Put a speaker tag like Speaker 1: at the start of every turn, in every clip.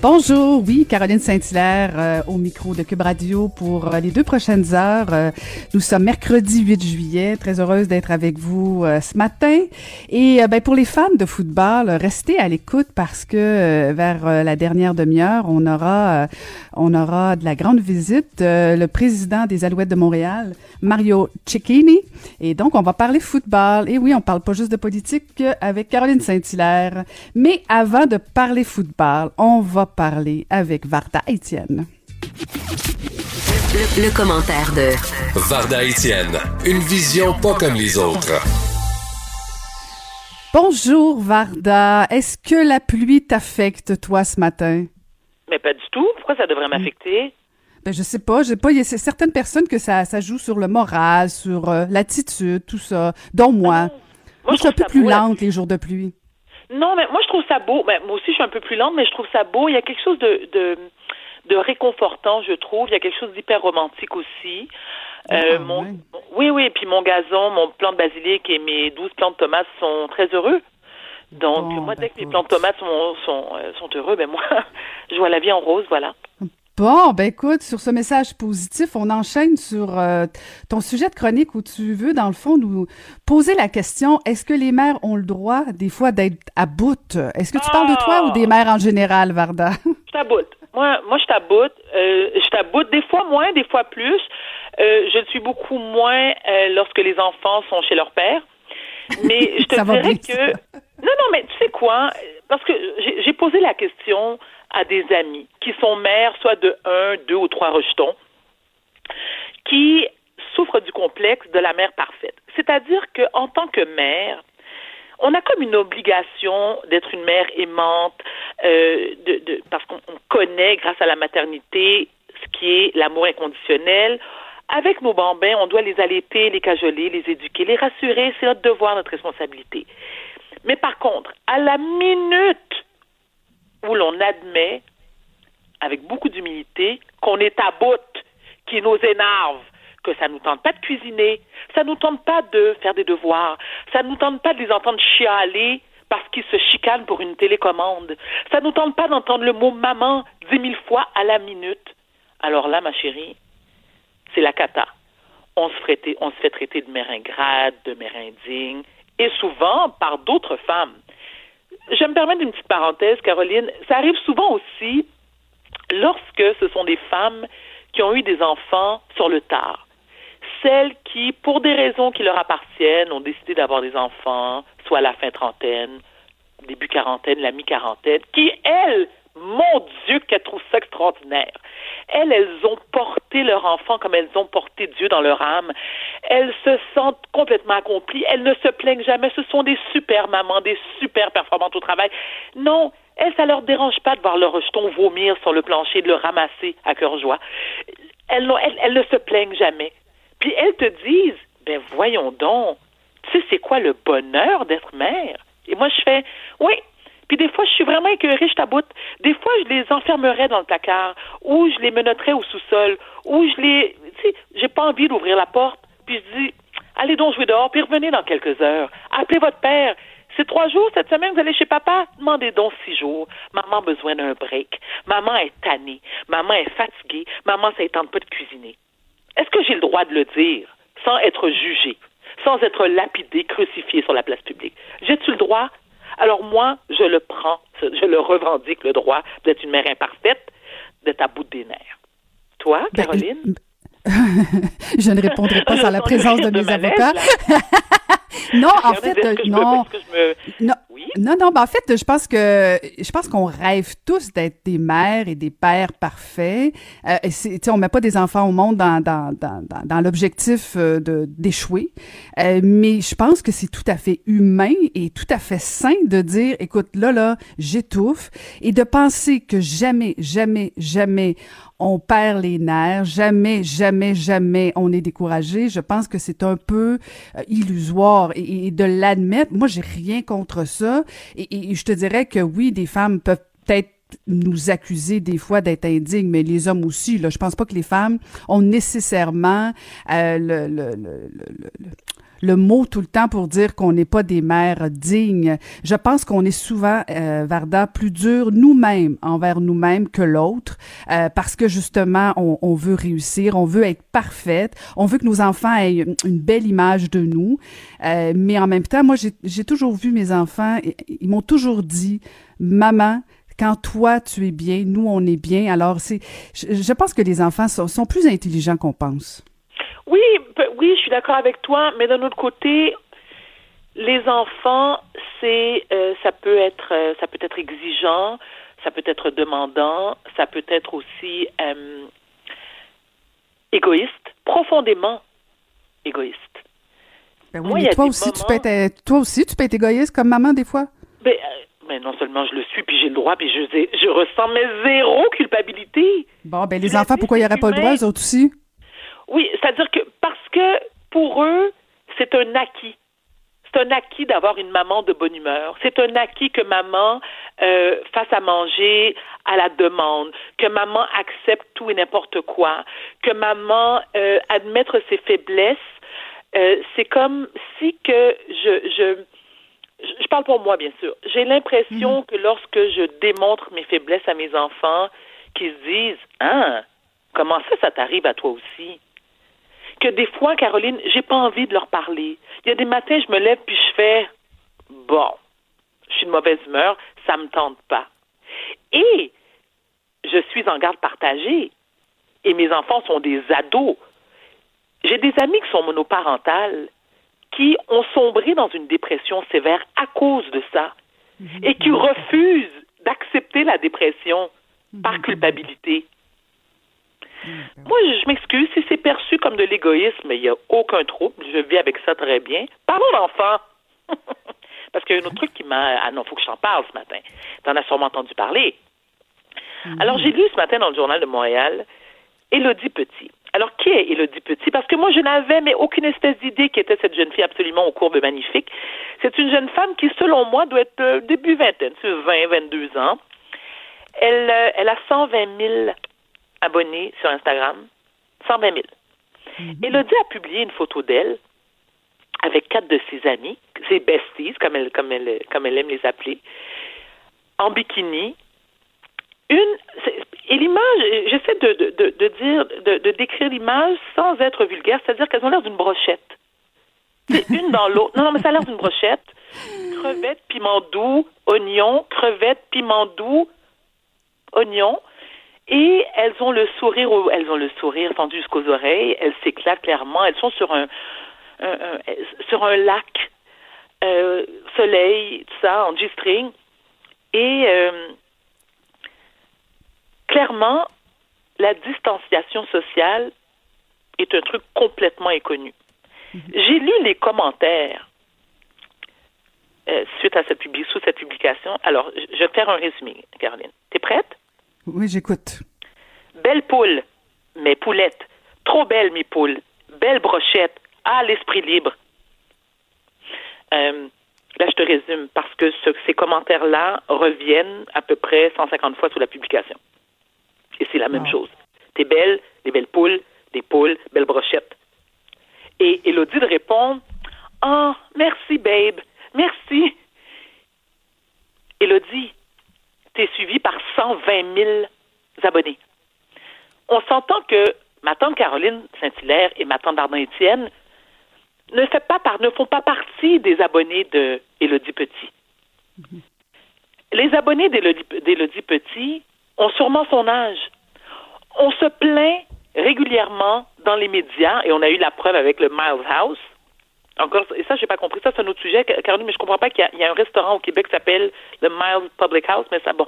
Speaker 1: Bonjour, oui, Caroline Saint-Hilaire euh, au micro de Cube Radio pour euh, les deux prochaines heures. Euh, nous sommes mercredi 8 juillet, très heureuse d'être avec vous ce matin. Et ben, pour les fans de football, restez à l'écoute parce que vers la dernière demi-heure, on aura on aura de la grande visite le président des Alouettes de Montréal, Mario Cecchini. Et donc, on va parler football. Et oui, on parle pas juste de politique avec Caroline Saint-Hilaire. Mais avant de parler football, on va parler avec Varda Etienne.
Speaker 2: Le, commentaire de
Speaker 3: Varda Etienne, une vision pas comme les autres.
Speaker 1: Bonjour Varda, est-ce que la pluie t'affecte toi ce matin?
Speaker 4: Mais pas du tout. Pourquoi ça devrait m'affecter?
Speaker 1: Ben, je sais pas, j'ai pas. Il y a certaines personnes que ça, ça joue sur le moral, sur euh, l'attitude, tout ça, dont moi.
Speaker 4: Ah
Speaker 1: moi,
Speaker 4: moi,
Speaker 1: je suis un peu plus lente les jours de pluie?
Speaker 4: Non, mais moi je trouve ça beau. Ben, moi aussi je suis un peu plus lente, mais je trouve ça beau. Il y a quelque chose de, de, de réconfortant, je trouve. Il y a quelque chose d'hyper romantique aussi. Euh,
Speaker 1: Ah,
Speaker 4: mon,
Speaker 1: ouais.
Speaker 4: Oui, oui, puis mon gazon, mon plant de basilic et mes 12 plants de tomates sont très heureux. Donc,
Speaker 1: Bon,
Speaker 4: moi,
Speaker 1: ben,
Speaker 4: dès que mes
Speaker 1: écoute.
Speaker 4: plants de tomates sont, sont, euh, sont heureux, ben moi, je vois la vie en rose, voilà.
Speaker 1: Bon, ben écoute, sur ce message positif, on enchaîne sur euh, ton sujet de chronique où tu veux, dans le fond, nous poser la question est-ce que les mères ont le droit, des fois, d'être à bout? Est-ce que tu parles de toi ou des mères en général, Varda?
Speaker 4: Je t'aboute. Moi, moi, je t'aboute. Euh, je t'aboute des fois moins, des fois plus. Euh, je le suis beaucoup moins lorsque les enfants sont chez leur père. Mais je te dirais que... Non, non, mais tu sais quoi? Parce que j'ai posé la question à des amis qui sont mères, soit de un, deux ou trois rejetons, qui souffrent du complexe de la mère parfaite. C'est-à-dire qu'en tant que mère, on a comme une obligation d'être une mère aimante, euh, parce qu'on on connaît, grâce à la maternité, ce qui est l'amour inconditionnel. Avec nos bambins, on doit les allaiter, les cajoler, les éduquer, les rassurer. C'est notre devoir, notre responsabilité. Mais par contre, à la minute où l'on admet, avec beaucoup d'humilité, qu'on est à bout, qui nous énerve, que ça nous tente pas de cuisiner, ça nous tente pas de faire des devoirs, ça nous tente pas de les entendre chialer parce qu'ils se chicanent pour une télécommande, ça nous tente pas d'entendre le mot maman dix mille fois à la minute. Alors là, ma chérie, c'est la cata. On se, fait, on se fait traiter de mère de mère indigne, et souvent par d'autres femmes. Je me permets d'une petite parenthèse, Caroline. Ça arrive souvent aussi lorsque ce sont des femmes qui ont eu des enfants sur le tard. Celles qui, pour des raisons qui leur appartiennent, ont décidé d'avoir des enfants, soit à la fin trentaine, début quarantaine, la mi-quarantaine, qui, elles, mon Dieu, qu'elles trouvent ça extraordinaire. Elles, elles ont porté leur enfant comme elles ont porté Dieu dans leur âme. Elles se sentent complètement accomplies. Elles ne se plaignent jamais. Ce sont des super mamans, des super performantes au travail. Non, elles, ça leur dérange pas de voir leur rejeton vomir sur le plancher, de le ramasser à cœur joie. Elles, elles, elles ne se plaignent jamais. Puis elles te disent, ben voyons donc, tu sais, c'est quoi le bonheur d'être mère? Et moi, je fais, oui. Puis des fois, je suis vraiment écœurée, je taboute. Des fois, je les enfermerais dans le placard, ou je les menotterais au sous-sol, ou je les... Tu sais, j'ai pas envie d'ouvrir la porte. Puis je dis, allez donc jouer dehors, puis revenez dans quelques heures. Appelez votre père. C'est trois jours cette semaine, vous allez chez papa? Demandez donc six jours. Maman a besoin d'un break. Maman est tannée. Maman est fatiguée. Maman, ça ne tente pas de cuisiner. Est-ce que j'ai le droit de le dire sans être jugé, sans être lapidé, crucifié sur la place publique? J'ai-tu le droit? Alors moi, je le prends, je le revendique, le droit d'être une mère imparfaite, d'être à bout des nerfs. Toi,
Speaker 1: Ben,
Speaker 4: Caroline?
Speaker 1: je ne répondrai pas sans la présence de mes avocats. non, en fait,
Speaker 4: que me-
Speaker 1: non.
Speaker 4: que me-
Speaker 1: Non,
Speaker 4: Oui?
Speaker 1: non, non, ben en fait, je pense que je pense qu'on rêve tous d'être des mères et des pères parfaits. Euh, on met pas des enfants au monde dans dans dans dans, dans l'objectif euh, de d'échouer, Euh, mais je pense que c'est tout à fait humain et tout à fait sain de dire, écoute, là là, j'étouffe et de penser que jamais, jamais, jamais on perd les nerfs, jamais, jamais, jamais on est découragé. Je pense que c'est un peu euh, illusoire et, de l'admettre. Moi, j'ai rien contre ça. Et, et je te dirais que oui, des femmes peuvent peut-être nous accuser des fois d'être indignes, mais les hommes aussi. Là, je pense pas que les femmes ont nécessairement euh, le, le, le, le le mot tout le temps pour dire qu'on n'est pas des mères dignes. Je pense qu'on est souvent, euh, Varda, plus dur nous-mêmes envers nous-mêmes que l'autre, euh, parce que justement, on, on, veut réussir, on veut être parfaite, on veut que nos enfants aient une belle image de nous. Euh, mais en même temps, moi, j'ai toujours vu mes enfants, ils m'ont toujours dit, maman, quand toi tu es bien, nous on est bien. Alors c'est, je, je pense que les enfants sont, sont plus intelligents qu'on pense.
Speaker 4: Oui, oui, je suis d'accord avec toi, mais d'un autre côté, les enfants, c'est, euh, ça peut être, euh, ça peut être exigeant, ça peut être demandant, ça peut être aussi euh, égoïste, profondément égoïste.
Speaker 1: Ben oui, mais toi aussi, tu peux être, toi aussi, tu peux être égoïste comme maman des fois?
Speaker 4: Ben, mais non seulement je le suis, puis j'ai le droit, puis je, je ressens mes zéro culpabilité.
Speaker 1: Bon, ben les enfants, pourquoi il n'y aurait pas le droit, eux autres aussi?
Speaker 4: Oui, c'est-à-dire que parce que pour eux, c'est un acquis. C'est un acquis d'avoir une maman de bonne humeur. C'est un acquis que maman euh, fasse à manger à la demande, que maman accepte tout et n'importe quoi, que maman euh, admettre ses faiblesses. Euh, c'est comme si que je, je je parle pour moi, bien sûr. J'ai l'impression mhm. que lorsque je démontre mes faiblesses à mes enfants, qu'ils se disent, ah, comment ça, ça t'arrive à toi aussi? Que des fois, Caroline, j'ai pas envie de leur parler. Il y a des matins, je me lève puis je fais bon, je suis de mauvaise humeur, ça me tente pas. Et je suis en garde partagée et mes enfants sont des ados. J'ai des amis qui sont monoparentales qui ont sombré dans une dépression sévère à cause de ça et qui refusent d'accepter la dépression par culpabilité. Moi, je m'excuse si c'est perçu comme de l'égoïsme, il n'y a aucun trouble. Je vis avec ça très bien. Parlons d'enfants. Parce qu'il y a un autre truc qui m'a. Ah non, il faut que je t'en parle ce matin. Tu en as sûrement entendu parler. Mhm. Alors, j'ai lu ce matin dans le Journal de Montréal Élodie Petit. Alors, qui est Élodie Petit? Parce que moi, je n'avais mais aucune espèce d'idée qui était cette jeune fille absolument aux courbes magnifiques. C'est une jeune femme qui, selon moi, doit être euh, début vingtaine, 20, 22 ans. Elle, euh, elle a 120 000 abonnés sur Instagram, 120 000. Mm Elodie a publié une photo d'elle avec quatre de ses amis, ses besties, comme elle, comme elle, comme elle aime les appeler, en bikini. Une, et l'image, j'essaie de, de, de, dire, de, de décrire l'image sans être vulgaire, c'est-à-dire qu'elles ont l'air d'une brochette. C'est une dans l'autre. Non, non, mais ça a l'air d'une brochette. Crevettes, piment doux, oignon, crevettes, piment doux, oignon. Et elles ont le sourire, elles ont le sourire tendu jusqu'aux oreilles. Elles s'éclatent clairement. Elles sont sur un, sur un lac, euh, soleil, tout ça, en G-string. Et euh, clairement, la distanciation sociale est un truc complètement inconnu. Mm-hmm. J'ai lu les commentaires euh, suite à cette sous cette publication. Alors, je vais faire un résumé, Caroline. T'es prête?
Speaker 1: Oui, j'écoute.
Speaker 4: Belle poule, mes poulettes. Trop belle, mes poules. Belle brochette. Ah, l'esprit libre. Euh, là, je te résume parce que ces commentaires-là reviennent à peu près 150 fois sous la publication. Et c'est la même chose. T'es belle, des belles poules, des poules, belle brochette. Et Elodie répond Oh, merci, babe. Merci. Elodie, t'es suivie par 120 000 abonnés on s'entend que ma tante Caroline Saint-Hilaire et ma tante Bardin-Étienne ne, fait pas ne font pas partie des abonnés de Élodie Petit. Les abonnés d'Élodie Petit ont sûrement son âge. On se plaint régulièrement dans les médias, et on a eu la preuve avec le Miles House. Encore, et ça, j'ai pas compris. Ça, c'est un autre sujet, Caroline, mais je comprends pas qu'il y, y, a un restaurant au Québec qui s'appelle le Miles Public House, mais ça, bon,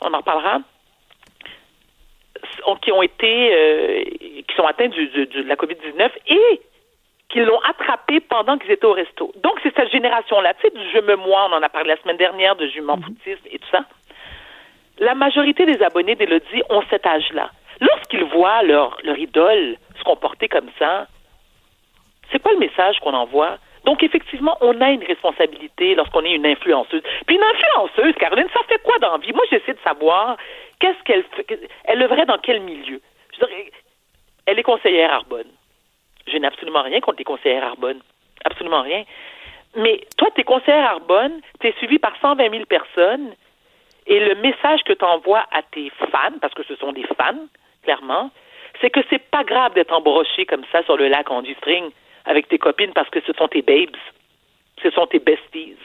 Speaker 4: on en reparlera qui ont été, euh, qui sont atteints de la COVID-19 et qui l'ont attrapé pendant qu'ils étaient au resto. Donc, c'est cette génération-là, tu sais, du je me moi, on en a parlé la semaine dernière, de jument mhm. foutiste et tout ça. La majorité des abonnés d'Elodie ont cet âge-là. Lorsqu'ils voient leur, leur idole se comporter comme ça, c'est pas le message qu'on envoie? Donc, effectivement, on a une responsabilité lorsqu'on est une influenceuse. Puis une influenceuse, Caroline, ça fait quoi dans la vie? Moi, j'essaie de savoir qu'est-ce qu'elle fait. Elle œuvrait dans quel milieu? Je elle est conseillère Arbonne. Je n'ai absolument rien contre les conseillères Arbonne. Absolument rien. Mais toi, tu es conseillère Arbonne, tu es suivi par 120 000 personnes, et le message que tu envoies à tes fans, parce que ce sont des fans, clairement, c'est que c'est pas grave d'être embroché comme ça sur le lac en du string avec tes copines parce que ce sont tes babes, ce sont tes besties.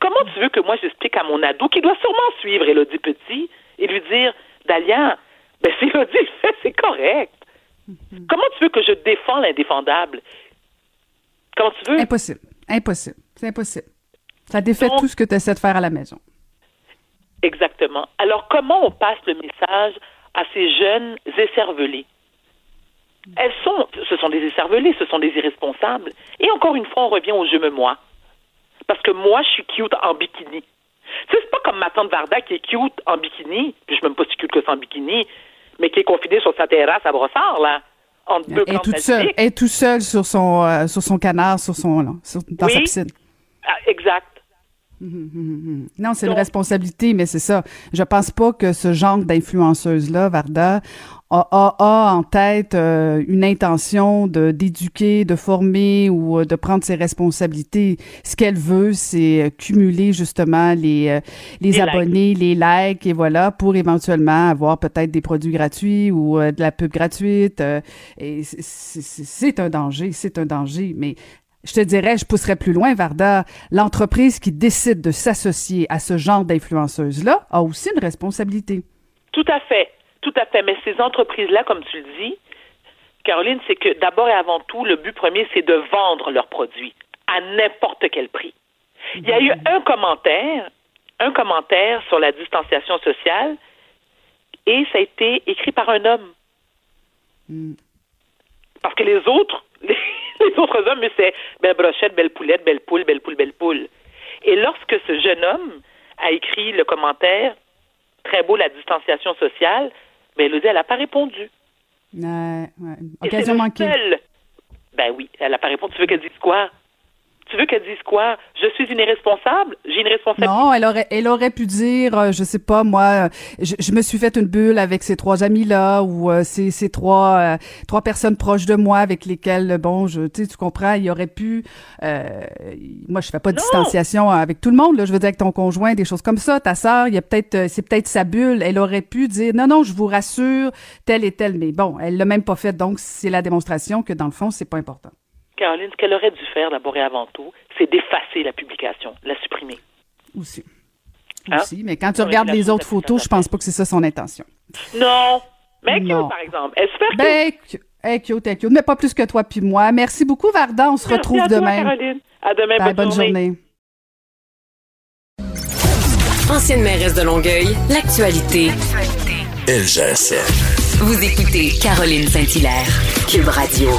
Speaker 4: Comment tu veux que moi j'explique à mon ado qui doit sûrement suivre Elodie Petit et lui dire Dalia, ben si Elodie fait, c'est correct. Mm-hmm. Comment tu veux que je défends l'indéfendable? Comment tu veux?
Speaker 1: Impossible. Impossible. C'est impossible. Ça défait tout ce que tu essaies de faire à la maison.
Speaker 4: Exactement. Alors, comment on passe le message à ces jeunes écervelés? Elles sont, ce sont des écervelés, ce sont des irresponsables. Et encore une fois, on revient au je me moi. Parce que moi, je suis cute en bikini. Tu sais, c'est pas comme ma tante Varda qui est cute en bikini, puis je suis même pas si cute que ça en bikini, mais qui est confinée sur sa terrasse à Brossard, là. Entre deux
Speaker 1: toute seule, est tout seule sur son, euh, sur son canard, sur son, là, dans sa piscine.
Speaker 4: Ah, exact.
Speaker 1: Hum, hum, hum, non, c'est une responsabilité, mais c'est ça. Je pense pas que ce genre d'influenceuse-là, Varda, a, en tête euh, une intention de d'éduquer, de former ou euh, de prendre ses responsabilités. Ce qu'elle veut, c'est cumuler justement les euh, les, abonnés, les likes et voilà pour éventuellement avoir peut-être des produits gratuits ou de la pub gratuite. et c'est un danger, c'est un danger. Mais je te dirais, je pousserais plus loin, Varda. L'entreprise qui décide de s'associer à ce genre d'influenceuse-là a aussi une responsabilité.
Speaker 4: Tout à fait. Tout à fait. Mais ces entreprises-là, comme tu le dis, Caroline, c'est que d'abord et avant tout, le but premier, c'est de vendre leurs produits à n'importe quel prix. Il y a eu un commentaire, un commentaire sur la distanciation sociale, et ça a été écrit par un homme. Mm. Parce que les autres, les, autres hommes, c'est belle brochette, belle poulette, belle poule, belle poule, belle poule. Et lorsque ce jeune homme a écrit le commentaire, très beau la distanciation sociale, mais Elodie, elle n'a pas répondu.
Speaker 1: Ouais, ouais. Occasion manquée.
Speaker 4: Ben oui, elle n'a pas répondu. Tu veux qu'elle dise quoi? Tu veux qu'elle dise quoi? Je suis une irresponsable? J'ai une responsabilité.
Speaker 1: Non, elle aurait, elle aurait pu dire, euh, je sais pas, moi, je, je, me suis fait une bulle avec ces trois amis-là ou euh, ces, ces trois, euh, trois personnes proches de moi avec lesquelles, bon, je, tu tu comprends, il aurait pu, moi, je fais pas de distanciation avec tout le monde, là, je veux dire avec ton conjoint, des choses comme ça, ta sœur, il y a peut-être, c'est peut-être sa bulle, elle aurait pu dire, non, non, je vous rassure, telle et telle, mais bon, elle l'a même pas fait, donc c'est la démonstration que dans le fond, c'est pas important.
Speaker 4: Caroline, ce qu'elle aurait dû faire d'abord et avant tout, c'est d'effacer la publication, la supprimer.
Speaker 1: Aussi. Hein? Aussi, mais quand tu regardes les autres photos, je pense pas que c'est ça son intention.
Speaker 4: Non. Mais cute, par exemple. Elle se
Speaker 1: ben, cute. Hey, cute, hey, cute. Mais pas plus que toi puis moi. Merci beaucoup, Varda. On se retrouve
Speaker 4: à
Speaker 1: demain.
Speaker 4: Toi, Caroline. À demain.
Speaker 1: bonne, journée.
Speaker 2: Ancienne mairesse de Longueuil, l'actualité.
Speaker 3: LGSN.
Speaker 2: Vous écoutez Caroline Saint-Hilaire, Cube Radio.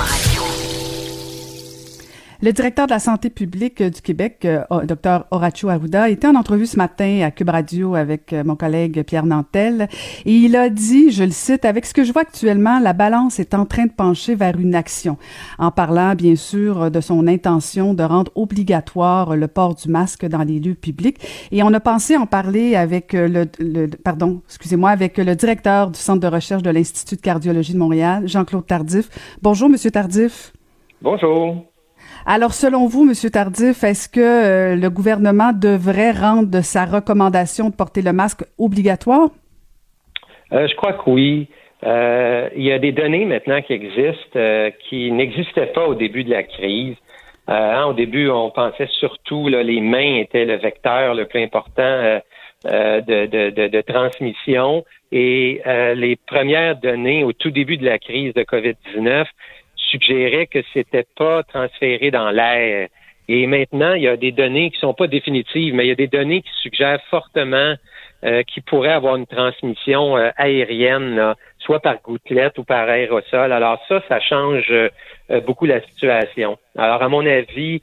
Speaker 1: Le directeur de la santé publique du Québec, euh, Dr Horacio Arruda, était en entrevue ce matin à Cube Radio avec euh, mon collègue Pierre Nantel et il a dit, je le cite, avec ce que je vois actuellement, la balance est en train de pencher vers une action, en parlant bien sûr de son intention de rendre obligatoire le port du masque dans les lieux publics. Et on a pensé en parler avec euh, le, le pardon, excusez-moi, avec le directeur du Centre de recherche de l'Institut de cardiologie de Montréal, Jean-Claude Tardif. Bonjour, Monsieur Tardif.
Speaker 5: Bonjour.
Speaker 1: Alors, selon vous, Monsieur Tardif, est-ce que euh, le gouvernement devrait rendre sa recommandation de porter le masque obligatoire?
Speaker 5: Euh, je crois que oui. Euh, il y a des données maintenant qui existent qui n'existaient pas au début de la crise. Hein, au début, on pensait surtout là, les mains étaient le vecteur le plus important de, transmission. Et les premières données au tout début de la crise de COVID-19 suggérait que c'était pas transféré dans l'air. Et maintenant, il y a des données qui sont pas définitives, mais il y a des données qui suggèrent fortement euh, qu'il pourrait avoir une transmission euh, aérienne, soit par gouttelette ou par aérosol. Alors ça, ça change euh, beaucoup la situation. Alors à mon avis,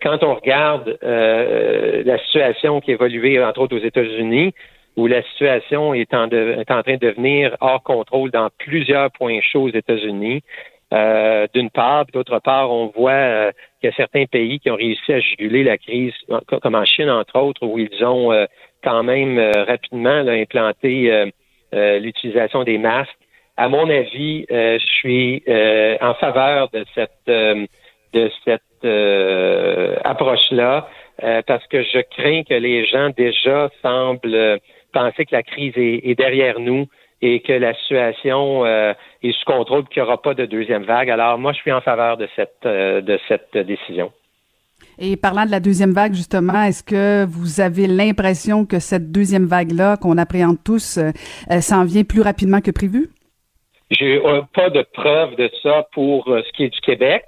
Speaker 5: quand on regarde la situation qui évoluait entre autres aux États-Unis, où la situation est en, est en train de devenir hors contrôle dans plusieurs points chauds aux États-Unis, d'une part. D'autre part, on voit qu'il y a certains pays qui ont réussi à juguler la crise, comme en Chine, entre autres, où ils ont quand même rapidement implanté l'utilisation des masques. À mon avis, je suis en faveur de cette de cette approche-là. Euh, parce que je crains que les gens déjà semblent penser que la crise est, derrière nous et que la situation euh, est sous contrôle, qu'il n'y aura pas de deuxième vague. Alors moi, je suis en faveur de cette, euh, de cette décision.
Speaker 1: Et parlant de la deuxième vague, justement, est-ce que vous avez l'impression que cette deuxième vague-là, qu'on appréhende tous, s'en vient plus rapidement que prévu?
Speaker 5: J'ai pas de preuve de ça pour ce qui est du Québec.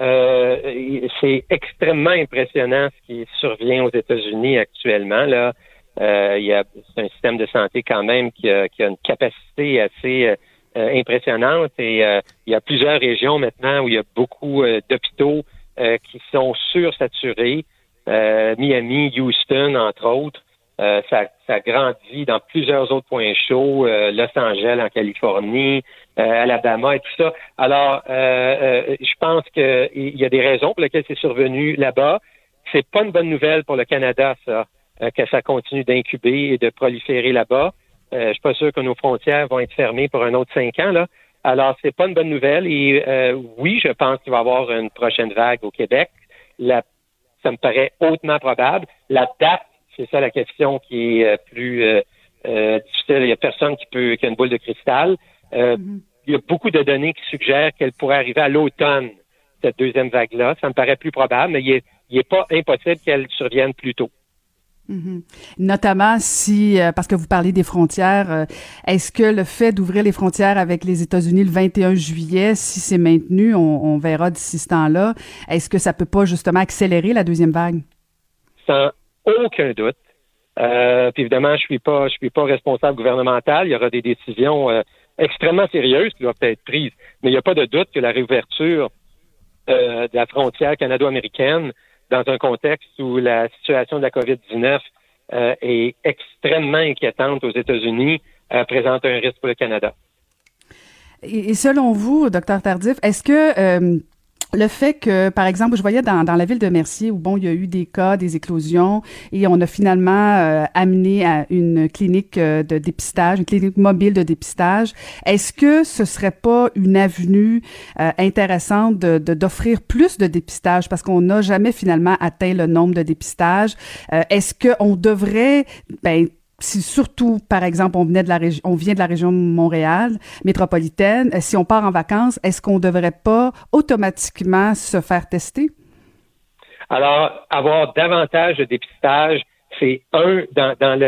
Speaker 5: Euh, c'est extrêmement impressionnant ce qui survient aux États-Unis actuellement. Là, euh, il y a un système de santé quand même qui a, une capacité assez euh, impressionnante et il y a plusieurs régions maintenant où il y a beaucoup d'hôpitaux qui sont sursaturés. Miami, Houston, entre autres. ça, ça grandit dans plusieurs autres points chauds, Los Angeles en Californie, euh, Alabama et tout ça. Alors, euh, euh, je pense qu'il y a des raisons pour lesquelles c'est survenu là-bas. C'est pas une bonne nouvelle pour le Canada, ça, que ça continue d'incuber et de proliférer là-bas. je suis pas sûr que nos frontières vont être fermées pour un autre cinq ans là. Alors, c'est pas une bonne nouvelle. Et oui, je pense qu'il va y avoir une prochaine vague au Québec. La, ça me paraît hautement probable. La date, c'est ça la question qui est plus difficile. Il y a personne qui peut qui a une boule de cristal. Euh, mhm. Il y a beaucoup de données qui suggèrent qu'elle pourrait arriver à l'automne, cette deuxième vague-là. Ça me paraît plus probable, mais il n'est pas impossible qu'elle survienne plus tôt.
Speaker 1: Mhm. Notamment si, euh, parce que vous parlez des frontières, euh, est-ce que le fait d'ouvrir les frontières avec les États-Unis le 21 juillet, si c'est maintenu, on, verra d'ici ce temps-là, est-ce que ça peut pas justement accélérer la deuxième vague?
Speaker 5: Sans aucun doute. puis évidemment, je suis pas, je suis pas responsable gouvernemental. Il y aura des décisions extrêmement sérieuses qui doivent être prises. Mais il n'y a pas de doute que la réouverture euh, de la frontière canado-américaine dans un contexte où la situation de la COVID-19 euh, est extrêmement inquiétante aux États-Unis euh, présente un risque pour le Canada.
Speaker 1: Et, selon vous, docteur Tardif, est-ce que le fait que, par exemple, je voyais dans, dans, la ville de Mercier où, bon, il y a eu des cas, des éclosions, et on a finalement euh, amené à une clinique euh, de dépistage, une clinique mobile de dépistage. Est-ce que ce serait pas une avenue euh, intéressante de, d'offrir plus de dépistage? Parce qu'on n'a jamais finalement atteint le nombre de dépistages? Est-ce qu'on devrait, ben, si surtout, par exemple, on vient de la région Montréal métropolitaine, euh, si on part en vacances, est-ce qu'on ne devrait pas automatiquement se faire tester?
Speaker 5: Alors, avoir davantage de dépistage, c'est un dans,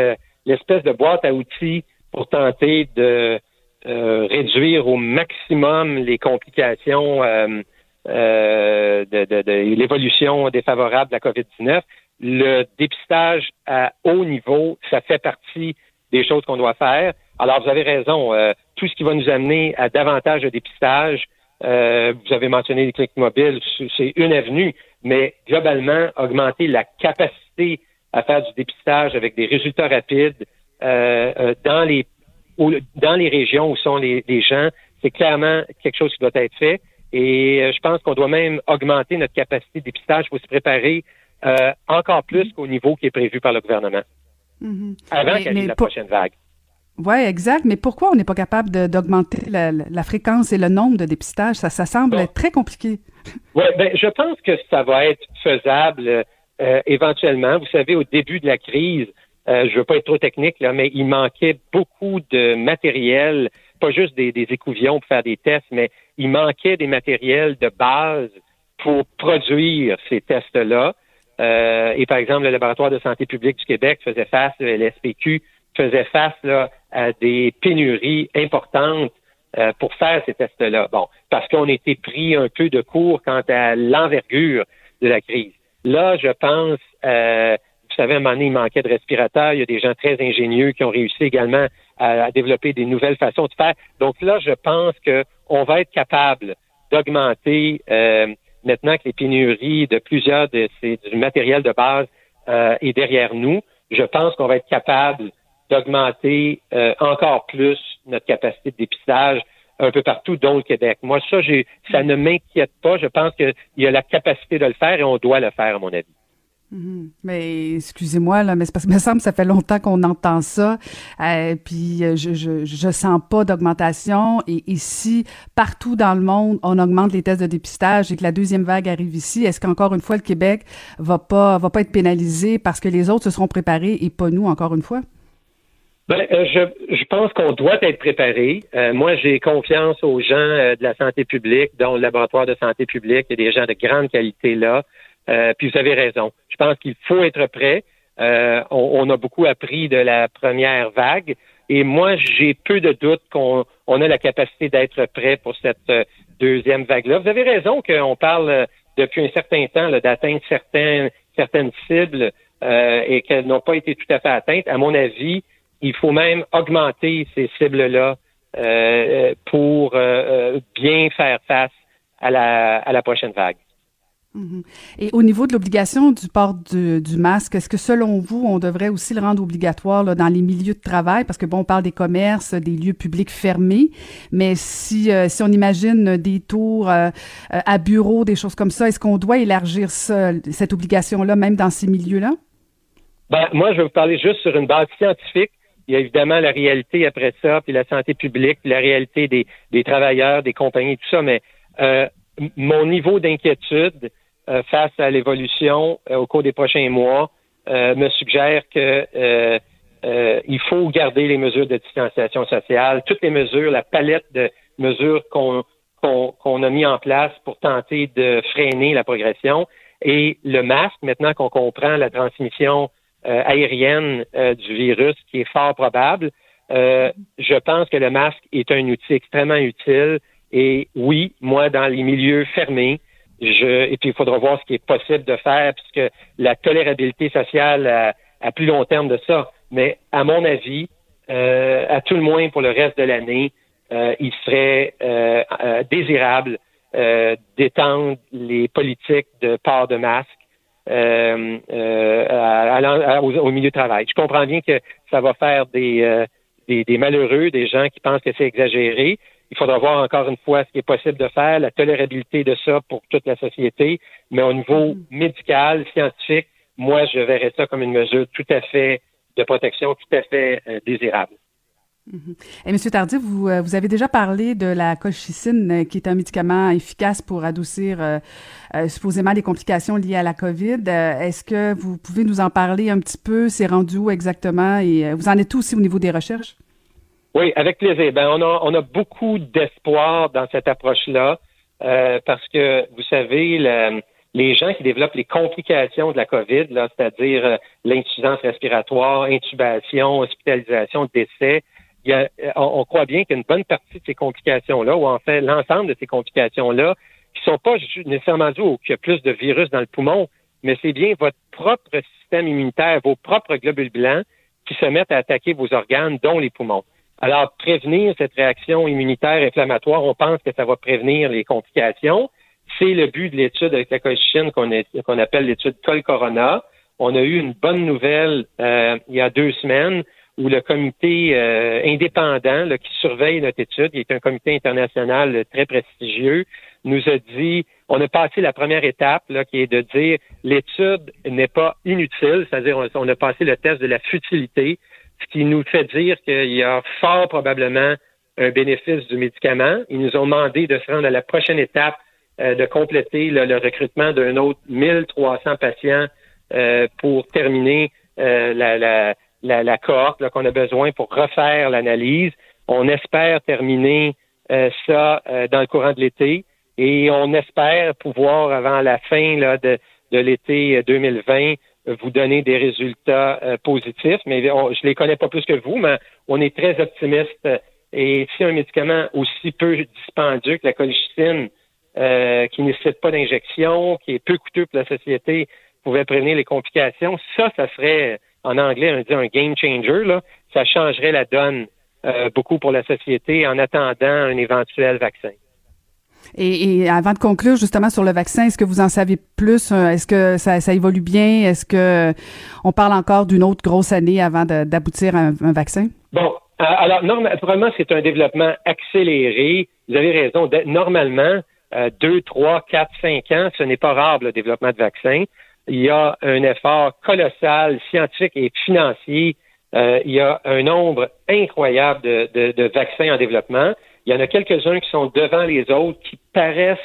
Speaker 5: l'espèce de boîte à outils pour tenter de euh, réduire au maximum les complications euh, de, l'évolution défavorable de la COVID-19 le dépistage à haut niveau, ça fait partie des choses qu'on doit faire. Alors, vous avez raison. Euh, tout ce qui va nous amener à davantage de dépistage, euh, vous avez mentionné les cliniques mobiles, c'est une avenue, mais globalement, augmenter la capacité à faire du dépistage avec des résultats rapides euh, dans les dans les régions où sont les, les gens, c'est clairement quelque chose qui doit être fait. Et je pense qu'on doit même augmenter notre capacité de dépistage pour se préparer euh, encore plus qu'au niveau qui est prévu par le gouvernement. Mm-hmm. Avant qu'il y ait la prochaine vague.
Speaker 1: Oui, exact. Mais pourquoi on n'est pas capable d'augmenter la, fréquence et le nombre de dépistages? Ça, ça semble être très compliqué.
Speaker 5: Oui, ben, je pense que ça va être faisable euh, éventuellement. Vous savez, au début de la crise, euh, je ne veux pas être trop technique, là, mais il manquait beaucoup de matériel, pas juste des, des écouvillons pour faire des tests, mais il manquait des matériels de base pour produire ces tests-là. Euh, et par exemple, le laboratoire de santé publique du Québec faisait face, le LSPQ faisait face là, à des pénuries importantes euh, pour faire ces tests-là. Bon, parce qu'on était pris un peu de court quant à l'envergure de la crise. Là, je pense, euh, vous savez, à un moment donné, il manquait de respirateurs. Il y a des gens très ingénieux qui ont réussi également à, à développer des nouvelles façons de faire. Donc là, je pense qu'on va être capable d'augmenter euh, maintenant que les pénuries de plusieurs de ces du matériel de base euh, est derrière nous, je pense qu'on va être capable d'augmenter euh, encore plus notre capacité de dépistage un peu partout, dont le Québec. Moi, ça, j'ai, ça ne m'inquiète pas. Je pense qu'il y a la capacité de le faire et on doit le faire, à mon avis.
Speaker 1: Mhm. Mais excusez-moi là, mais c'est parce que me semble que ça fait longtemps qu'on entend ça. Euh, puis euh, je, je je sens pas d'augmentation. Et ici, partout dans le monde, on augmente les tests de dépistage et que la deuxième vague arrive ici. Est-ce qu'encore une fois le Québec va pas va pas être pénalisé parce que les autres se seront préparés et pas nous encore une fois?
Speaker 5: Ben, euh, je, je pense qu'on doit être préparé. Moi, j'ai confiance aux gens de la santé publique, dont le laboratoire de santé publique. Il y a des gens de grande qualité là. Euh, puis vous avez raison. Je pense qu'il faut être prêt. Euh, on, a beaucoup appris de la première vague. Et moi, j'ai peu de doutes qu'on on a la capacité d'être prêt pour cette euh, deuxième vague-là. Vous avez raison qu'on parle depuis un certain temps d'atteindre certaines, certaines cibles et qu'elles n'ont pas été tout à fait atteintes. À mon avis, il faut même augmenter ces cibles-là pour bien faire face à la, à la prochaine vague.
Speaker 1: Mhm. Et au niveau de l'obligation du port du, masque, est-ce que selon vous, on devrait aussi le rendre obligatoire dans les milieux de travail? Parce que bon, on parle des commerces, des lieux publics fermés, mais si, euh, si on imagine des tours euh, euh, à bureau, des choses comme ça, est-ce qu'on doit élargir ça, cette obligation-là, même dans ces milieux-là?
Speaker 5: Ben, moi, je vais vous parler juste sur une base scientifique. Il y a évidemment la réalité après ça, puis la santé publique, puis la réalité des travailleurs, des compagnies, tout ça, mais mon niveau d'inquiétude, euh, face à l'évolution euh, au cours des prochains mois euh, me suggère que il faut garder les mesures de distanciation sociale, toutes les mesures, la palette de mesures qu'on qu'on a mis en place pour tenter de freiner la progression. Et le masque, maintenant qu'on comprend la transmission aérienne du virus, qui est fort probable, je pense que le masque est un outil extrêmement utile. Et oui, moi, dans les milieux fermés, je, et puis, il faudra voir ce qui est possible de faire, puisque la tolérabilité sociale à, plus long terme de ça. Mais à mon avis, euh, à tout le moins pour le reste de l'année, euh, il serait euh, désirable d'étendre les politiques de port de masque au, milieu de travail. Je comprends bien que ça va faire des, des malheureux, des gens qui pensent que c'est exagéré, il faudra voir encore une fois ce qui est possible de faire, la tolérabilité de ça pour toute la société, mais au niveau mm-hmm. médical, scientifique, moi, je verrais ça comme une mesure tout à fait de protection, tout à fait euh, désirable.
Speaker 1: Mm-hmm. Et Monsieur Tardif, vous, euh, vous avez déjà parlé de la colchicine, euh, qui est un médicament efficace pour adoucir supposément les complications liées à la COVID. Est-ce que vous pouvez nous en parler un petit peu? C'est rendu où exactement? Et vous en êtes où aussi au niveau des recherches?
Speaker 5: Oui, avec plaisir. Ben, on a, on a beaucoup d'espoir dans cette approche-là euh, parce que, vous savez, les gens qui développent les complications de la COVID, là, c'est-à-dire euh, l'insuffisance respiratoire, intubation, hospitalisation, décès, y a, on, croit bien qu'une bonne partie de ces complications-là, ou en fait l'ensemble de ces complications-là, qui sont pas nécessairement dues au qu'il y a plus de virus dans le poumon, mais c'est bien votre propre système immunitaire, vos propres globules blancs qui se mettent à attaquer vos organes, dont les poumons. Alors, prévenir cette réaction immunitaire inflammatoire, on pense que ça va prévenir les complications. C'est le but de l'étude avec la colchicine qu'on appelle l'étude Col-Corona. On a eu une bonne nouvelle euh, il y a deux semaines où le comité euh, indépendant qui surveille notre étude, qui est un comité international très prestigieux, nous a dit, on a passé la première étape, là, qui est de dire l'étude n'est pas inutile, c'est-à-dire on, a passé le test de la futilité, ce qui nous fait dire qu'il y a fort probablement un bénéfice du médicament. Ils nous ont demandé de se rendre à la prochaine étape euh, de compléter le recrutement d'un autre 1300 patients euh, pour terminer euh, la, la, la, la, cohorte qu'on a besoin pour refaire l'analyse. On espère terminer ça dans le courant de l'été et on espère pouvoir, avant la fin là, de, de l'été 2020, vous donner des résultats euh, positifs, mais je les connais pas plus que vous, mais on est très optimiste. Et si un médicament aussi peu dispendieux que la colchicine, euh, qui ne nécessite pas d'injection, qui est peu coûteux pour la société, pouvait prévenir les complications, ça, ça serait, en anglais, on dit un game changer, là. Ça changerait la donne euh, beaucoup pour la société en attendant un éventuel vaccin.
Speaker 1: Et, et, avant de conclure justement sur le vaccin, est-ce que vous en savez plus? Euh, Est-ce que ça, ça, évolue bien? Est-ce que on parle encore d'une autre grosse année avant d'aboutir à un, vaccin?
Speaker 5: Bon, alors, normalement, c'est un développement accéléré. Vous avez raison. Normalement, deux, trois, quatre, cinq ans, ce n'est pas rare le développement de vaccins. Il y a un effort colossal, scientifique et financier. il y a un nombre incroyable de vaccins en développement. Il y en a quelques-uns qui sont devant les autres, qui paraissent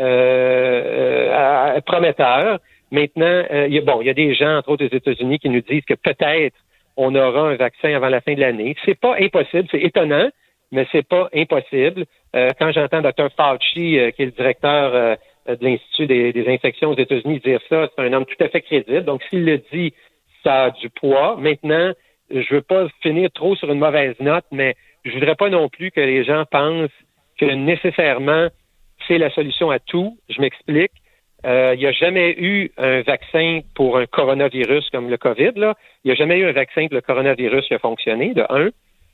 Speaker 5: euh, prometteurs. Maintenant, euh, il y a, bon, il y a des gens, entre autres aux États-Unis, qui nous disent que peut-être on aura un vaccin avant la fin de l'année. C'est pas impossible, c'est étonnant, mais c'est pas impossible. Euh, quand j'entends Dr. Fauci, euh, qui est le directeur de l'Institut des, des, infections aux États-Unis, dire ça, c'est un homme tout à fait crédible. Donc, s'il le dit, ça a du poids. Maintenant, je veux pas finir trop sur une mauvaise note, mais je voudrais pas non plus que les gens pensent que nécessairement c'est la solution à tout. Je m'explique. Euh, il n'y a jamais eu un vaccin pour un coronavirus comme le COVID. Il n'y a jamais eu un vaccin pour le coronavirus qui a fonctionné, de un.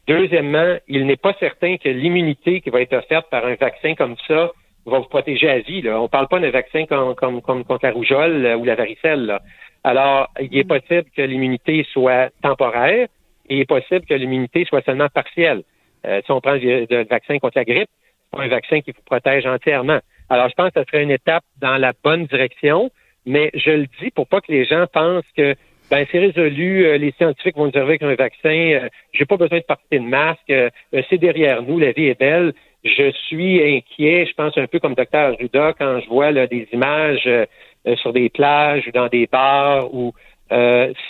Speaker 5: Deuxièmement, il n'est pas certain que l'immunité qui va être offerte par un vaccin comme ça va vous protéger à vie. Là. On ne parle pas d'un vaccin comme, comme, comme, contre la rougeole euh, ou la varicelle. Là. Alors, il est possible que l'immunité soit temporaire et il est possible que l'immunité soit seulement partielle. Euh, si on prend le vaccin contre la grippe, c'est pas un vaccin qui vous protège entièrement. Alors, je pense que ce serait une étape dans la bonne direction, mais je le dis pour pas que les gens pensent que ben c'est résolu, euh, les scientifiques vont nous dire qu'un vaccin, euh, j'ai pas besoin de porter de masque, euh, c'est derrière nous, la vie est belle. Je suis inquiet, je pense un peu comme docteur Judas quand je vois des images sur des plages ou dans des bars où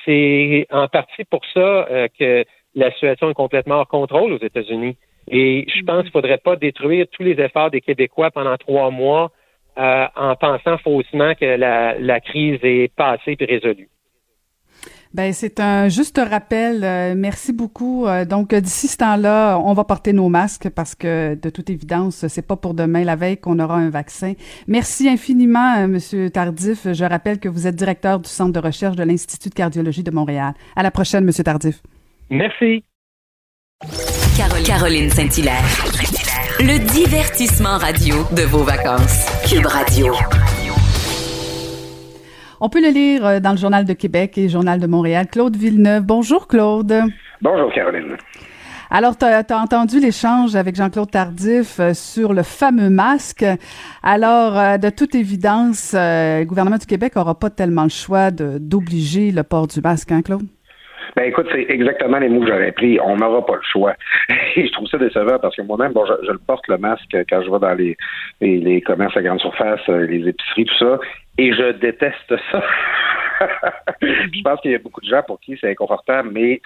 Speaker 5: c'est en partie pour ça que la situation est complètement hors contrôle aux États-Unis. Et je pense qu'il ne faudrait pas détruire tous les efforts des Québécois pendant trois mois euh, en pensant faussement que la, crise est passée et résolue.
Speaker 1: Ben c'est un juste rappel. Euh, merci beaucoup. Euh, donc d'ici ce temps-là, on va porter nos masques parce que de toute évidence, c'est pas pour demain la veille qu'on aura un vaccin. Merci infiniment, Monsieur Tardif. Je rappelle que vous êtes directeur du centre de recherche de l'Institut de cardiologie de Montréal. À la prochaine, Monsieur Tardif.
Speaker 5: Merci.
Speaker 2: Caroline Saint-Hilaire. Le divertissement radio de vos vacances. Cube Radio.
Speaker 1: On peut le lire euh, dans le Journal de Québec et le Journal de Montréal. Claude Villeneuve. Bonjour, Claude.
Speaker 6: Bonjour, Caroline.
Speaker 1: Alors, tu as, entendu l'échange avec Jean-Claude Tardif euh, sur le fameux masque. Alors, euh, de toute évidence, le gouvernement du Québec n'aura pas tellement le choix d'obliger le port du masque, hein, Claude?
Speaker 6: Ben écoute, c'est exactement les mots que j'aurais pris. On n'aura pas le choix. Et je trouve ça décevant parce que moi-même, bon, je, le porte le masque quand je vais dans les, les, commerces à grande surface, euh, les épiceries, tout ça, et je déteste ça. je pense qu'il y a beaucoup de gens pour qui c'est inconfortable, mais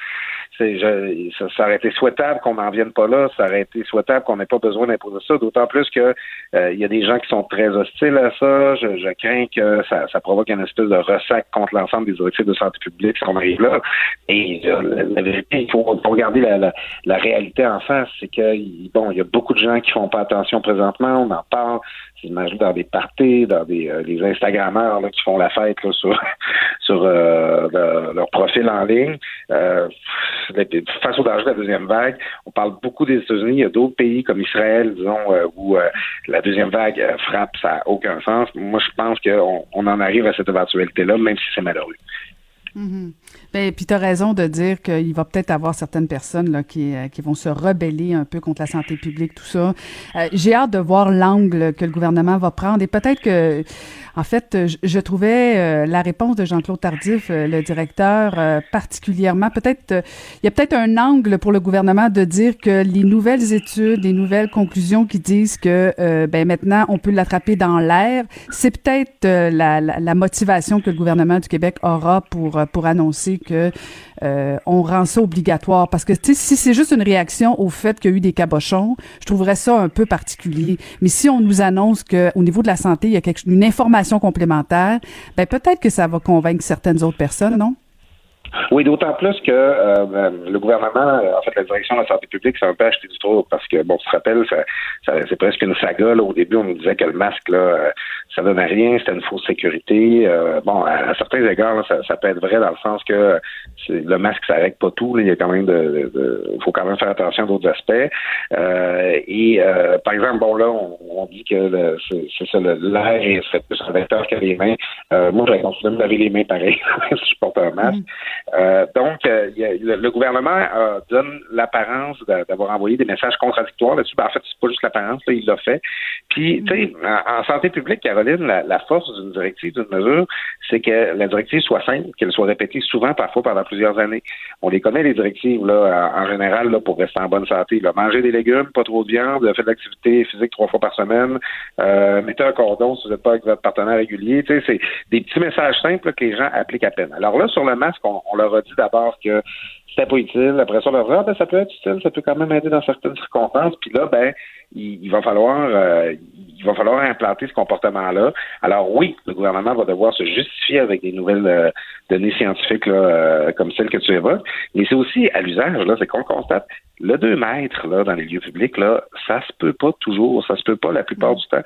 Speaker 6: c'est, je, ça, ça, aurait été souhaitable qu'on n'en vienne pas là. Ça aurait été souhaitable qu'on n'ait pas besoin d'imposer ça. D'autant plus que euh, il y a des gens qui sont très hostiles à ça. Je, je crains que ça, ça, provoque une espèce de ressac contre l'ensemble des directives de santé publique si on arrive là. Et euh, la, vérité, il faut, regarder la, la, la, réalité en face. C'est que bon, il y a beaucoup de gens qui font pas attention présentement. On en parle. J'imagine dans des parties, dans des euh, Instagrammeurs qui font la fête sur euh, leur, profil en ligne. Euh, face au danger de la deuxième vague, on parle beaucoup des États-Unis. Il y a d'autres pays comme Israël, disons, euh, où la deuxième vague frappe, ça n'a aucun sens. Moi, je pense qu'on on en arrive à cette éventualité-là, même si c'est malheureux.
Speaker 1: Mm-hmm. Ben, puis tu as raison de dire qu'il va peut-être avoir certaines personnes euh, qui vont se rebeller un peu contre la santé publique, tout ça. Euh, j'ai hâte de voir l'angle que le gouvernement va prendre et peut-être que, en fait, je, trouvais euh, la réponse de Jean-Claude Tardif, le directeur, particulièrement, peut-être, il y a peut-être un angle pour le gouvernement de dire que les nouvelles études, les nouvelles conclusions qui disent que, ben maintenant, on peut l'attraper dans l'air, c'est peut-être la, la, la motivation que le gouvernement du Québec aura pour, pour annoncer que euh, on rend ça obligatoire parce que si c'est juste une réaction au fait qu'il y a eu des cabochons, je trouverais ça un peu particulier. Mais si on nous annonce que au niveau de la santé, il y a une information complémentaire, ben peut-être que ça va convaincre certaines autres personnes, non?
Speaker 6: Oui, d'autant plus que euh, euh, le gouvernement, en fait, la direction de la santé publique s'est un peu acheté du trou parce que, bon, tu te rappelles, ça, c'est presque une saga. Là. Au début, on nous disait que le masque, là, euh, ça donnait rien, c'était une fausse sécurité. bon, à, certains égards, ça, ça, peut être vrai dans le sens que le masque, ça règle pas tout. Il y a quand même de, de, faut quand même faire attention à d'autres aspects. et par exemple, bon là, on, dit que c'est ça, l'air est plus un vecteur que les mains. moi, j'aurais continué de me laver les mains pareil si je porte un masque. Mm. Euh, donc, le, gouvernement donne l'apparence d'avoir envoyé des messages contradictoires là-dessus. Ben, en fait, c'est pas juste l'apparence, il l'a fait. Puis, tu sais, en, santé publique, Caroline, la, force d'une directive, d'une mesure, c'est que la directive soit simple, qu'elle soit répétée souvent, parfois pendant plusieurs années. On les connaît, les directives, là, en, général, là, pour rester en bonne santé. Là. Manger des légumes, pas trop de viande, faire de l'activité physique trois fois par semaine, euh, mettez un cordon si vous n'êtes pas avec votre partenaire régulier. Tu sais, c'est des petits messages simples que les gens appliquent à peine. Alors là, sur le masque, on, leur a dit d'abord que c'était pas utile. Après ça, on leur a dit, ah, ben, ça peut être utile, ça peut quand même aider dans certaines circonstances. Puis là, ben, il, va falloir euh, il va falloir implanter ce comportement-là. Alors oui, le gouvernement va devoir se justifier avec des nouvelles euh, données scientifiques euh, comme celles que tu évoques, mais c'est aussi à l'usage, là, c'est qu'on constate le 2 mètres là, dans les lieux publics, là, ça se peut pas toujours, ça se peut pas la plupart du temps.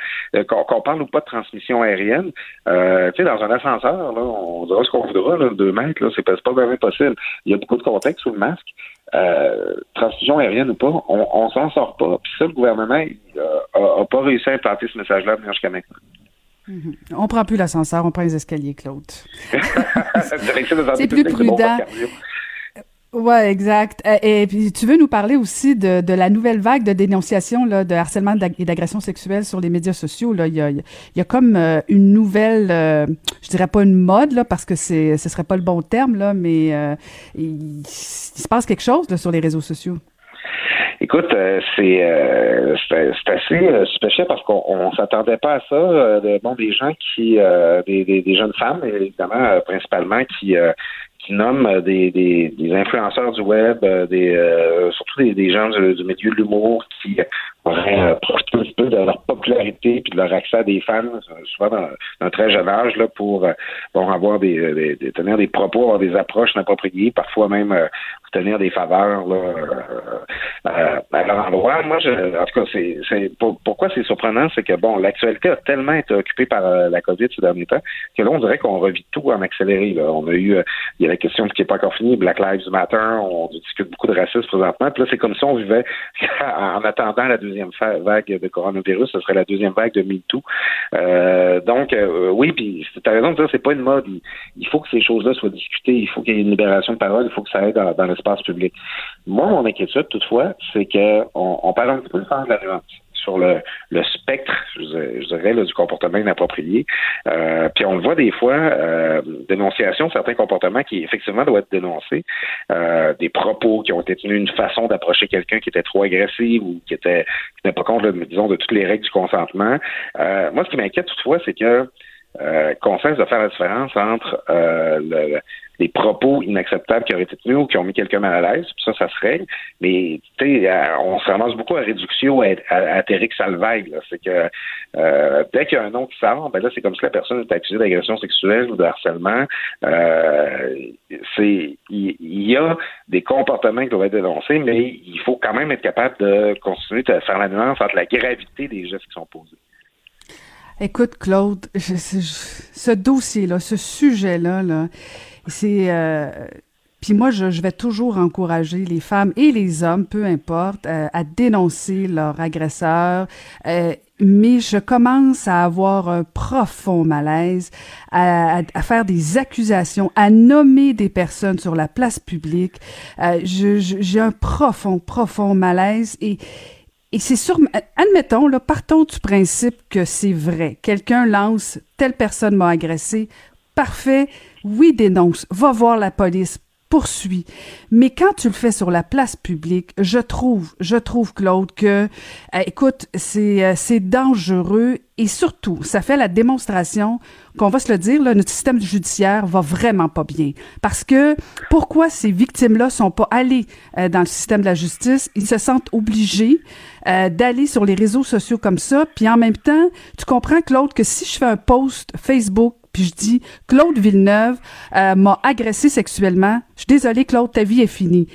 Speaker 6: qu'on, parle ou pas de transmission aérienne, euh, tu sais, dans un ascenseur, là, on dira ce qu'on voudra, là, 2 mètres, là, c'est pas, pas vraiment possible. Il y a beaucoup de contexte sous le masque. Euh, transfusion aérienne ou pas, on, on s'en sort pas. Puis ça, le gouvernement n'a pas réussi à implanter ce message-là jusqu'à maintenant.
Speaker 1: Mm On prend plus l'ascenseur, on prend les escaliers, Claude. C'est plus prudent. Ouais, exact. Euh, et, puis tu veux nous parler aussi de, de la nouvelle vague de dénonciation là, de harcèlement et d'agression sexuelle sur les médias sociaux. Là, il y a, il y a comme euh, une nouvelle, euh, je dirais pas une mode là, parce que c'est, ce serait pas le bon terme là, mais il, se passe quelque chose là, sur les réseaux sociaux.
Speaker 6: Écoute, c'est c'est assez spécial parce qu'on on, s'attendait pas à ça. de, bon, des gens qui, des, des, jeunes femmes, évidemment, principalement, qui qui euh, des, des, des, influenceurs du web, euh, des, euh, surtout des, des gens du, du milieu de l'humour qui auraient profité un peu de leur popularité puis de leur accès à des fans, souvent dans, un très jeune âge, là, pour bon, avoir des, des, tenir des propos, avoir des approches inappropriées, parfois même tenir des faveurs là, euh, à leur endroit. Moi, je, en tout cas, c'est, c'est pourquoi c'est surprenant, c'est que bon, l'actualité a tellement été occupée par la COVID ces derniers temps que là, on dirait qu'on revit tout en accéléré. Là. On a eu, il y a la question qui n'est pas encore finie, Black Lives Matter, on discute beaucoup de racisme présentement. Puis là, c'est comme si on vivait en attendant la deuxième vague de coronavirus, ce serait la deuxième vague de MeToo. Euh, donc, euh, oui, puis tu as raison de dire, c'est pas une mode. Il, faut que ces choses-là soient discutées, il faut qu'il y ait une libération de parole, il faut que ça aide dans, Moi, mon inquiétude, toutefois, c'est qu'on on parle un petit peu de faire de la nuance sur le, spectre, je, dirais, du comportement inapproprié. Euh, puis on le voit des fois, euh, dénonciation certains comportements qui effectivement doivent être dénoncés, euh, des propos qui ont été tenus, une façon d'approcher quelqu'un qui était trop agressif ou qui était qui n'est pas compte, disons, de toutes les règles du consentement. Moi, ce qui m'inquiète toutefois, c'est que euh, qu'on de faire la différence entre euh, le, des propos inacceptables qui auraient été tenus ou qui ont mis quelqu'un mal à l'aise, ça, ça se règle. Mais on se ramasse beaucoup à réduction à, à, à Salvaille. C'est que euh, dès qu'il y a un nom qui sort, ben là, c'est comme si la personne est accusée d'agression sexuelle ou de harcèlement. Euh, c'est il y, a des comportements qui doivent être dénoncés, mais il faut quand même être capable de continuer de faire la nuance entre la gravité des gestes qui sont posés.
Speaker 1: Écoute, Claude, ce dossier-là, ce sujet-là, là, c'est euh, puis moi, je, vais toujours encourager les femmes et les hommes, peu importe, euh, à dénoncer leur agresseur. Euh, mais je commence à avoir un profond malaise, à, faire des accusations, à nommer des personnes sur la place publique. J'ai un profond, profond malaise et et c'est sûr, admettons, là, partons du principe que c'est vrai. Quelqu'un lance, telle personne m'a agressé, parfait, oui, dénonce, va voir la police, poursuit. Mais quand tu le fais sur la place publique, je trouve, je trouve, Claude, que, euh, écoute, c'est, euh, c'est dangereux et surtout, ça fait la démonstration qu'on va se le dire, là, notre système judiciaire va vraiment pas bien. Parce que pourquoi ces victimes-là sont pas allées euh, dans le système de la justice? Ils se sentent obligés d'aller sur les réseaux sociaux comme ça. Puis en même temps, tu comprends, Claude, que si je fais un post Facebook puis je dis Claude Villeneuve euh, m'a agressé sexuellement. Je suis désolée, Claude, ta vie est finie.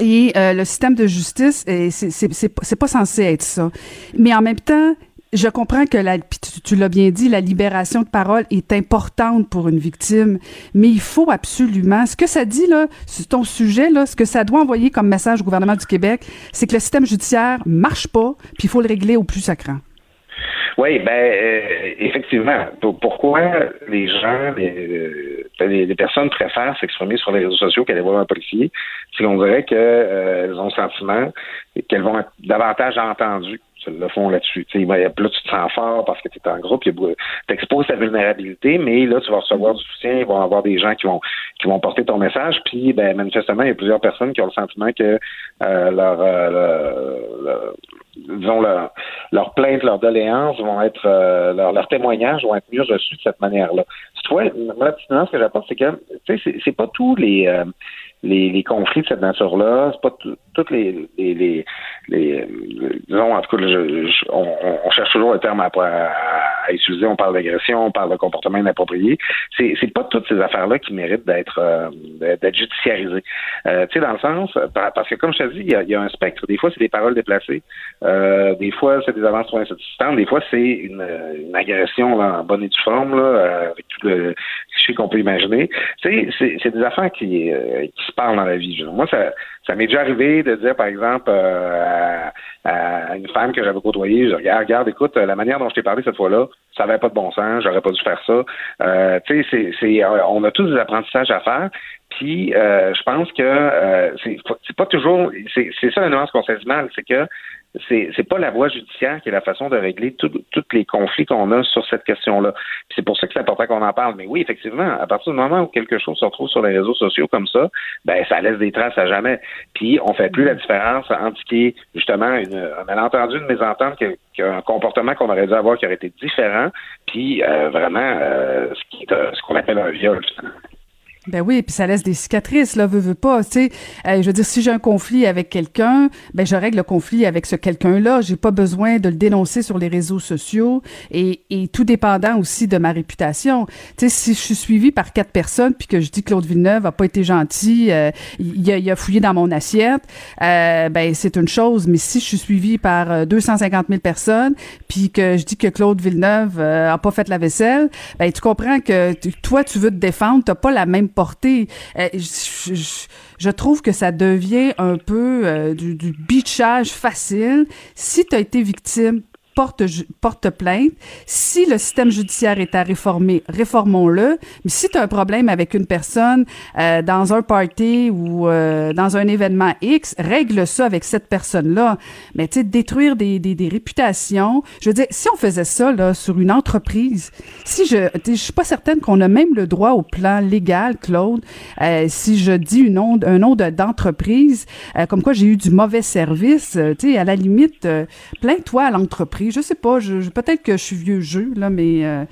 Speaker 1: Et euh, le système de justice, c'est pas censé être ça. Mais en même temps, je comprends que la, tu, l'as bien dit, la libération de parole est importante pour une victime, mais il faut absolument, ce que ça dit là, ton sujet là, ce que ça doit envoyer comme message au gouvernement du Québec, c'est que le système judiciaire marche pas, puis il faut le régler au plus sacrant.
Speaker 6: Oui, ben euh, effectivement. Pourquoi les gens, les, les, personnes préfèrent s'exprimer sur les réseaux sociaux qu'aller voir un policier, c'est qu'on dirait qu'elles ont le sentiment qu'elles vont être davantage entendues le font là-dessus. Là, tu te sens fort parce que tu es en groupe, tu exposes ta vulnérabilité, mais là, tu vas recevoir du soutien, il va y avoir des gens qui vont qui vont porter ton message, puis ben, manifestement, il y a plusieurs personnes qui ont le sentiment que euh, leur, euh, disons leur, leur plainte, leur doléance vont être euh, leur, leur témoignage vont être mieux reçus de cette manière-là. Toutefois, la petite que j'apporte, c'est que tu sais, c'est pas tous les les, les, conflits de cette nature-là, c'est pas toutes les, les, les, les, disons, en tout cas, on, on, cherche toujours le terme à, à, utiliser, on parle d'agression, on parle de comportement inapproprié. C'est, c'est pas toutes ces affaires-là qui méritent d'être euh, d'être judiciarisées. Euh, tu sais, dans le sens, parce que comme je te dis, il y a, y a un spectre. Des fois, c'est des paroles déplacées. Euh, des fois, c'est des avances trop insatisfaisantes. Des fois, c'est une, une agression là, en bonne et due forme, là, euh, avec tout le cliché qu'on peut imaginer. Tu sais, c'est, c'est des affaires qui, euh, qui se parlent dans la vie. Moi, ça, ça m'est déjà arrivé de dire, par exemple, euh, à, une femme que j'avais côtoyée, je regarde, regarde, écoute, la manière dont je t'ai parlé cette fois-là, ça n'avait pas de bon sens, j'aurais pas dû faire ça. Euh, tu sais, c'est, on a tous des apprentissages à faire. Puis, euh, je pense que euh, c'est pas toujours, c'est ça la nuance qu'on c'est que c'est c'est pas la voie judiciaire qui est la façon de régler tous les conflits qu'on a sur cette question-là. C'est pour ça que c'est important qu'on en parle. Mais oui, effectivement, à partir du moment où quelque chose se retrouve sur les réseaux sociaux comme ça, ben ça laisse des traces à jamais. Puis on fait plus la différence entre ce qui est justement une, un malentendu, une mésentente, qu'un comportement qu'on aurait dû avoir qui aurait été différent, puis euh, vraiment euh, ce euh, ce qu'on appelle un viol.
Speaker 1: Ben oui, puis ça laisse des cicatrices, là, veut, veut pas, tu sais. Euh, je veux dire, si j'ai un conflit avec quelqu'un, ben je règle le conflit avec ce quelqu'un-là. J'ai pas besoin de le dénoncer sur les réseaux sociaux et, et tout dépendant aussi de ma réputation. Tu sais, si je suis suivi par quatre personnes puis que je dis Claude Villeneuve a pas été gentil, euh, il, a, il, a, fouillé dans mon assiette, euh, ben c'est une chose. Mais si je suis suivi par 250 000 personnes puis que je dis que Claude Villeneuve a pas fait la vaisselle, ben tu comprends que toi tu veux te défendre, t'as pas la même Euh, je, trouve que ça devient un peu euh, du, du facile. Si tu as été victime, porte, plainte. Si le système judiciaire est à réformer, réformons-le. Mais si tu as un problème avec une personne euh, dans un party ou euh, dans un événement X, règle ça avec cette personne-là. Mais tu sais, détruire des, des, réputations. Je veux dire, si on faisait ça là, sur une entreprise, si je je suis pas certaine qu'on a même le droit au plan légal, Claude, euh, si je dis une nom, un nom d'entreprise, comme quoi j'ai eu du mauvais service, tu sais, à la limite, plains-toi à l'entreprise je sais pas, peut-être que je suis vieux jeu, là, mais euh,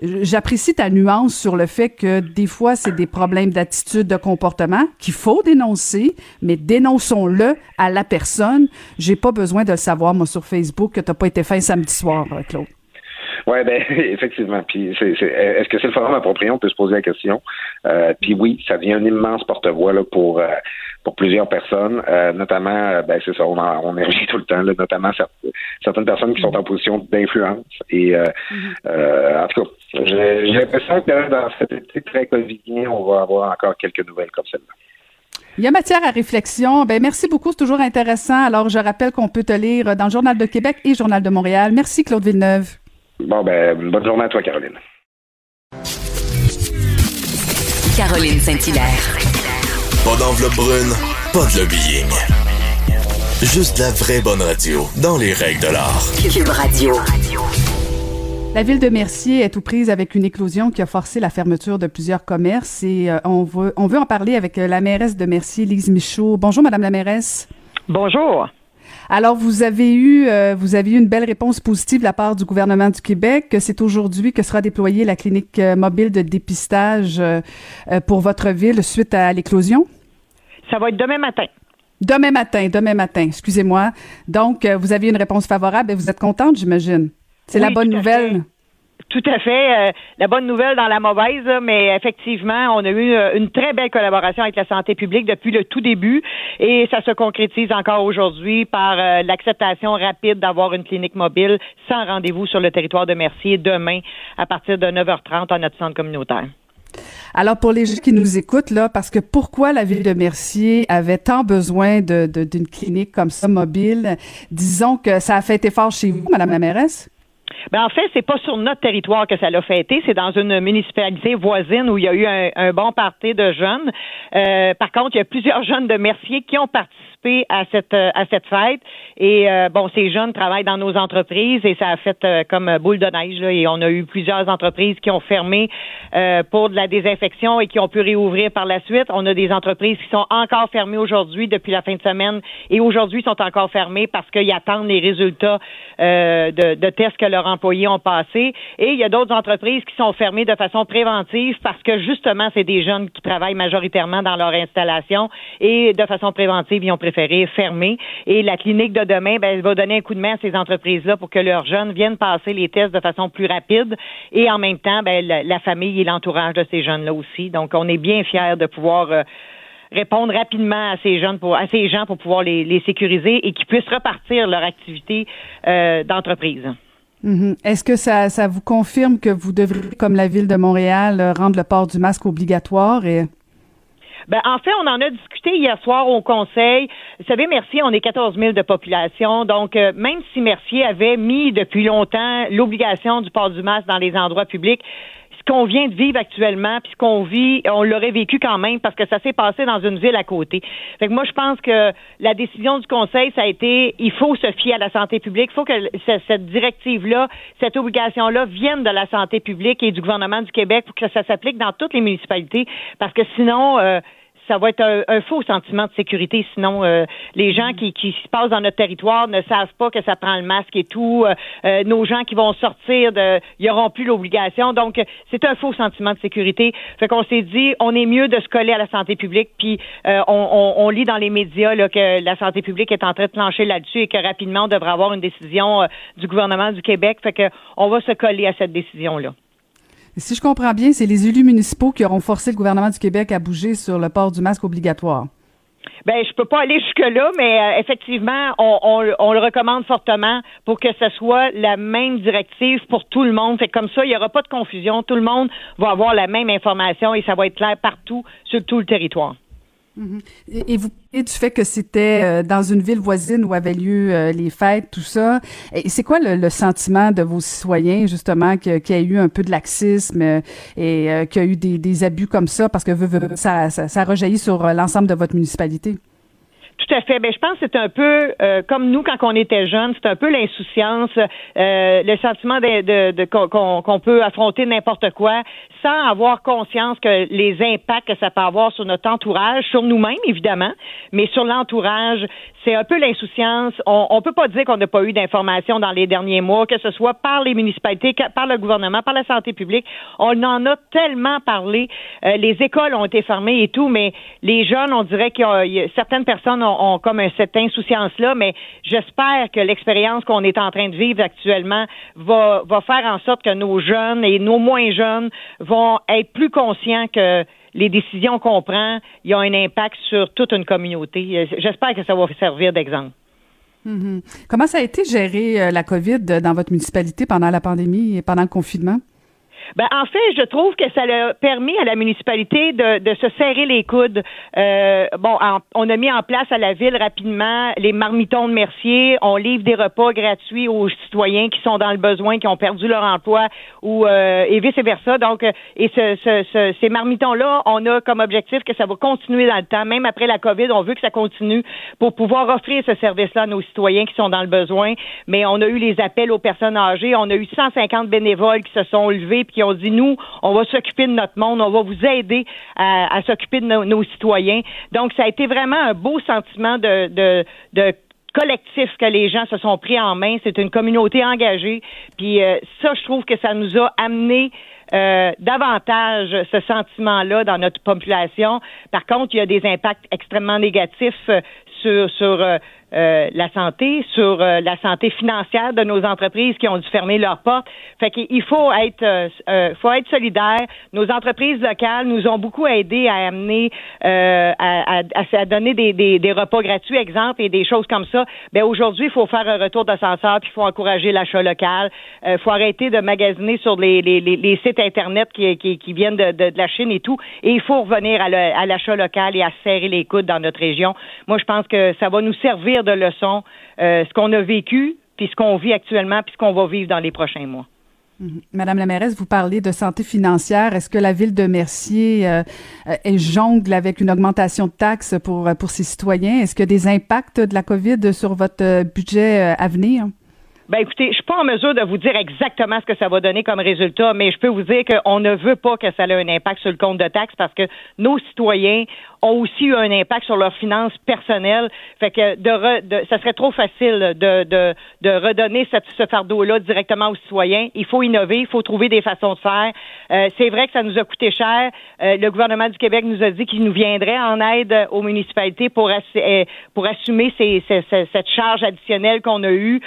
Speaker 1: j'apprécie ta nuance sur le fait que des fois, c'est des problèmes d'attitude, de comportement qu'il faut dénoncer, mais dénonçons-le à la personne. J'ai pas besoin de le savoir, moi, sur Facebook, que t'as pas été fin samedi soir, euh, Claude.
Speaker 6: Oui, ben effectivement. Puis est-ce que c'est le forum approprié? On peut se poser la question. Euh, puis oui, ça devient un immense porte-voix là, pour euh, pour plusieurs personnes, euh, notamment, ben c'est ça, on, en, on tout le temps, là, notamment certaines personnes qui sont en position d'influence. Et mm-hmm. en tout cas, j'ai l'impression que dans cet été très covidien, on va avoir encore quelques nouvelles comme celle-là.
Speaker 1: Il y a matière à réflexion. Ben merci beaucoup, c'est toujours intéressant. Alors je rappelle qu'on peut te lire dans le Journal de Québec et Journal de Montréal. Merci Claude Villeneuve.
Speaker 6: Bon, ben, bonne journée à toi, Caroline.
Speaker 2: Caroline Saint-Hilaire.
Speaker 3: Pas d'enveloppe brune, pas de lobbying. Juste la vraie bonne radio, dans les règles de l'art.
Speaker 2: Cube Radio.
Speaker 1: La ville de Mercier est aux prises avec une éclosion qui a forcé la fermeture de plusieurs commerces et euh, on, veut, on veut en parler avec euh, la mairesse de Mercier, Lise Michaud. Bonjour, Madame la mairesse.
Speaker 7: Bonjour.
Speaker 1: Alors, vous avez eu, euh, vous avez eu une belle réponse positive de la part du gouvernement du Québec. C'est aujourd'hui que sera déployée la clinique euh, mobile de dépistage euh, pour votre ville suite à l'éclosion?
Speaker 7: Ça va être demain matin.
Speaker 1: Demain matin, demain matin, excusez-moi. Donc, vous avez une réponse favorable et vous êtes contente, j'imagine. C'est la bonne nouvelle.
Speaker 7: Tout à fait. Euh, la bonne nouvelle dans la mauvaise, mais effectivement, on a eu euh, une très belle collaboration avec la santé publique depuis le tout début et ça se concrétise encore aujourd'hui par euh, l'acceptation rapide d'avoir une clinique mobile sans rendez-vous sur le territoire de Mercier demain à partir de 9h30 à notre centre communautaire.
Speaker 1: Alors pour les gens qui nous écoutent là, parce que pourquoi la ville de Mercier avait tant besoin d'une clinique comme ça mobile, disons que ça a fait effort chez vous, Madame la mairesse?
Speaker 7: Ben en fait, c'est pas sur notre territoire que ça l'a fêté, c'est dans une municipalité voisine où il y a eu un, bon party de jeunes. Euh, par contre, il y a plusieurs jeunes de Mercier qui ont participé à cette euh, à cette fête. Et euh, bon, ces jeunes travaillent dans nos entreprises et ça a fait euh, comme boule de neige. Là, et on a eu plusieurs entreprises qui ont fermé pour de la désinfection et qui ont pu réouvrir par la suite. On a des entreprises qui sont encore fermées aujourd'hui depuis la fin de semaine et aujourd'hui sont encore fermées parce qu'ils attendent les résultats de, de tests que leurs employés ont passés. Et il y a d'autres entreprises qui sont fermées de façon préventive parce que justement, c'est des jeunes qui travaillent majoritairement dans leur installation et de façon préventive, ils ont préféré fermer. Et la clinique de demain, ben, elle va donner un coup de main à ces entreprises-là pour que leurs jeunes viennent passer les tests de façon plus rapide. Et en même temps, ben, la, famille et l'entourage de ces jeunes-là aussi. Donc, on est bien fiers de pouvoir euh, répondre rapidement à ces jeunes pour à ces gens pour pouvoir les, sécuriser et qu'ils puissent repartir leur activité euh, d'entreprise.
Speaker 1: Mm-hmm. Est-ce que ça, ça vous confirme que vous devrez, comme la ville de Montréal, rendre le port du masque obligatoire
Speaker 7: ben, en fait, on en a discuté hier soir au Conseil. Vous savez, Mercier, on est 14 000 de population. Donc, euh, même si Mercier avait mis depuis longtemps l'obligation du port du masque dans les endroits publics, qu'on vient de vivre actuellement, puis ce qu'on vit, on l'aurait vécu quand même parce que ça s'est passé dans une ville à côté. Fait que moi, je pense que la décision du Conseil, ça a été, il faut se fier à la santé publique. Il faut que cette directive-là, cette obligation-là vienne de la santé publique et du gouvernement du Québec pour que ça s'applique dans toutes les municipalités parce que sinon, euh, ça va être un, faux sentiment de sécurité. Sinon, euh, les gens qui, qui se passent dans notre territoire ne savent pas que ça prend le masque et tout. Euh, euh, nos gens qui vont sortir, de, ils n'auront plus l'obligation. Donc, c'est un faux sentiment de sécurité. Fait qu'on s'est dit, on est mieux de se coller à la santé publique. Puis, on, on, lit dans les médias là, que la santé publique est en train de plancher là-dessus et que rapidement, on devrait avoir une décision du gouvernement du Québec. Fait que on va se coller à cette décision-là.
Speaker 1: Si je comprends bien, c'est les élus municipaux qui auront forcé le gouvernement du Québec à bouger sur le port du masque obligatoire.
Speaker 7: Ben, je peux pas aller jusque-là, mais euh, effectivement, on, le recommande fortement pour que ce soit la même directive pour tout le monde. Fait comme ça, il n'y aura pas de confusion. Tout le monde va avoir la même information et ça va être clair partout sur tout le territoire.
Speaker 1: Mhm. Et vous parlez du fait que c'était euh, dans une ville voisine où avaient lieu euh, les fêtes, tout ça. Et c'est quoi le, sentiment de vos citoyens, justement, qu'il y a eu un peu de laxisme euh, et qu'il y a eu des, abus comme ça, parce que ça, ça, ça rejaillit sur l'ensemble de votre municipalité?
Speaker 7: Tout à fait. Ben, je pense que c'est un peu euh, comme nous quand on était jeunes, c'est un peu l'insouciance, euh, le sentiment de, de, qu'on peut affronter n'importe quoi sans avoir conscience que les impacts que ça peut avoir sur notre entourage, sur nous-mêmes évidemment, mais sur l'entourage, c'est un peu l'insouciance. On, on peut pas dire qu'on n'a pas eu d'informations dans les derniers mois, que ce soit par les municipalités, par le gouvernement, par la santé publique. On en a tellement parlé. Euh, les écoles ont été fermées et tout, mais les jeunes, on dirait que certaines personnes ont ont, comme cette insouciance-là, mais j'espère que l'expérience qu'on est en train de vivre actuellement va, va faire en sorte que nos jeunes et nos moins jeunes vont être plus conscients que les décisions qu'on prend, y ont un impact sur toute une communauté. J'espère que ça va servir d'exemple.
Speaker 1: Mm-hmm. Comment ça a été géré euh, la COVID dans votre municipalité pendant la pandémie et pendant le confinement?
Speaker 7: Ben, en fait, je trouve que ça a permis à la municipalité de, de se serrer les coudes. Euh, bon, on a mis en place à la ville rapidement les marmitons de Mercier. On livre des repas gratuits aux citoyens qui sont dans le besoin, qui ont perdu leur emploi ou euh, et vice versa. Donc, euh, et ce, ce, ces marmitons-là, on a comme objectif que ça va continuer dans le temps, même après la COVID. On veut que ça continue pour pouvoir offrir ce service-là à nos citoyens qui sont dans le besoin. Mais on a eu les appels aux personnes âgées. On a eu 150 bénévoles qui se sont levés qui ont dit nous, on va s'occuper de notre monde, on va vous aider à, s'occuper de nos, citoyens. Donc, ça a été vraiment un beau sentiment de, de, collectif que les gens se sont pris en main. C'est une communauté engagée. Puis euh, ça, je trouve que ça nous a amené euh, davantage ce sentiment-là dans notre population. Par contre, il y a des impacts extrêmement négatifs euh, sur, sur euh, la santé, sur euh, la santé financière de nos entreprises qui ont dû fermer leurs portes. Fait qu'il faut être, euh, faut être solidaire. Nos entreprises locales nous ont beaucoup aidé à amener, à, à, donner des, des, repas gratuits, exemple, et des choses comme ça. Ben aujourd'hui, il faut faire un retour d'ascenseur, puis il faut encourager l'achat local. Il faut arrêter de magasiner sur les, les, les, sites internet qui, qui, qui viennent de, de, la Chine et tout. Et il faut revenir à l'achat local et à serrer les coudes dans notre région. Moi, je pense que ça va nous servir de leçon. Euh, ce qu'on a vécu puis ce qu'on vit actuellement, puis ce qu'on va vivre dans les prochains mois.
Speaker 1: Mhm. Madame la mairesse, vous parlez de santé financière. Est-ce que la ville de Mercier euh, est jongle avec une augmentation de taxes pour, pour ses citoyens? Est-ce qu'il y a des impacts de la COVID sur votre budget à venir?
Speaker 7: Ben écoutez, je suis pas en mesure de vous dire exactement ce que ça va donner comme résultat, mais je peux vous dire qu'on ne veut pas que ça ait un impact sur le compte de taxes parce que nos citoyens ont aussi eu un impact sur leurs finances personnelles. Fait que de, de ça serait trop facile de, de, de redonner ce fardeau-là directement aux citoyens. Il faut innover, il faut trouver des façons de faire. Euh, c'est vrai que ça nous a coûté cher. Euh, le gouvernement du Québec nous a dit qu'il nous viendrait en aide aux municipalités pour, euh, pour assumer ces, ces, cette charge additionnelle qu'on a eue.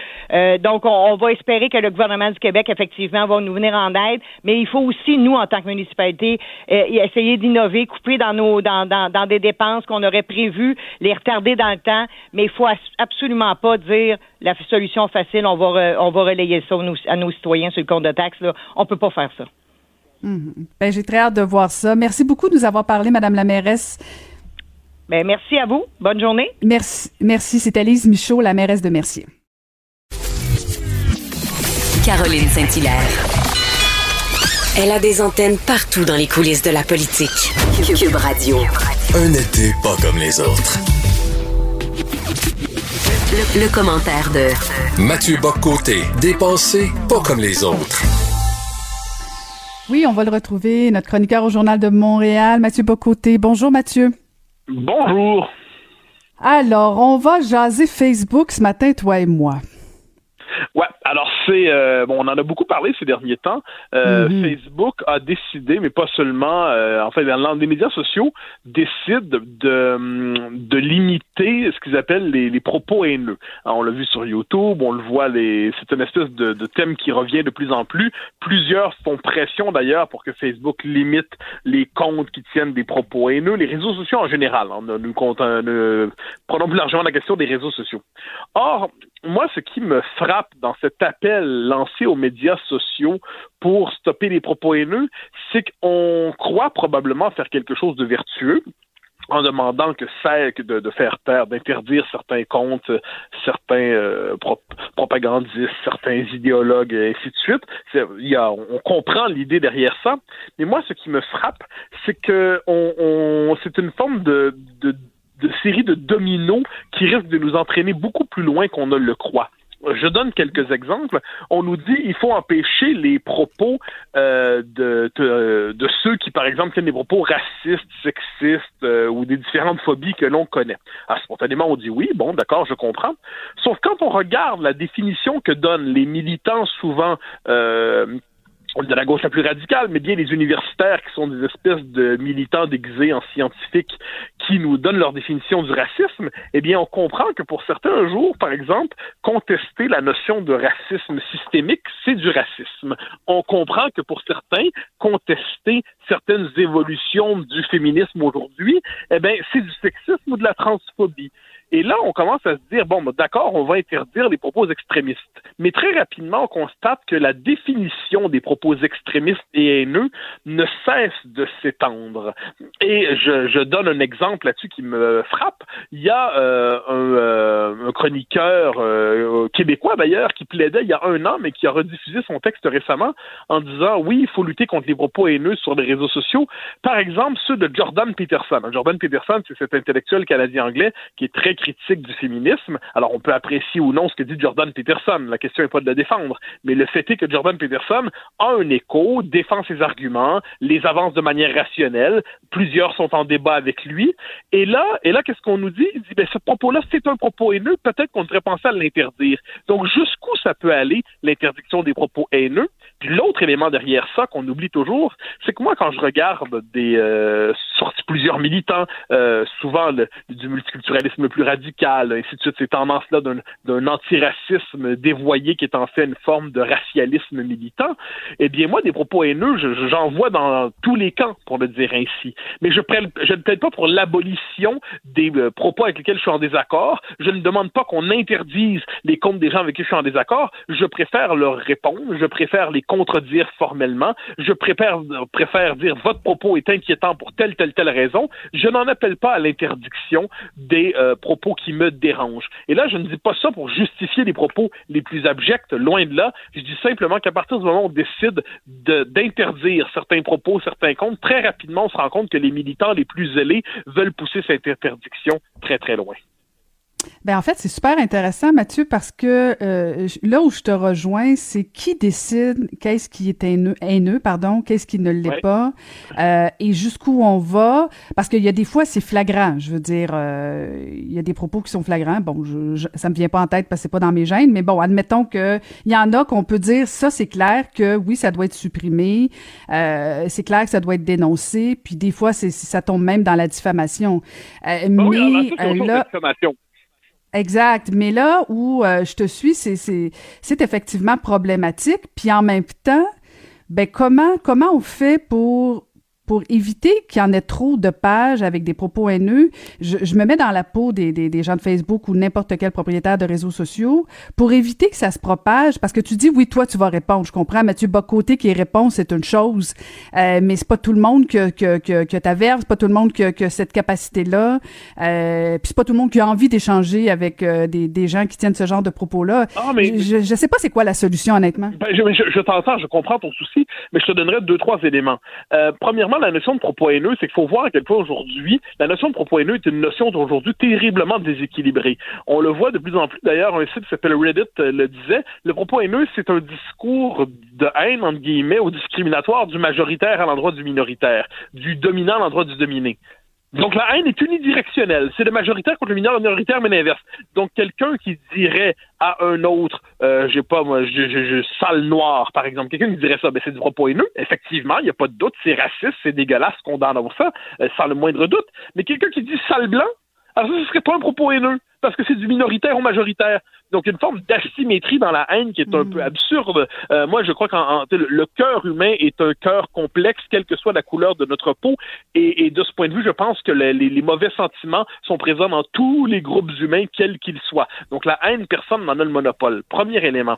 Speaker 7: donc, on, on, va espérer que le gouvernement du Québec, effectivement, va nous venir en aide. Mais il faut aussi, nous, en tant que municipalité, essayer d'innover, couper dans nos dans, dans, dans des dépenses qu'on aurait prévues, les retarder dans le temps, mais il faut absolument pas dire la solution facile, on va, on va relayer ça à nos citoyens sur le compte de taxes. Là. On peut pas faire ça.
Speaker 1: Mm-hmm. Ben, j'ai très hâte de voir ça. Merci beaucoup de nous avoir parlé, Madame la mairesse.
Speaker 7: Ben, merci à vous. Bonne journée.
Speaker 1: Merci. Merci. C'est Alice Michaud, la mairesse de Mercier.
Speaker 2: Caroline Saint-Hilaire. Elle a des antennes partout dans les coulisses de la politique. Cube Radio.
Speaker 3: Un été pas comme les autres.
Speaker 2: Le, commentaire de
Speaker 3: Mathieu Boccoté, dépensé pas comme les autres.
Speaker 1: Oui, on va le retrouver, notre chroniqueur au Journal de Montréal, Mathieu Bocoté. Bonjour Mathieu.
Speaker 8: Bonjour.
Speaker 1: Alors, on va jaser Facebook ce matin, toi et moi.
Speaker 8: Ouais, c'est euh, bon, on en a beaucoup parlé ces derniers temps. Euh,
Speaker 1: Mhm.
Speaker 8: Facebook a décidé, mais pas seulement, euh, en fait, dans les médias sociaux décident de de limiter ce qu'ils appellent les, les propos haineux. Alors, on l'a vu sur YouTube, on le voit, les c'est une espèce de, de thème qui revient de plus en plus. Plusieurs font pression d'ailleurs pour que Facebook limite les comptes qui tiennent des propos haineux, les réseaux sociaux en général. hein. nous, compte- euh, prenons plus largement la question des réseaux sociaux. Or, moi, ce qui me frappe dans cet appel lancé aux médias sociaux pour stopper les propos haineux, c'est qu'on croit probablement faire quelque chose de vertueux en demandant que que de, de faire taire, d'interdire certains comptes, certains euh, pro- propagandistes, certains idéologues, et ainsi de suite. C'est- y a, on comprend l'idée derrière ça, mais moi, ce qui me frappe, c'est que on, on- c'est une forme de, de, de série de dominos qui risque de nous entraîner beaucoup plus loin qu'on ne le croit. Je donne quelques exemples. On nous dit il faut empêcher les propos euh, de, de, de ceux qui, par exemple, tiennent des propos racistes, sexistes euh, ou des différentes phobies que l'on connaît. Alors, spontanément, on dit oui, bon, d'accord, je comprends. Sauf quand on regarde la définition que donnent les militants souvent euh, de la gauche la plus radicale, mais bien les universitaires qui sont des espèces de militants déguisés en scientifiques qui nous donnent leur définition du racisme, eh bien, on comprend que pour certains un jour, par exemple, contester la notion de racisme systémique, c'est du racisme. On comprend que pour certains, contester certaines évolutions du féminisme aujourd'hui, eh bien, c'est du sexisme ou de la transphobie. Et là, on commence à se dire, bon, ben, d'accord, on va interdire les propos extrémistes. Mais très rapidement, on constate que la définition des propos extrémistes et haineux ne cesse de s'étendre. Et je, je donne un exemple là-dessus qui me frappe. Il y a euh, un, euh, un chroniqueur euh, québécois, d'ailleurs, qui plaidait il y a un an, mais qui a rediffusé son texte récemment en disant, oui, il faut lutter contre les propos haineux sur les réseaux sociaux. Par exemple, ceux de Jordan Peterson. Jordan Peterson, c'est cet intellectuel canadien-anglais qui est très critique du féminisme. Alors, on peut apprécier ou non ce que dit Jordan Peterson. La question n'est pas de le défendre. Mais le fait est que Jordan Peterson a un écho, défend ses arguments, les avance de manière rationnelle. Plusieurs sont en débat avec lui. Et là, et là, qu'est-ce qu'on nous dit? Il dit, ben, ce propos-là, c'est un propos haineux. Peut-être qu'on devrait penser à l'interdire. Donc, jusqu'où ça peut aller, l'interdiction des propos haineux? Puis l'autre élément derrière ça qu'on oublie toujours, c'est que moi, quand je regarde des euh, sorties plusieurs militants, euh, souvent du multiculturalisme plus radical, ainsi de suite, ces tendances-là d'un, antiracisme dévoyé qui est en fait une forme de racialisme militant, eh bien moi, des propos haineux, je- j'en vois dans tous les camps, pour le dire ainsi. Mais je je ne plaide pas pour l'abolition des euh, propos avec lesquels je suis en désaccord. Je ne demande pas qu'on interdise les comptes des gens avec qui je suis en désaccord. Je préfère leur répondre. Je préfère les contredire formellement. Je préfère, préfère dire votre propos est inquiétant pour telle, telle telle telle raison. Je n'en appelle pas à l'interdiction des euh, propos qui me dérangent. Et là, je ne dis pas ça pour justifier les propos les plus abjects, loin de là. Je dis simplement qu'à partir du moment où on décide d'interdire certains propos, certains comptes, très rapidement, on se rend compte que les militants les plus zélés veulent pousser cette interdiction très, très loin.
Speaker 1: Ben en fait, c'est super intéressant, Mathieu, parce que euh, là où je te rejoins, c'est qui décide qu'est-ce qui est haineux, haineux pardon, qu'est-ce qui ne l'est pas, euh, et jusqu'où on va, parce qu'il y a des fois c'est flagrant. Je veux dire, euh, il y a des propos qui sont flagrants. Bon, je, ça me vient pas en tête parce que c'est pas dans mes gènes, mais bon, admettons que il y en a qu'on peut dire ça, c'est clair que oui, ça doit être supprimé, euh, c'est clair que ça doit être dénoncé, puis des fois c'est ça tombe même dans la diffamation.
Speaker 8: Euh, mais oui, là,
Speaker 1: Exact. Mais là où euh, je te suis, c'est, effectivement problématique. Puis en même temps, ben comment comment on fait pour pour éviter qu'il y en ait trop de pages avec des propos haineux, je, je me mets dans la peau des, des, des gens de Facebook ou n'importe quel propriétaire de réseaux sociaux pour éviter que ça se propage. Parce que tu dis, oui, toi, tu vas répondre. Je comprends. Mathieu Bocoté qui répond, c'est une chose. Euh, mais c'est pas tout le monde que, que, que, que t'averse, c'est pas tout le monde qui a, cette capacité-là. Euh, puis c'est pas tout le monde qui a envie d'échanger avec euh, des, des gens qui tiennent ce genre de propos-là. Ah, mais... je, je sais pas c'est quoi la solution, honnêtement.
Speaker 8: Ben, je, je, je t'entends, je comprends ton souci, mais je te donnerai deux, trois éléments. Euh, la notion de propos haineux, c'est qu'il faut voir à quel point aujourd'hui, la notion de propos haineux est une notion d'aujourd'hui terriblement déséquilibrée. On le voit de plus en plus, d'ailleurs, un site qui s'appelle Reddit euh, le disait, le propos haineux, c'est un discours de haine, entre guillemets, ou discriminatoire du majoritaire à l'endroit du minoritaire, du dominant à l'endroit du dominé. Donc la haine est unidirectionnelle. C'est le majoritaire contre le minoritaire, mais l'inverse. Donc quelqu'un qui dirait à un autre, euh, j'ai pas moi, je, je, sale noir, par exemple, quelqu'un qui dirait ça, ben c'est du propos haineux. Effectivement, il n'y a pas de doute, c'est raciste, c'est dégueulasse qu'on dans ça, euh, sans le moindre doute. Mais quelqu'un qui dit sale blanc, alors ça, ce serait pas un propos haineux, parce que c'est du minoritaire au majoritaire. Donc, une forme d'asymétrie dans la haine qui est un peu hmm. absurde. Euh, moi, je crois que le cœur humain est un cœur complexe, quelle que soit la couleur de notre peau. Et, de ce point de vue, je pense que les, les, mauvais sentiments sont présents dans tous les groupes humains, quels qu'ils soient. Donc, la haine, personne n'en a le monopole. Premier élément.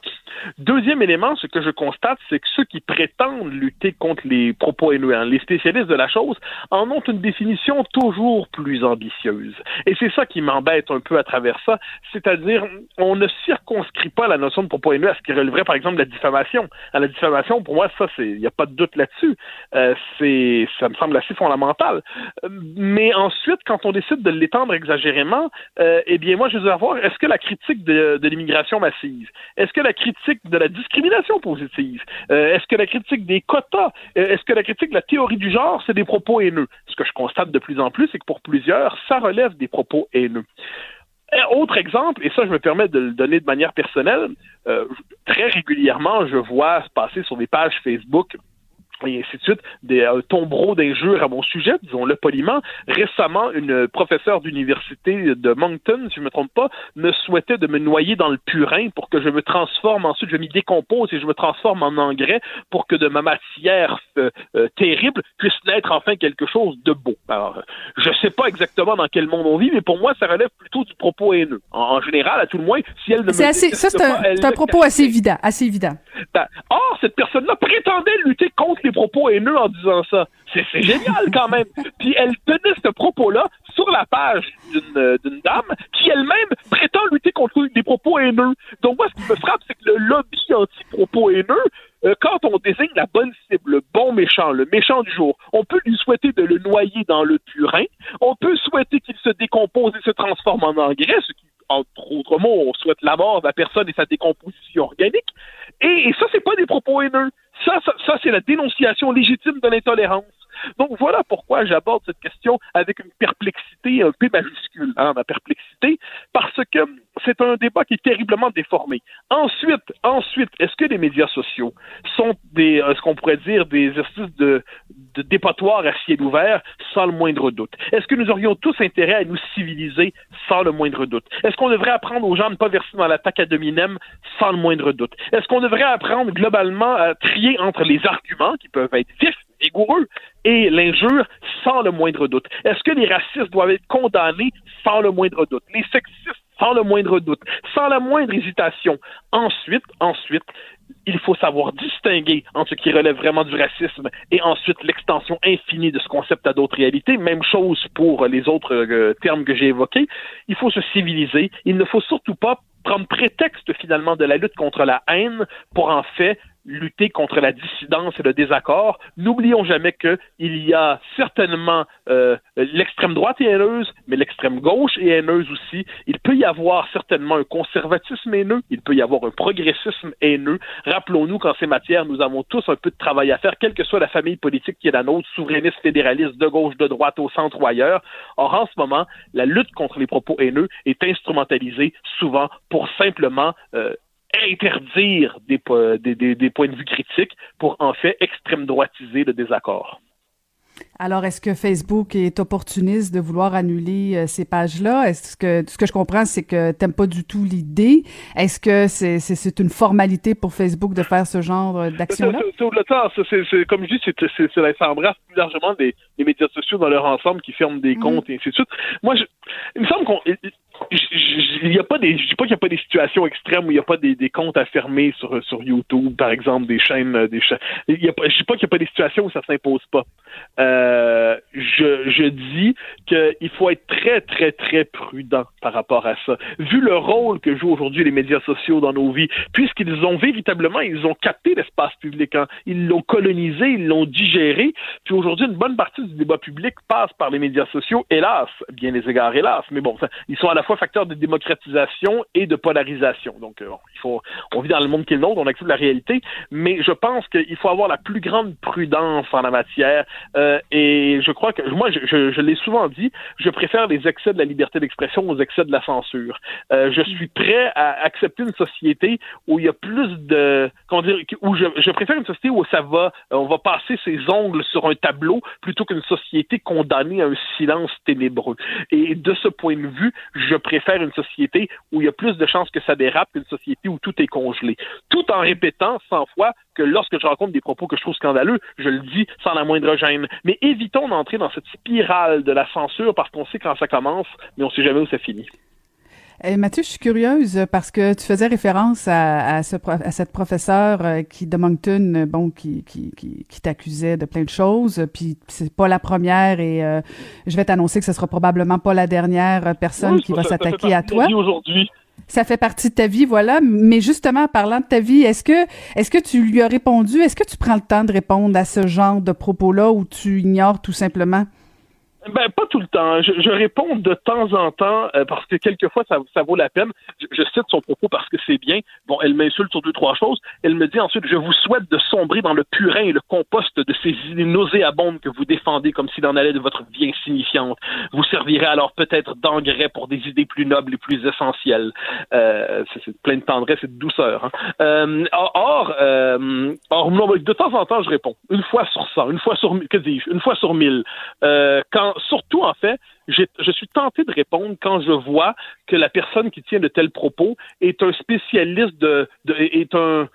Speaker 8: Deuxième élément, ce que je constate, c'est que ceux qui prétendent lutter contre les propos haineux, hein, les spécialistes de la chose, en ont une définition toujours plus ambitieuse. Et c'est ça qui m'embête un peu à travers ça. C'est-à-dire, on ne circonscrit pas la notion de propos haineux à ce qui relèverait, par exemple, de la diffamation. À la diffamation, pour moi, ça, il n'y a pas de doute là-dessus. Euh, ça me semble assez fondamental. Mais ensuite, quand on décide de l'étendre exagérément, euh, eh bien, moi, je veux savoir, est-ce que la critique de, l'immigration massive, est-ce que la critique de la discrimination positive, euh, est-ce que la critique des quotas, est-ce que la critique de la théorie du genre, c'est des propos haineux? Ce que je constate de plus en plus, c'est que pour plusieurs, ça relève des propos haineux. Autre exemple, et ça je me permets de le donner de manière personnelle, euh, très régulièrement je vois passer sur des pages Facebook et ainsi de suite, des euh, tombereaux d'injures à mon sujet, disons-le poliment. Récemment, une professeure d'université de Moncton, si je ne me trompe pas, me souhaitait de me noyer dans le purin pour que je me transforme ensuite, je m'y décompose et je me transforme en engrais pour que de ma matière euh, euh, terrible puisse naître enfin quelque chose de beau. Alors, je ne sais pas exactement dans quel monde on vit, mais pour moi, ça relève plutôt du propos haineux. En, général, à tout le moins, si elle ne me
Speaker 1: assez, Ça, c'est un, un, propos assez évident, assez évident.
Speaker 8: Ben, or, cette personne-là prétendait lutter contre propos haineux en disant ça. C'est génial quand même. Puis elle tenait ce propos-là sur la page d'une dame qui elle-même prétend lutter contre des propos haineux. Donc moi, ce qui me frappe, c'est que le lobby anti-propos haineux, euh, quand on désigne la bonne cible, le bon méchant, le méchant du jour, on peut lui souhaiter de le noyer dans le purin, on peut souhaiter qu'il se décompose et se transforme en engrais, ce qui entre autres mots, on souhaite la mort de la personne et sa décomposition organique. Et, et ça, c'est pas des propos haineux. Ça, ça, ça c'est la dénonciation légitime de l'intolérance. Donc voilà pourquoi j'aborde cette question avec une perplexité un peu majuscule, hein, ma perplexité, parce que c'est un débat qui est terriblement déformé. Ensuite, ensuite, est-ce que les médias sociaux sont des, euh, ce qu'on pourrait dire, des exercices de, de dépotoir à ciel ouvert, sans le moindre doute? Est-ce que nous aurions tous intérêt à nous civiliser sans le moindre doute? Est-ce qu'on devrait apprendre aux gens de ne pas verser dans l'attaque à dominem sans le moindre doute? Est-ce qu'on devrait apprendre globalement à trier entre les arguments qui peuvent être vifs vigoureux et l'injure sans le moindre doute. Est-ce que les racistes doivent être condamnés sans le moindre doute? Les sexistes sans le moindre doute, sans la moindre hésitation. Ensuite, ensuite, il faut savoir distinguer entre ce qui relève vraiment du racisme et ensuite l'extension infinie de ce concept à d'autres réalités. Même chose pour les autres euh, termes que j'ai évoqués. Il faut se civiliser. Il ne faut surtout pas prendre prétexte finalement de la lutte contre la haine pour en fait lutter contre la dissidence et le désaccord. N'oublions jamais qu'il y a certainement euh, l'extrême droite est haineuse, mais l'extrême gauche est haineuse aussi. Il peut y avoir certainement un conservatisme haineux, il peut y avoir un progressisme haineux. Rappelons-nous qu'en ces matières, nous avons tous un peu de travail à faire, quelle que soit la famille politique qui est la nôtre, souverainiste, fédéraliste, de gauche, de droite, au centre ou ailleurs. Or, en ce moment, la lutte contre les propos haineux est instrumentalisée souvent pour simplement euh, interdire des, des, des, points de vue critiques pour en fait extrême droitiser le désaccord.
Speaker 1: Alors, est-ce que Facebook est opportuniste de vouloir annuler euh, ces pages-là? Est-ce que ce que je comprends, c'est que t'aimes pas du tout l'idée? Est-ce que c'est, une formalité pour Facebook de faire ce genre d'action-là?
Speaker 8: C'est, comme je dis, c'est, ça embrasse plus largement des, médias sociaux dans leur ensemble qui ferment des mhm. comptes et ainsi de suite. Moi, je, il me semble qu'on il y a pas des je dis pas qu'il n'y a pas des situations extrêmes où il n'y a pas des, des, comptes à fermer sur sur YouTube par exemple des chaînes des chaînes il y a pas, je dis pas qu'il n'y a pas des situations où ça s'impose pas euh, je, je dis qu'il faut être très, très, très prudent par rapport à ça. Vu le rôle que jouent aujourd'hui les médias sociaux dans nos vies, puisqu'ils ont véritablement, ils ont capté l'espace public, hein. ils l'ont colonisé, ils l'ont digéré, puis aujourd'hui, une bonne partie du débat public passe par les médias sociaux, hélas, bien les égards, hélas, mais bon, ils sont à la fois facteurs de démocratisation et de polarisation. Donc, euh, il faut, on vit dans le monde qui est le nôtre, on accepte la réalité, mais je pense qu'il faut avoir la plus grande prudence en la matière. Euh, et je crois que moi, je, je, l'ai souvent dit, je préfère les excès de la liberté d'expression aux excès de la censure. Euh, je suis prêt à accepter une société où il y a plus de, comment dire, où je, je préfère une société où ça va, on va passer ses ongles sur un tableau plutôt qu'une société condamnée à un silence ténébreux. Et de ce point de vue, je préfère une société où il y a plus de chances que ça dérape qu'une société où tout est congelé. Tout en répétant cent fois que lorsque je rencontre des propos que je trouve scandaleux, je le dis sans la moindre gêne. Mais évitons d'entrer dans cette spirale de la censure parce qu'on sait quand ça commence, mais on sait jamais où ça finit.
Speaker 1: Eh, Mathieu, je suis curieuse parce que tu faisais référence à, ce, à cette professeure euh, qui de Moncton, bon, qui, qui, qui, t'accusait de plein de choses, puis c'est pas la première et euh, je vais t'annoncer que ce sera probablement pas la dernière personne qui va s'attaquer à toi.
Speaker 8: Aujourd'hui
Speaker 1: ça fait partie de ta vie, voilà. Mais justement, en parlant de ta vie, est-ce que, est-ce que tu lui as répondu? Est-ce que tu prends le temps de répondre à ce genre de propos-là ou tu ignores tout simplement?
Speaker 8: Ben, pas tout le temps. Je, je réponds de temps en temps euh, parce que quelquefois, ça, ça vaut la peine. Je, je, cite son propos parce que c'est bien. Bon, elle m'insulte sur deux, trois choses. Elle me dit ensuite, je vous souhaite de sombrer dans le purin et le compost de ces idées nauséabondes que vous défendez comme s'il en allait de votre vie insignifiante. Vous servirez alors peut-être d'engrais pour des idées plus nobles et plus essentielles. Euh, c'est plein de tendresse et de douceur. Hein. Euh, or, euh, or, de temps en temps, je réponds. Une fois sur cent, une fois sur, que dis-je, une fois sur mille. Euh, quand surtout, en fait, je suis tenté de répondre quand je vois que la personne qui tient de tels propos est un spécialiste de, est un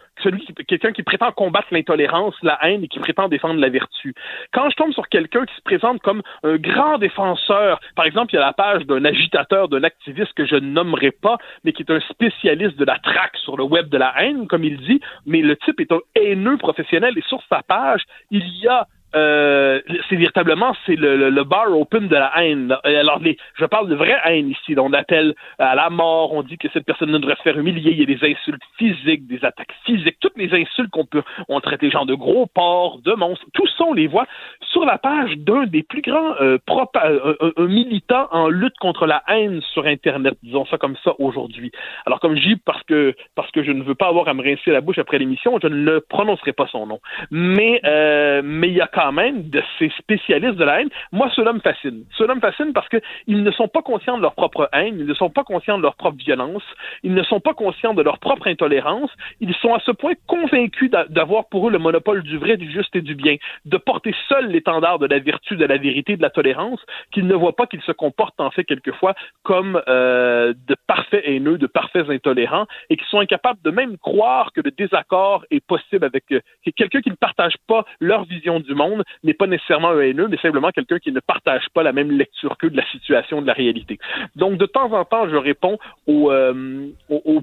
Speaker 8: quelqu'un qui prétend combattre l'intolérance, la haine et qui prétend défendre la vertu. Quand je tombe sur quelqu'un qui se présente comme un grand défenseur, par exemple, il y a la page d'un agitateur, d'un activiste que je ne nommerai pas, mais qui est un spécialiste de la traque sur le web de la haine, comme il dit, mais le type est un haineux professionnel et sur sa page, il y a euh, c'est véritablement c'est le, le, bar open de la haine. Alors les, je parle de vraie haine ici. On appelle à la mort, on dit que cette personne ne devrait se faire humilier. Il y a des insultes physiques, des attaques physiques, toutes les insultes qu'on peut. On traite les gens de gros porcs, de monstres. Tout ça on les voit sur la page d'un des plus grands euh, euh, un, militant en lutte contre la haine sur Internet. Disons ça comme ça aujourd'hui. Alors comme je dis parce que parce que je ne veux pas avoir à me rincer la bouche après l'émission, je ne le prononcerai pas son nom. Mais euh, mais il y a quand de ces spécialistes de la haine. Moi, cela me fascine. Cela me fascine parce qu'ils ne sont pas conscients de leur propre haine, ils ne sont pas conscients de leur propre violence, ils ne sont pas conscients de leur propre intolérance. Ils sont à ce point convaincus d'avoir pour eux le monopole du vrai, du juste et du bien, de porter seul l'étendard de la vertu, de la vérité, de la tolérance, qu'ils ne voient pas qu'ils se comportent en fait quelquefois comme euh, de parfaits haineux, de parfaits intolérants, et qui sont incapables de même croire que le désaccord est possible avec euh, quelqu'un qui ne partage pas leur vision du monde n'est pas nécessairement un haineux, mais simplement quelqu'un qui ne partage pas la même lecture que de la situation, de la réalité. Donc, de temps en temps, je réponds aux, euh,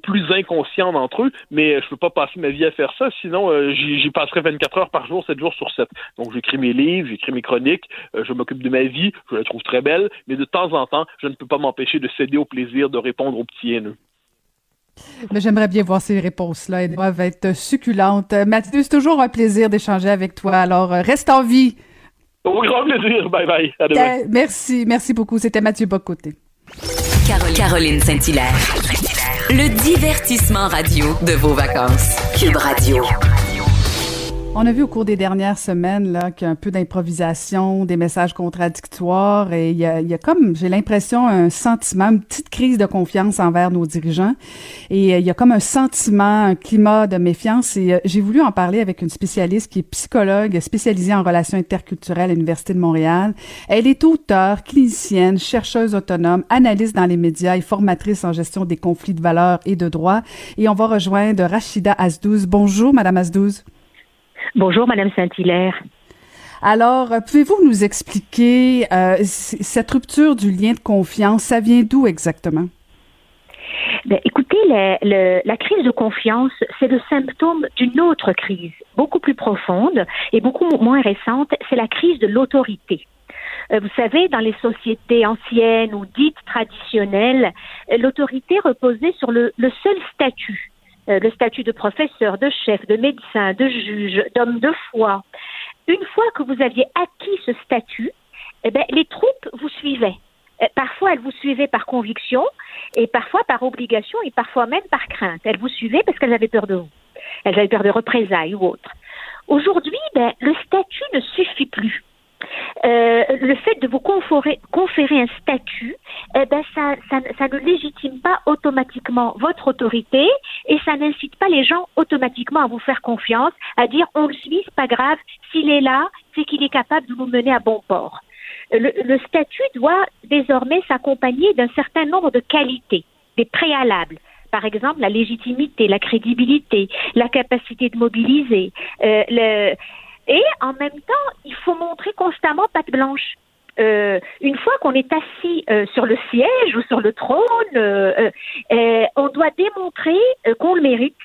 Speaker 8: plus inconscients d'entre eux, mais je peux pas passer ma vie à faire ça, sinon euh, j'y passerai 24 heures par jour, 7 jours sur 7. Donc, j'écris mes livres, j'écris mes chroniques, euh, je m'occupe de ma vie, je la trouve très belle, mais de temps en temps, je ne peux pas m'empêcher de céder au plaisir de répondre aux petits haineux.
Speaker 1: Mais j'aimerais bien voir ces réponses-là. Elles doivent être succulentes. Mathieu, c'est toujours un plaisir d'échanger avec toi. Alors, euh, reste en vie.
Speaker 8: Au grand plaisir. Bye bye. À demain.
Speaker 1: Merci. Merci beaucoup. C'était Mathieu Bocoté.
Speaker 2: Caroline Saint-Hilaire. Le divertissement radio de vos vacances. Cube Radio.
Speaker 1: On a vu au cours des dernières semaines là qu'il y a un peu d'improvisation, des messages contradictoires et il y a, y a comme j'ai l'impression un sentiment, une petite crise de confiance envers nos dirigeants et euh, il y a comme un sentiment, un climat de méfiance et euh, j'ai voulu en parler avec une spécialiste qui est psychologue spécialisée en relations interculturelles à l'université de Montréal. Elle est auteure, clinicienne, chercheuse autonome, analyste dans les médias et formatrice en gestion des conflits de valeurs et de droits et on va rejoindre Rachida Azdouz. Bonjour madame Azdouz.
Speaker 9: Bonjour, Madame Saint-Hilaire.
Speaker 1: Alors, euh, pouvez-vous nous expliquer euh, cette rupture du lien de confiance, ça vient d'où exactement?
Speaker 9: Ben, écoutez, la crise de confiance, c'est le symptôme d'une autre crise, beaucoup plus profonde et beaucoup moins récente, c'est la crise de l'autorité. Euh, vous savez, dans les sociétés anciennes ou dites traditionnelles, l'autorité reposait sur le seul statut le statut de professeur, de chef, de médecin, de juge, d'homme de foi. Une fois que vous aviez acquis ce statut, eh bien, les troupes vous suivaient. Euh, parfois, elles vous suivaient par conviction, et parfois par obligation, et parfois même par crainte. Elles vous suivaient parce qu'elles avaient peur de vous. Elles avaient peur de représailles ou autres. Aujourd'hui, ben, le statut ne suffit plus. Euh, le fait de vous conférer, un statut, eh ben ça, ça, ça, ne légitime pas automatiquement votre autorité et ça n'incite pas les gens automatiquement à vous faire confiance, à dire on le suit, c'est pas grave, s'il est là, c'est qu'il est capable de vous mener à bon port. Le, le statut doit désormais s'accompagner d'un certain nombre de qualités, des préalables par exemple la légitimité, la crédibilité, la capacité de mobiliser, euh, le, et en même temps, il faut montrer constamment patte blanche. Euh, une fois qu'on est assis euh, sur le siège ou sur le trône, euh, on doit démontrer qu'on le mérite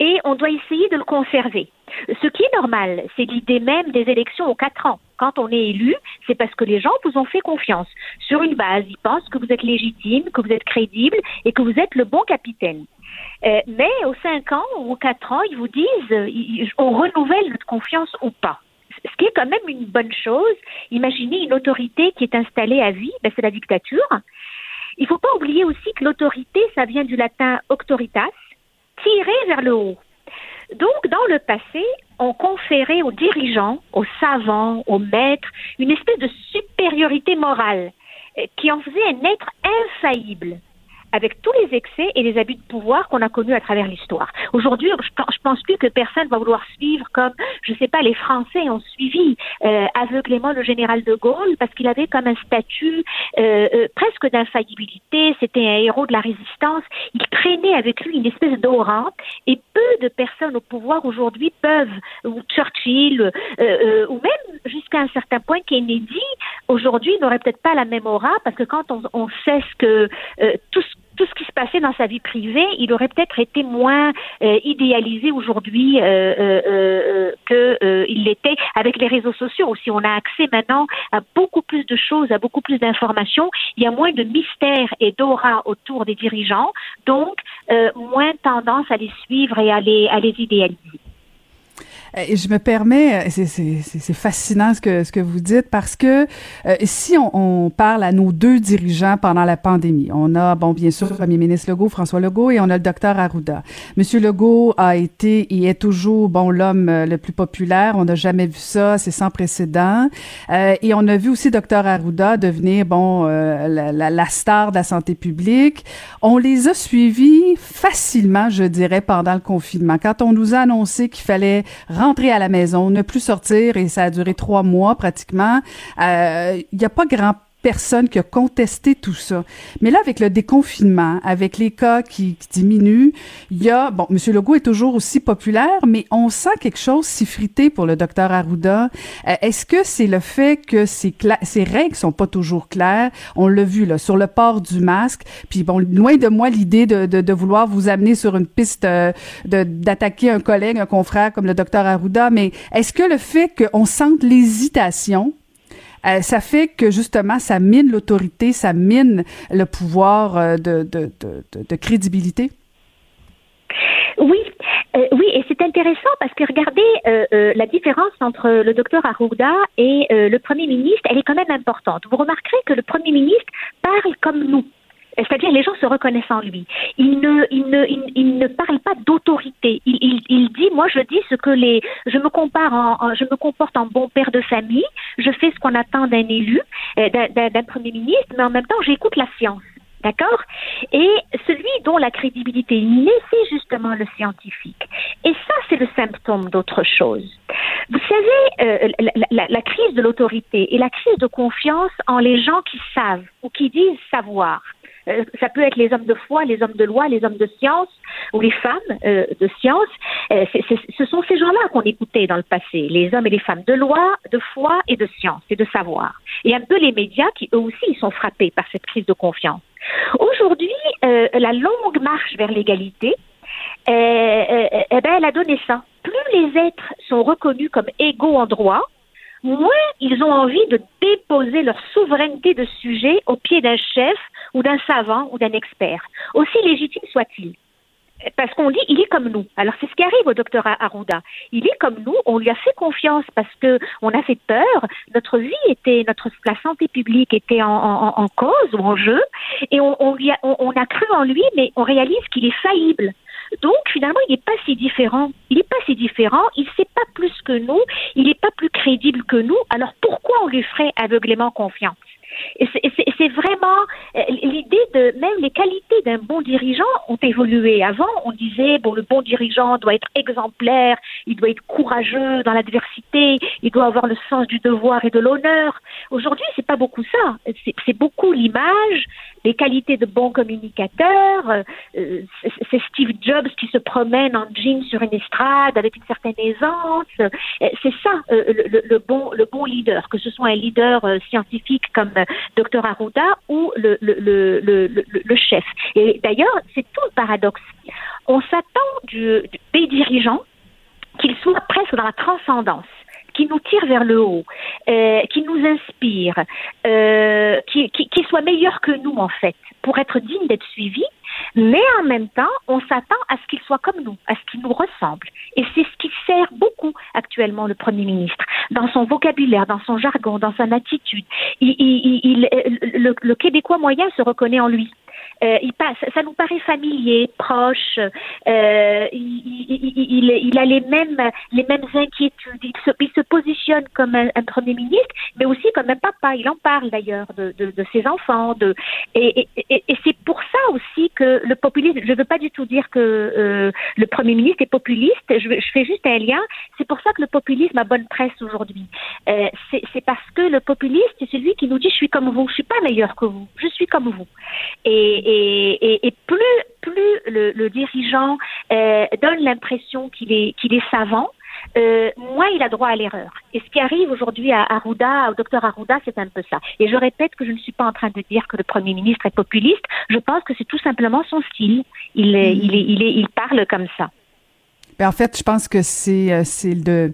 Speaker 9: et on doit essayer de le conserver. Ce qui est normal, c'est l'idée même des élections aux quatre ans. Quand on est élu, c'est parce que les gens vous ont fait confiance. Sur une base, ils pensent que vous êtes légitime, que vous êtes crédible et que vous êtes le bon capitaine. Euh, mais aux cinq ans ou aux quatre ans, ils vous disent euh, on renouvelle notre confiance ou pas. Ce qui est quand même une bonne chose. Imaginez une autorité qui est installée à vie, ben c'est la dictature. Il ne faut pas oublier aussi que l'autorité, ça vient du latin auctoritas, tirer vers le haut. Donc, dans le passé, on conférait aux dirigeants, aux savants, aux maîtres, une espèce de supériorité morale euh, qui en faisait un être infaillible avec tous les excès et les abus de pouvoir qu'on a connus à travers l'histoire. Aujourd'hui, je pense plus que personne va vouloir suivre comme, je sais pas, les Français ont suivi euh, aveuglément le général de Gaulle parce qu'il avait comme un statut euh, euh, presque d'infaillibilité. C'était un héros de la résistance. Il traînait avec lui une espèce d'aura et peu de personnes au pouvoir aujourd'hui peuvent, ou Churchill, ou même jusqu'à un certain point Kennedy, aujourd'hui n'aurait peut-être pas la même aura parce que quand on, on sait ce que tout ce tout ce qui se passait dans sa vie privée, il aurait peut-être été moins euh, idéalisé aujourd'hui euh, euh, qu'il l'était avec les réseaux sociaux. Si on a accès maintenant à beaucoup plus de choses, à beaucoup plus d'informations, il y a moins de mystère et d'aura autour des dirigeants, donc moins tendance à les suivre et à les, à les idéaliser.
Speaker 1: Euh, et je me permets, euh, c'est fascinant ce que, ce que vous dites parce que euh, si on, on, parle à nos deux dirigeants pendant la pandémie, on a, bon, bien sûr, le premier ministre Legault, François Legault, et on a le docteur Arruda. Monsieur Legault a été et est toujours, bon, l'homme le plus populaire. On n'a jamais vu ça, c'est sans précédent. Euh, et on a vu aussi docteur Arruda devenir, bon, la, la, la, star de la santé publique. On les a suivis facilement, je dirais, pendant le confinement. Quand on nous a annoncé qu'il fallait rentrer à la maison, ne plus sortir, et ça a duré trois mois pratiquement. Il euh, n'y a pas grand personne qui a contesté tout ça. Mais là, avec le déconfinement, avec les cas qui, diminuent, il y a, bon, M. Legault est toujours aussi populaire, mais on sent quelque chose frité pour le docteur Arruda. Euh, est-ce que c'est le fait que ces, ces règles sont pas toujours claires? On l'a vu, là, sur le port du masque. Puis bon, loin de moi l'idée de, vouloir vous amener sur une piste euh, d'attaquer un collègue, un confrère comme le docteur Arruda, mais est-ce que le fait qu'on sente l'hésitation euh, ça fait que justement, ça mine l'autorité, ça mine le pouvoir euh, de, de, de, crédibilité?
Speaker 9: Oui, euh, oui, et c'est intéressant parce que regardez la différence entre le docteur Arruda et le Premier ministre, elle est quand même importante. Vous remarquerez que le Premier ministre parle comme nous. C'est-à-dire les gens se reconnaissent en lui. Il ne, parle pas d'autorité. Il, dit, moi, je dis ce que les, je me compare, en, je me comporte en bon père de famille. Je fais ce qu'on attend d'un élu, d'un premier ministre, mais en même temps, j'écoute la science. D'accord? Et celui dont la crédibilité c'est justement le scientifique. Et ça, c'est le symptôme d'autre chose. Vous savez, euh, la, crise de l'autorité et la crise de confiance en les gens qui savent ou qui disent savoir. Euh, ça peut être les hommes de foi, les hommes de loi, les hommes de science ou les femmes euh, de science. ce sont ces gens-là qu'on écoutait dans le passé, les hommes et les femmes de loi, de foi et de science et de savoir. Et un peu les médias qui eux aussi sont frappés par cette crise de confiance. Aujourd'hui, euh, la longue marche vers l'égalité, euh, euh, eh ben, elle a donné ça. Plus les êtres sont reconnus comme égaux en droit, moins ils ont envie de déposer leur souveraineté de sujet au pied d'un chef ou d'un savant ou d'un expert, aussi légitime soit-il parce qu'on dit il est comme nous. Alors c'est ce qui arrive au docteur Arruda. Il est comme nous, on lui a fait confiance parce que on a fait peur. Notre vie était, notre la santé publique était en, cause ou en jeu, et on, lui a, on, a cru en lui, mais on réalise qu'il est faillible. Donc finalement, il n'est pas si différent. Il n'est pas si différent. Il ne sait pas plus que nous. Il n'est pas plus crédible que nous. Alors pourquoi on lui ferait aveuglément confiance? C'est vraiment euh, l'idée de même les qualités d'un bon dirigeant ont évolué. Avant, on disait bon, le bon dirigeant doit être exemplaire, il doit être courageux dans l'adversité, il doit avoir le sens du devoir et de l'honneur. Aujourd'hui, c'est pas beaucoup ça. C'est beaucoup l'image, les qualités de bon communicateur. Euh, c'est Steve Jobs qui se promène en jean sur une estrade avec une certaine aisance. Euh, c'est ça le, le, bon le bon leader, que ce soit un leader scientifique comme Dr Arruda ou le, chef. Et d'ailleurs, c'est tout le paradoxe. On s'attend du, des dirigeants qu'ils soient presque dans la transcendance qui nous tire vers le haut, euh, qui nous inspire, euh, qui soit meilleur que nous en fait, pour être digne d'être suivi, mais en même temps, on s'attend à ce qu'il soit comme nous, à ce qu'il nous ressemble. Et c'est ce qui sert beaucoup actuellement le Premier ministre, dans son vocabulaire, dans son jargon, dans son attitude. Le Québécois moyen se reconnaît en lui. Euh, il passe, ça nous paraît familier, proche. Euh, il, il, il, a les mêmes, les mêmes inquiétudes. Il se, il se positionne comme un, un, premier ministre, mais aussi comme un papa. Il en parle d'ailleurs de, de, de, ses enfants. De, et, et, et c'est pour ça aussi que le populisme. Je ne veux pas du tout dire que euh, le premier ministre est populiste. Je, je, fais juste un lien. C'est pour ça que le populisme a bonne presse aujourd'hui. Euh, c'est parce que le populiste, c'est celui qui nous dit je suis comme vous, je suis pas meilleur que vous, je suis comme vous. Et, et, et, plus, plus le, le dirigeant euh, donne l'impression qu'il est, qu'il est savant, euh, moins il a droit à l'erreur. Et ce qui arrive aujourd'hui à Arruda, au docteur Arruda, c'est un peu ça. Et je répète que je ne suis pas en train de dire que le Premier ministre est populiste. Je pense que c'est tout simplement son style. Il, est, il, est, il, est, il parle comme ça.
Speaker 1: Ben, en fait, je pense que c'est euh, c'est de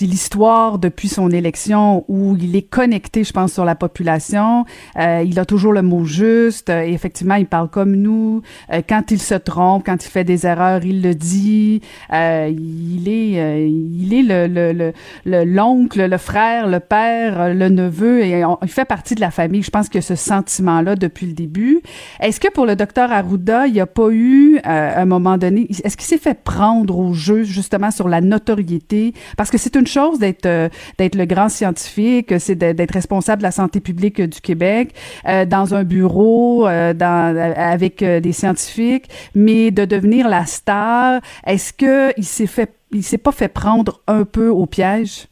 Speaker 1: l'histoire depuis son élection où il est connecté, je pense, sur la population. Euh, il a toujours le mot juste. Euh, et effectivement, il parle comme nous. Euh, quand il se trompe, quand il fait des erreurs, il le dit. il est il est le le l'oncle, le, frère, le père, le neveu et il fait partie de la famille. Je pense que ce sentiment-là depuis le début. Est-ce que pour le docteur Arruda, il n'y a pas eu à un moment donné, est-ce qu'il s'est fait prendre au justement sur la notoriété parce que c'est une chose d'être euh, d'être le grand scientifique, c'est d'être responsable de la santé publique du Québec euh, dans un bureau euh, avec des scientifiques, mais de devenir la star, est-ce que il s'est fait il s'est pas fait prendre un peu au piège?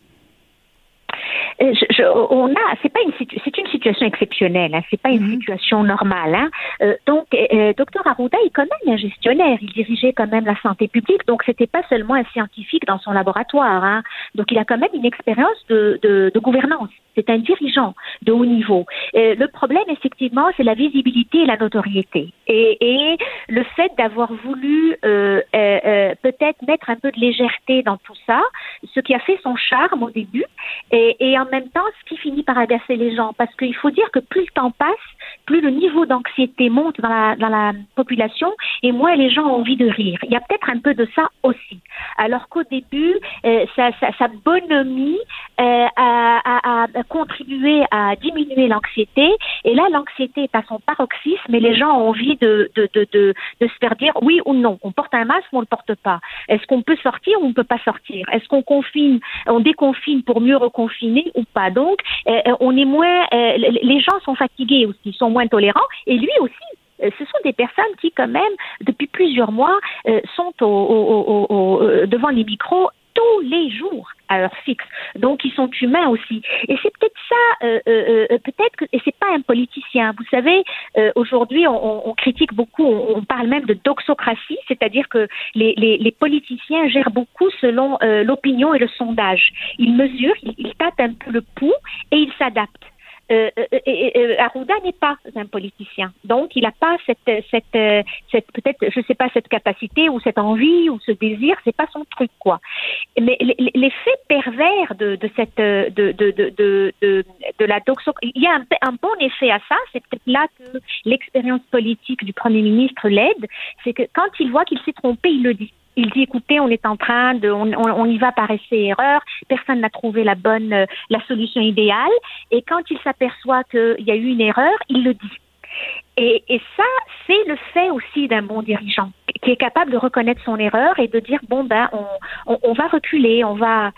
Speaker 9: Euh, je, on a, c'est pas une c'est une situation exceptionnelle, hein, c'est pas une mhm. situation normale. Hein. Euh, donc, euh, docteur Arruda est quand même un gestionnaire. Il dirigeait quand même la santé publique, donc c'était pas seulement un scientifique dans son laboratoire. Hein. Donc, il a quand même une expérience de, de, de gouvernance. C'est un dirigeant de haut niveau. Euh, le problème, effectivement, c'est la visibilité et la notoriété. Et, et le fait d'avoir voulu euh, euh, peut-être mettre un peu de légèreté dans tout ça, ce qui a fait son charme au début, et, et en même temps, ce qui finit par agacer les gens. Parce qu'il faut dire que plus le temps passe, plus le niveau d'anxiété monte dans la, dans la population et moins les gens ont envie de rire. Il y a peut-être un peu de ça aussi. Alors qu'au début, euh, sa, sa, bonhomie euh, a, a, a, contribué à diminuer l'anxiété et là, l'anxiété est à son paroxysme et les gens ont envie de, de, de, de, de se faire dire oui ou non. On porte un masque ou on ne le porte pas. Est-ce qu'on peut sortir ou on ne peut pas sortir? Est-ce qu'on confine, on déconfine pour mieux reconfiner ou pas? Donc, euh, on est moins, euh, les gens sont fatigués aussi, sont moins tolérants et lui aussi euh, ce sont des personnes qui, quand même, depuis plusieurs mois, euh, sont euh, devant les micros tous les jours à heure fixe. Donc ils sont humains aussi. Et c'est peut-être ça, peut-être que et c'est pas un politicien. Vous savez, aujourd'hui on, critique beaucoup, on, parle même de doxocratie, c'est-à-dire que les, politiciens gèrent beaucoup selon l'opinion et le sondage. Ils mesurent, ils, ils tapent un peu le pouls et ils s'adaptent. Euh, euh, euh, n'est pas un politicien, donc il n'a pas cette, cette, cette peut-être, je sais pas, cette capacité ou cette envie ou ce désir, c'est pas son truc quoi. Mais l'effet pervers de, de cette, de, de, de, de, la doxo, il y a un, un bon effet à ça, c'est peut-être là que l'expérience politique du premier ministre l'aide, c'est que quand il voit qu'il s'est trompé, il le dit. Il dit écoutez, on est en train de, on, on, y va par essai erreur. Personne n'a trouvé la bonne, euh, la solution idéale. Et quand il s'aperçoit qu'il y a eu une erreur, il le dit. Et, et ça, c'est le fait aussi d'un bon dirigeant qui est capable de reconnaître son erreur et de dire bon ben on, on, va reculer, on va.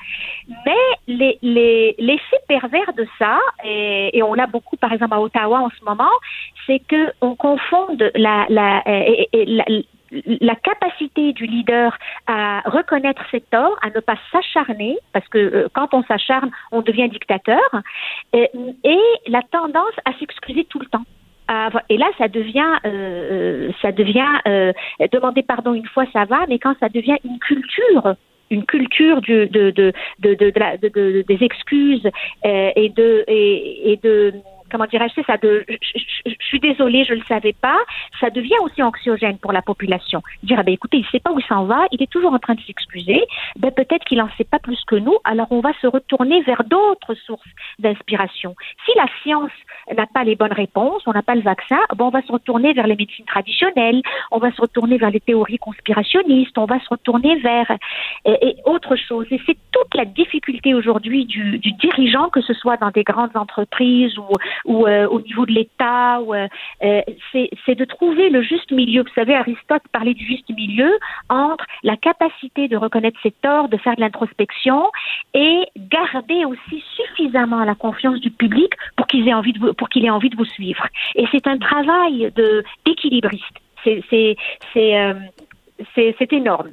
Speaker 9: Mais les, les, l'effet pervers de ça, et, et on l'a beaucoup par exemple à Ottawa en ce moment, c'est que on confonde la, la, la la capacité du leader à reconnaître ses torts, à ne pas s'acharner, parce que euh, quand on s'acharne, on devient dictateur, et, la tendance à s'excuser tout le temps. Et là, ça devient, euh, ça devient euh, demander pardon une fois, ça va, mais quand ça devient une culture une culture de, de, de, de, des excuses et de et de comment dirais-je, ça de, je, suis désolée, je le savais pas, ça devient aussi anxiogène pour la population. Dire, ah ben, écoutez, il sait pas où il s'en va, il est toujours en train de s'excuser, ben, peut-être qu'il en sait pas plus que nous, alors on va se retourner vers d'autres sources d'inspiration. Si la science n'a pas les bonnes réponses, on n'a pas le vaccin, bon, on va se retourner vers les médecines traditionnelles, on va se retourner vers les théories conspirationnistes, on va se retourner vers et, autre chose. Et c'est toute la difficulté aujourd'hui du dirigeant, que ce soit dans des grandes entreprises ou, ou euh, au niveau de l'État. Euh, euh, c'est de trouver le juste milieu. Vous savez, Aristote parlait du juste milieu entre la capacité de reconnaître ses torts, de faire de l'introspection et garder aussi suffisamment la confiance du public pour qu'il ait envie de vous, pour qu'il ait envie de vous suivre. Et c'est un travail d'équilibriste. C'est c'est c'est énorme.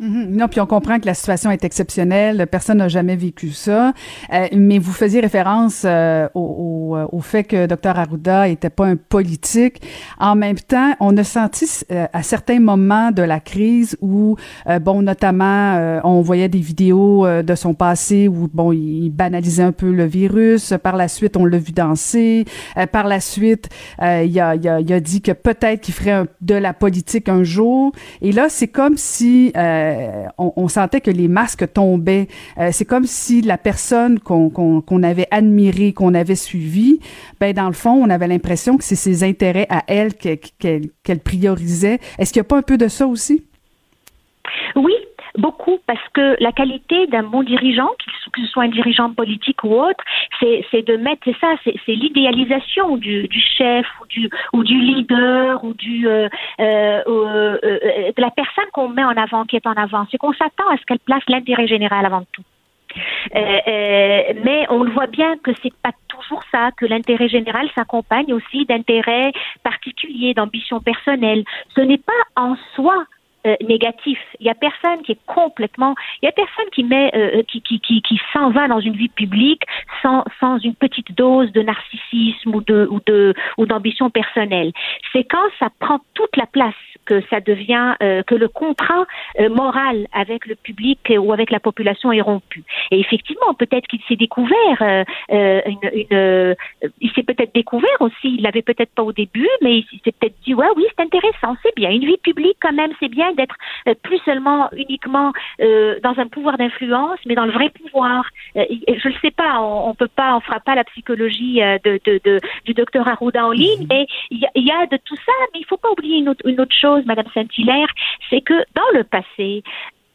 Speaker 1: Mhm. Non, puis on comprend que la situation est exceptionnelle. Personne n'a jamais vécu ça. Euh, mais vous faisiez référence euh, au, au, au, fait que Dr Arruda était pas un politique. En même temps, on a senti euh, à certains moments de la crise où, bon, notamment, on voyait des vidéos de son passé où, bon, il banalisait un peu le virus. Par la suite, on l'a vu danser. par la suite, il a, il, a, il, a, dit que peut-être qu'il ferait de la politique un jour. Et là, c'est comme si euh, on, sentait que les masques tombaient. Euh, c'est comme si la personne qu'on avait admirée, qu'on avait suivie, ben dans le fond, on avait l'impression que c'est ses intérêts à elle qu'elle priorisait. Est-ce qu'il n'y a pas un peu de ça aussi?
Speaker 9: Oui, beaucoup parce que la qualité d'un bon dirigeant, que ce soit un dirigeant politique ou autre, c'est de mettre, c'est ça, c'est l'idéalisation du, du, chef ou du, ou du leader ou du euh, euh, euh, euh de la personne qu'on met en avant, qui est en avant. C'est qu'on s'attend à ce qu'elle place l'intérêt général avant tout. Euh, euh, mais on le voit bien que c'est pas toujours ça, que l'intérêt général s'accompagne aussi d'intérêts particuliers, d'ambitions personnelles. Ce n'est pas en soi euh, négatif. Il y a personne qui est complètement, il y a personne qui met, euh, qui, qui, qui, qui s'en va dans une vie publique sans, sans une petite dose de narcissisme ou de, ou de, ou d'ambition personnelle. C'est quand ça prend toute la place que ça devient, euh, que le contrat euh, moral avec le public ou avec la population est rompu. Et effectivement, peut-être qu'il s'est découvert, euh, une, une il s'est peut-être découvert aussi, il l'avait peut-être pas au début, mais il s'est peut-être dit, ouais, oui, c'est intéressant, c'est bien, une vie publique quand même, c'est bien d'être plus seulement uniquement dans un pouvoir d'influence, mais dans le vrai pouvoir. je ne sais pas, on, on peut pas, on fera pas la psychologie de, de, de du docteur Arruda en ligne, mhm. mais il y, y, a de tout ça, mais il faut pas oublier une autre, une autre chose Madame Saint-Hilaire, c'est que dans le passé,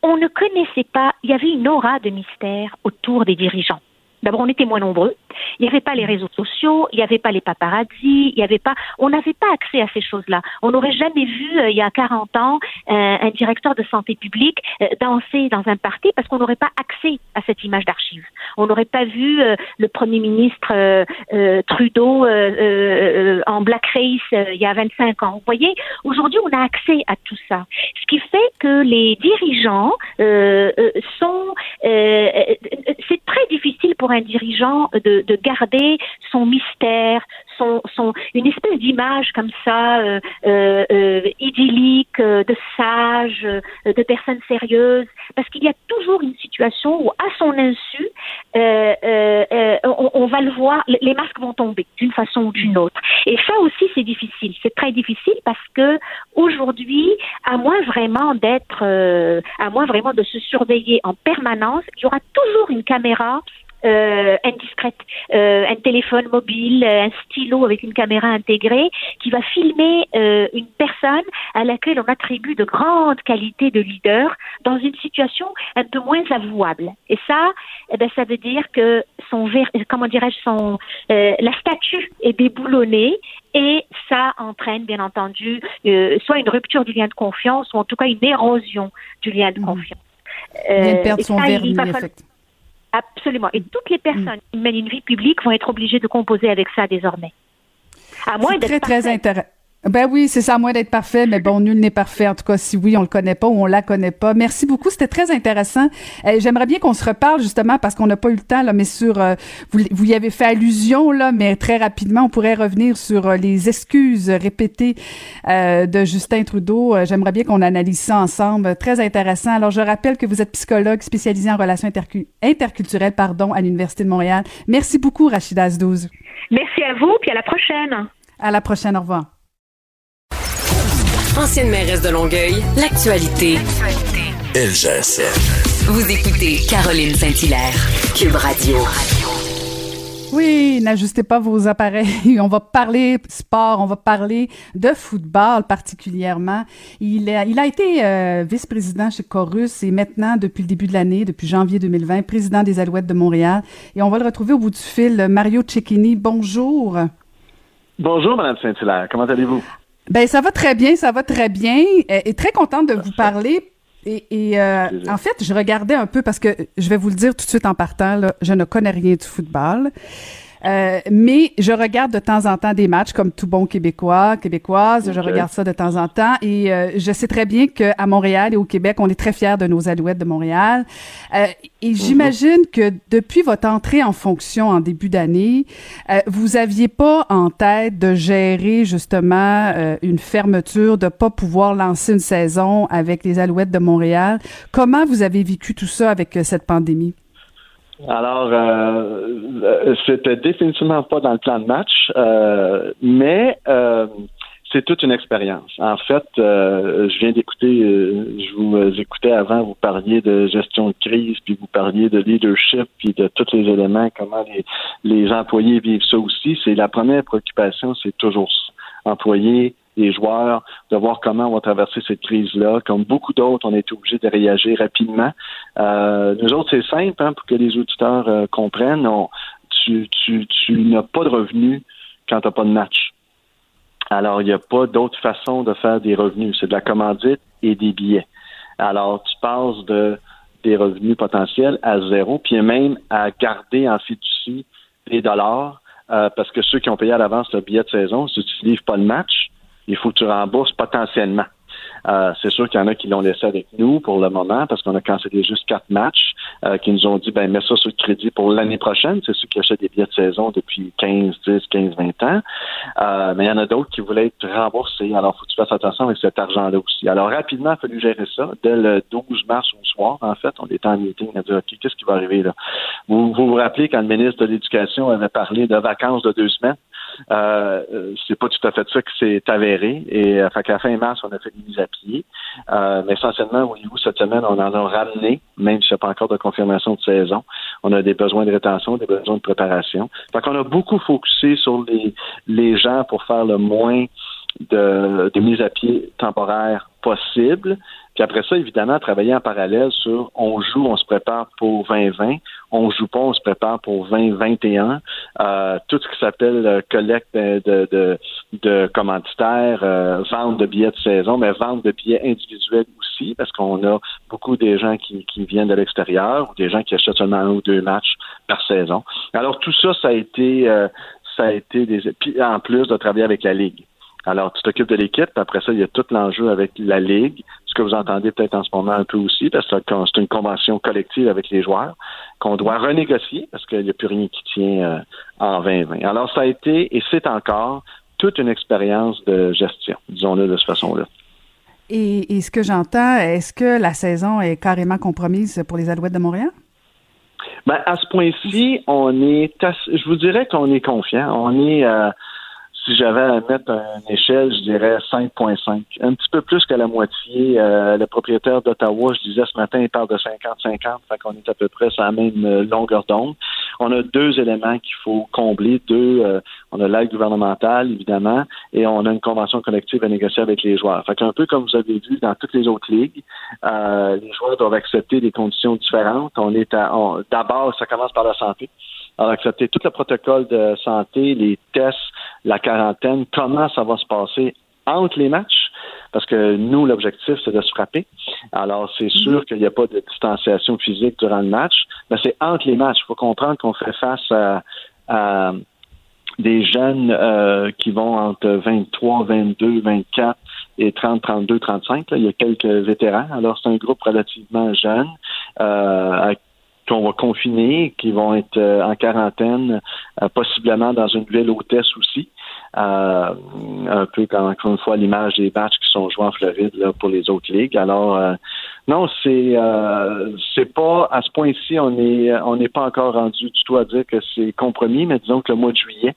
Speaker 9: on ne connaissait pas, il y avait une aura de mystère autour des dirigeants. D'abord, on était moins nombreux. Il n'y avait pas les réseaux sociaux, il n'y avait pas les paparazzis, il n'y avait pas, on n'avait pas accès à ces choses-là. On n'aurait jamais vu, euh, il y a 40 ans, euh, un directeur de santé publique euh, danser dans un parti parce qu'on n'aurait pas accès à cette image d'archive. On n'aurait pas vu le premier ministre Trudeau en blackface il y a 25 ans. Vous voyez, aujourd'hui, on a accès à tout ça. Ce qui fait que les dirigeants sont, c'est très difficile pour un dirigeant de, de garder son mystère, son, une espèce d'image comme ça euh, euh, euh idyllique de sage, de personne sérieuse, parce qu'il y a toujours une situation où, à son insu, on, va le voir, les masques vont tomber d'une façon ou d'une autre. Et ça aussi, c'est difficile. C'est très difficile parce que aujourd'hui, à moins vraiment d'être, à moins vraiment de se surveiller en permanence, il y aura toujours une caméra euh, indiscrète, euh, un téléphone mobile, un stylo avec une caméra intégrée qui va filmer euh, une personne à laquelle on attribue de grandes qualités de leader dans une situation un peu moins avouable. Et ça, eh ben, ça veut dire que son comment dirais-je, son euh, la statue est déboulonnée et ça entraîne bien entendu euh, soit une rupture du lien de confiance ou en tout cas une érosion du lien de mmh. confiance.
Speaker 1: il vient de perdre son vernis.
Speaker 9: Absolument. Et toutes les personnes qui mènent une vie publique vont être obligées de composer avec ça désormais.
Speaker 1: À moins d'être très, très intéressant. Ben oui, c'est ça, à moins d'être parfait, mais bon, nul n'est parfait. En tout cas, si oui, on le connaît pas ou on la connaît pas. Merci beaucoup, c'était très intéressant. Euh, j'aimerais bien qu'on se reparle justement parce qu'on n'a pas eu le temps là, mais sur euh, vous, vous y avez fait allusion là, mais très rapidement, on pourrait revenir sur euh, les excuses répétées de Justin Trudeau. J'aimerais bien qu'on analyse ça ensemble. Très intéressant. Alors, je rappelle que vous êtes psychologue spécialisé en relations interculturelles, pardon, à l'université de Montréal. Merci beaucoup, Rachida Azdouz.
Speaker 9: Merci à vous, puis à la prochaine.
Speaker 1: À la prochaine. Au revoir
Speaker 2: ancienne mairesse de Longueuil, l'actualité.
Speaker 3: LGS.
Speaker 2: Vous écoutez Caroline Saint-Hilaire, Cube Radio.
Speaker 1: Oui, n'ajustez pas vos appareils. On va parler sport, on va parler de football particulièrement. Il a, il a été euh, vice-président chez Corus et maintenant, depuis le début de l'année, depuis janvier 2020, président des Alouettes de Montréal. Et on va le retrouver au bout du fil. Mario Cecchini, bonjour.
Speaker 10: Bonjour, Madame Saint-Hilaire. Comment allez-vous?
Speaker 1: Ben ça va très bien, ça va très bien. Et, très contente de vous parler. Et, euh, en fait, je regardais un peu parce que je vais vous le dire tout de suite en partant, là, je ne connais rien du football. Euh, mais je regarde de temps en temps des matchs comme tout bon Québécois, Québécoise. Je regarde ça de temps en temps et euh, je sais très bien qu'à Montréal et au Québec, on est très fiers de nos Alouettes de Montréal. Euh, et mhm. j'imagine que depuis votre entrée en fonction en début d'année, vous aviez pas en tête de gérer justement une fermeture, de pas pouvoir lancer une saison avec les Alouettes de Montréal. Comment vous avez vécu tout ça avec cette pandémie?
Speaker 10: Alors, euh, euh, c'était définitivement pas dans le plan de match, euh, mais euh, c'est toute une expérience. En fait, euh, je viens d'écouter, je vous écoutais avant, vous parliez de gestion de crise, puis vous parliez de leadership, puis de tous les éléments, comment les, les employés vivent ça aussi. C'est la première préoccupation, c'est toujours ça. Employés, les joueurs, de voir comment on va traverser cette crise-là. Comme beaucoup d'autres, on est obligé de réagir rapidement. Euh, nous autres, c'est simple hein, pour que les auditeurs euh, comprennent. tu, tu, tu n'as pas de revenus quand tu n'as pas de match. Alors, il n'y a pas d'autre façon de faire des revenus. C'est de la commandite et des billets. Alors, tu passes de des revenus potentiels à zéro, puis même à garder en fiducie des dollars, euh, parce que ceux qui ont payé à l'avance le billet de saison, si tu ne pas le match, il faut que tu rembourses potentiellement. Euh, c'est sûr qu'il y en a qui l'ont laissé avec nous pour le moment parce qu'on a cancellé juste quatre matchs, euh, qui nous ont dit ben mets ça sur le crédit pour l'année prochaine. C'est ceux qui achètent des billets de saison depuis 15, 10, 15, 20 ans. Euh, mais il y en a d'autres qui voulaient être remboursés. Alors, faut que tu fasses attention avec cet argent-là aussi. Alors, rapidement, il a fallu gérer ça. Dès le 12 mars au soir, en fait, on était en meeting. On a dit, OK, qu'est-ce qui va arriver là? Vous vous, vous rappelez quand le ministre de l'Éducation avait parlé de vacances de deux semaines? Euh, c'est pas tout à fait ça qui s'est avéré. Et euh, fait qu'à la fin mars, on a fait des mises à pied. Euh, mais essentiellement, oui, cette semaine, on en a ramené, même si n'y a pas encore de confirmation de saison. On a des besoins de rétention, des besoins de préparation. Fait qu'on a beaucoup focusé sur les, les gens pour faire le moins de, de mise à pied temporaire possible. Puis après ça, évidemment, travailler en parallèle sur on joue, on se prépare pour 2020, on joue pas, on se prépare pour 2021. Euh, tout ce qui s'appelle euh, collecte de, de, de commanditaires, euh, vente de billets de saison, mais vente de billets individuels aussi, parce qu'on a beaucoup des gens qui, viennent de l'extérieur ou des gens qui achètent seulement un ou deux matchs par saison. Alors tout ça, ça a été euh, ça a été des puis en plus de travailler avec la Ligue. Alors, tu t'occupes de l'équipe, après ça, il y a tout l'enjeu avec la Ligue, ce que vous entendez peut-être en ce moment un peu aussi, parce que c'est une convention collective avec les joueurs qu'on doit renégocier, parce qu'il n'y a plus rien qui tient euh, en 2020. Alors, ça a été, et c'est encore, toute une expérience de gestion, disons-le de cette façon-là.
Speaker 1: Et, et, ce que j'entends, est-ce que la saison est carrément compromise pour les Alouettes de Montréal?
Speaker 10: Ben, à ce point-ci, on est, je vous dirais qu'on est confiant. On est, euh, si j'avais à mettre une échelle, je dirais 5.5. Un petit peu plus que la moitié. Euh, le propriétaire d'Ottawa, je disais ce matin, il parle de 50-50, fait qu'on est à peu près sur la même euh, longueur d'onde. On a deux éléments qu'il faut combler. Deux, euh, on a l'aide gouvernementale, évidemment, et on a une convention collective à négocier avec les joueurs. Fait qu'un peu comme vous avez vu dans toutes les autres ligues, euh, les joueurs doivent accepter des conditions différentes. On est à, d'abord, ça commence par la santé. Alors, accepter tout le protocole de santé, les tests, la quarantaine, comment ça va se passer entre les matchs, parce que nous, l'objectif, c'est de se frapper. Alors, c'est sûr qu'il n'y a pas de distanciation physique durant le match, mais c'est entre les matchs. Il faut comprendre qu'on fait face à, à des jeunes euh, qui vont entre 23, 22, 24 et 30, 32, 35. Là. Il y a quelques vétérans. Alors, c'est un groupe relativement jeune euh, qu'on va confiner, qui vont être euh, en quarantaine, euh, possiblement dans une ville hôtesse aussi. Euh, un peu comme encore une fois l'image des matchs qui sont joués en Floride là, pour les autres ligues. Alors euh, non, c'est euh, c'est pas à ce point-ci on est on n'est pas encore rendu du tout à dire que c'est compromis, mais disons que le mois de juillet,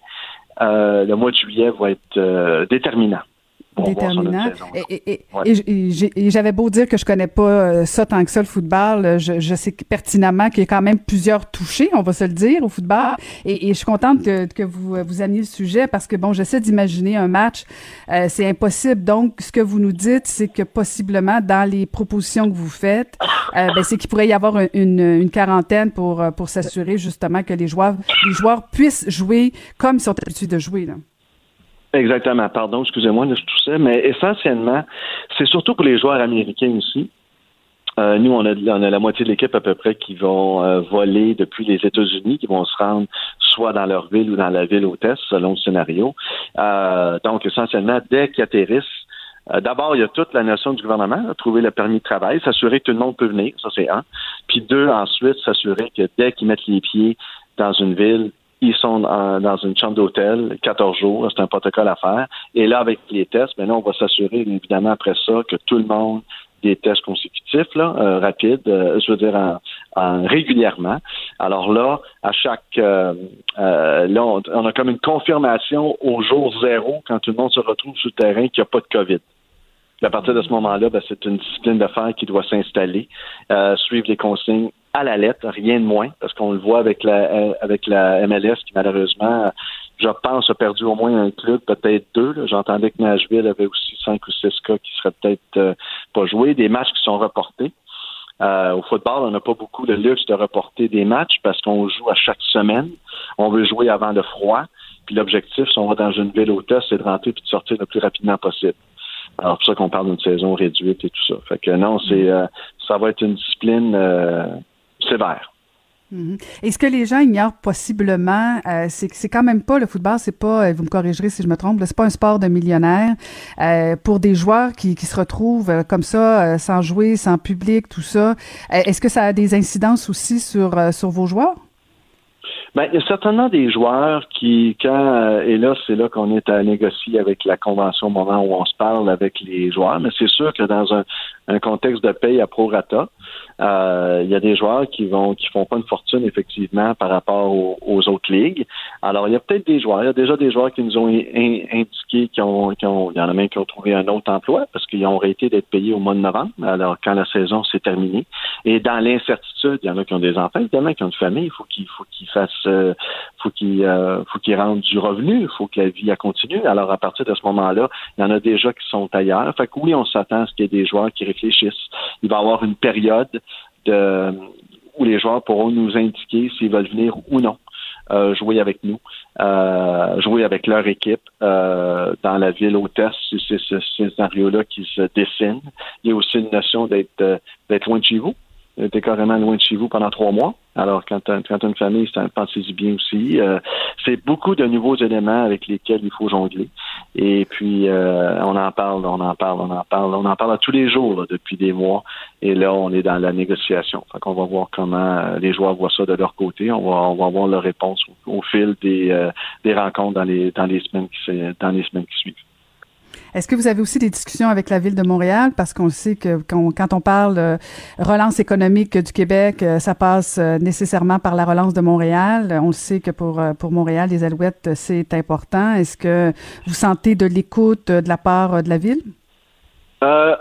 Speaker 10: le mois de juillet va être déterminant
Speaker 1: déterminant. Et, et, et, j'avais beau dire que je connais pas euh, ça tant que ça le football, je, je sais pertinemment qu'il y a quand même plusieurs touchés, on va se le dire, au football. Et, je suis contente que, que vous vous ameniez le sujet parce que bon, j'essaie d'imaginer un match, euh, c'est impossible. Donc, ce que vous nous dites, c'est que possiblement dans les propositions que vous faites, euh, ben, c'est qu'il pourrait y avoir une, une quarantaine pour pour s'assurer justement que les joueurs les joueurs puissent jouer comme ils sont habitués de jouer là.
Speaker 10: Exactement. Pardon, excusez-moi de tout ça, mais essentiellement, c'est surtout pour les joueurs américains aussi. Euh, nous, on a, on a, la moitié de l'équipe à peu près qui vont euh, voler depuis les États-Unis, qui vont se rendre soit dans leur ville ou dans la ville hôtesse, selon le scénario. Euh, donc, essentiellement, dès qu'ils atterrissent, euh, D'abord, il y a toute la notion du gouvernement, trouver le permis de travail, s'assurer que tout le monde peut venir, ça c'est un. Puis deux, ensuite, s'assurer que dès qu'ils mettent les pieds dans une ville, ils sont dans une chambre d'hôtel 14 jours, c'est un protocole à faire. Et là, avec les tests, maintenant, on va s'assurer, évidemment, après ça, que tout le monde des tests consécutifs, là, euh, rapides, euh, je veux dire en, régulièrement. Alors là, à chaque euh, là, on, a comme une confirmation au jour zéro quand tout le monde se retrouve sur le terrain qu'il n'y a pas de COVID. à partir de ce moment-là, ben, c'est une discipline d'affaires qui doit s'installer, suivre les consignes à la lettre, rien de moins, parce qu'on le voit avec la euh, avec la MLS qui malheureusement, je pense, a perdu au moins un club, peut-être deux. J'entendais que Nashville avait aussi cinq ou six cas qui seraient peut-être euh, pas joués, des matchs qui sont reportés. Euh, au football, on n'a pas beaucoup le luxe de reporter des matchs parce qu'on joue à chaque semaine. On veut jouer avant le froid. Puis l'objectif, si on va dans une ville hôtesse, c'est de rentrer et de sortir le plus rapidement possible. Alors, c'est pour ça qu'on parle d'une saison réduite et tout ça. Fait que non, c'est ça va être une discipline sévère.
Speaker 1: Mhm. Et ce que les gens ignorent possiblement, euh, c'est que c'est quand même pas le football, c'est pas, euh, vous me corrigerez si je me trompe, c'est pas un sport de millionnaire. Euh, pour des joueurs qui, qui se retrouvent euh, comme ça, sans jouer, sans public, tout ça, est-ce que ça a des incidences aussi sur sur vos joueurs?
Speaker 10: Ben, il y a certainement des joueurs qui, quand, et là, c'est là qu'on est à négocier avec la convention au moment où on se parle avec les joueurs, mais c'est sûr que dans un, un contexte de paye à prorata, euh, il y a des joueurs qui vont qui font pas une fortune effectivement par rapport aux, autres ligues. Alors il y a peut-être des joueurs, il y a déjà des joueurs qui nous ont indiqué qu'ils ont, ont, il y en a même qui ont trouvé un autre emploi parce qu'ils ont arrêté d'être payés au mois de novembre. Alors quand la saison s'est terminée et dans l'incertitude, il y en a qui ont des enfants, il y en a qui ont une famille, il faut qu'ils faut qu'ils fassent, euh, faut qu'ils euh, faut qu'ils rendent du revenu, il faut que la vie continue. Alors à partir de ce moment-là, il y en a déjà qui sont ailleurs. Fait que oui, on s'attend à ce qu'il y ait des joueurs qui réfléchissent. Il va y avoir une période de, où les joueurs pourront nous indiquer s'ils veulent venir ou non. Euh, jouer avec nous, euh, jouer avec leur équipe euh, dans la ville hôtesse, c'est ce scénario-là qui se dessine. Il y a aussi une notion d'être d'être loin de chez vous était carrément loin de chez vous pendant trois mois. Alors, quand tu as, une famille, pensez-y bien aussi. Euh, c'est beaucoup de nouveaux éléments avec lesquels il faut jongler. Et puis, euh, on en parle, on en parle, on en parle, on en parle tous les jours depuis des mois. Et là, on est dans la négociation. Fait qu'on va voir comment euh, les joueurs voient ça de leur côté. On va, on va avoir leur réponse au, fil des, des rencontres dans les, dans les semaines qui, dans les semaines qui suivent.
Speaker 1: Est-ce que vous avez aussi des discussions avec la ville de Montréal? Parce qu'on sait que quand, on parle de relance économique du Québec, euh, ça passe euh, nécessairement par la relance de Montréal. On sait que pour, euh, pour Montréal, les Alouettes, c'est important. Est-ce que vous sentez de l'écoute de la part de la ville?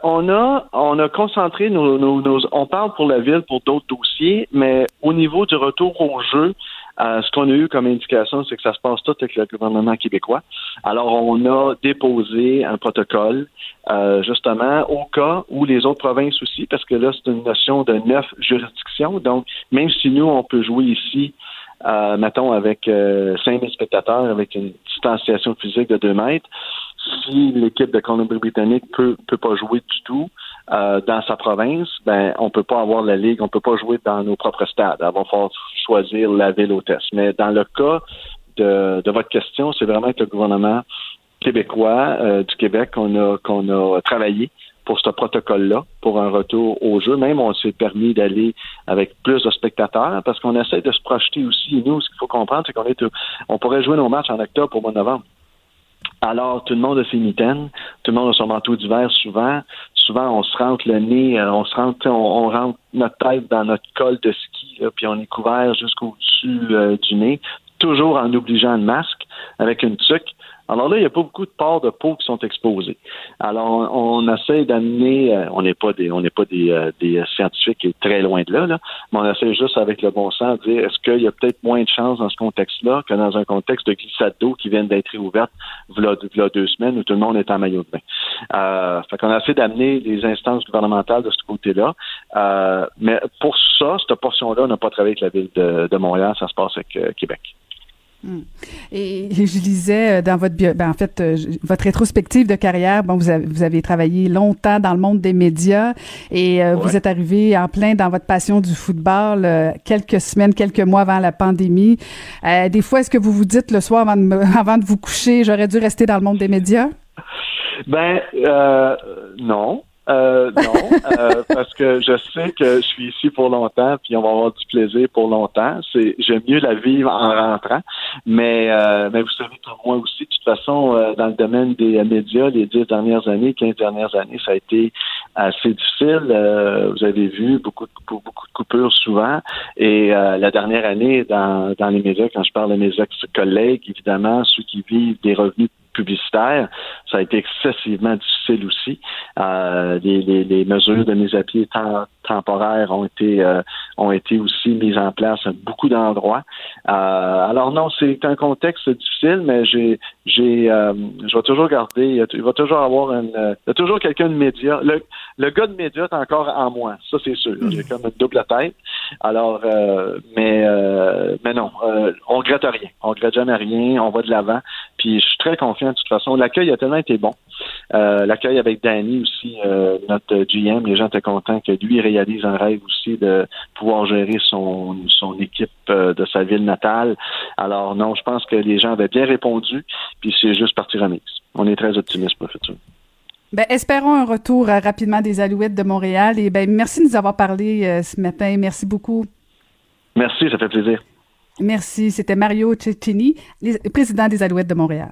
Speaker 10: on a on a concentré nos, nos, on parle pour la ville pour d'autres dossiers, mais au niveau du retour au jeu, euh, ce qu'on a eu comme indication, c'est que ça se passe tout avec le gouvernement québécois. Alors, on a déposé un protocole, euh, justement, au cas où les autres provinces aussi, parce que là, c'est une notion de neuf juridictions. Donc, même si nous, on peut jouer ici, euh, mettons, avec euh, 5000 spectateurs, avec une distanciation physique de 2 mètres, si l'équipe de Colombie-Britannique peut, peut pas jouer du tout, euh, dans sa province, ben on peut pas avoir la ligue, on peut pas jouer dans nos propres stades. Il va falloir choisir la ville hôtesse. Mais dans le cas de, de votre question, c'est vraiment que le gouvernement québécois euh, du Québec qu'on a qu'on a travaillé pour ce protocole-là, pour un retour au jeu. Même on s'est permis d'aller avec plus de spectateurs parce qu'on essaie de se projeter aussi. Nous, ce qu'il faut comprendre, c'est qu'on est on pourrait jouer nos matchs en octobre au mois de novembre. Alors, tout le monde a ses mitaines, tout le monde a son manteau d'hiver souvent. Souvent, on se rentre le nez, euh, on se rentre, on, rentre notre tête dans notre col de ski, puis on est couvert jusqu'au-dessus euh, du nez, toujours en obligeant le masque avec une tuque. Alors là, il n'y a pas beaucoup de parts de peau qui sont exposées. Alors, on, essaie d'amener, euh, on n'est pas des, on n'est pas des, euh, des scientifiques très loin de là, là, mais on essaie juste avec le bon sens de dire est-ce qu'il y a peut-être moins de chances dans ce contexte-là que dans un contexte de glissade d'eau qui vient d'être réouverte voilà, deux semaines où tout le monde est en maillot de bain? Euh, fait qu'on essaie d'amener les instances gouvernementales de ce côté-là. Euh, mais pour ça, cette portion-là, on n'a pas travaillé avec la ville de, de Montréal, ça se passe avec euh, Québec.
Speaker 1: Hmm. Et je lisais euh, dans votre bio, ben en fait euh, votre rétrospective de carrière, bon vous avez, vous avez travaillé longtemps dans le monde des médias et euh, vous êtes arrivé en plein dans votre passion du football quelques semaines, quelques mois avant la pandémie. des fois, est-ce que vous vous dites le soir avant de, avant de vous coucher, j'aurais dû rester dans le monde des médias?
Speaker 10: Ben non. Euh, non, euh, parce que je sais que je suis ici pour longtemps, puis on va avoir du plaisir pour longtemps. C'est j'aime mieux la vivre en rentrant, mais euh, mais vous savez comme moi aussi, de toute façon, euh, dans le domaine des médias, les dix dernières années, quinze dernières années, ça a été assez difficile. vous avez vu beaucoup de beaucoup de coupures souvent, et la dernière année dans dans les médias, quand je parle de mes ex-collègues, évidemment, ceux qui vivent des revenus publicitaire, ça a été excessivement difficile aussi. Euh, les, les, les, mesures de mise à pied temporaires ont été euh, ont été aussi mises en place à beaucoup d'endroits. Euh, alors non, c'est un contexte difficile, mais j'ai j'ai je vais toujours garder, il va toujours avoir une, il y a toujours quelqu'un de média. Le, le gars de média est encore en moi, ça c'est sûr. J'ai comme une double tête, Alors, euh, mais euh, mais non, euh, on regrette rien. On regrette jamais rien. On va de l'avant. Puis je suis très confiant de toute façon. L'accueil a tellement été bon. L'accueil avec Danny aussi, notre GM, les gens étaient contents que lui réalise un rêve aussi de pouvoir gérer son son équipe de sa ville natale. Alors non, je pense que les gens avaient bien répondu. Puis c'est juste partie remise. On est très optimiste pour le futur.
Speaker 1: Ben, espérons un retour euh, rapidement des Alouettes de Montréal. Et ben, merci de nous avoir parlé euh, ce matin. Merci beaucoup.
Speaker 10: Merci, ça fait plaisir.
Speaker 1: Merci. C'était Mario Cecchini, président des Alouettes de Montréal.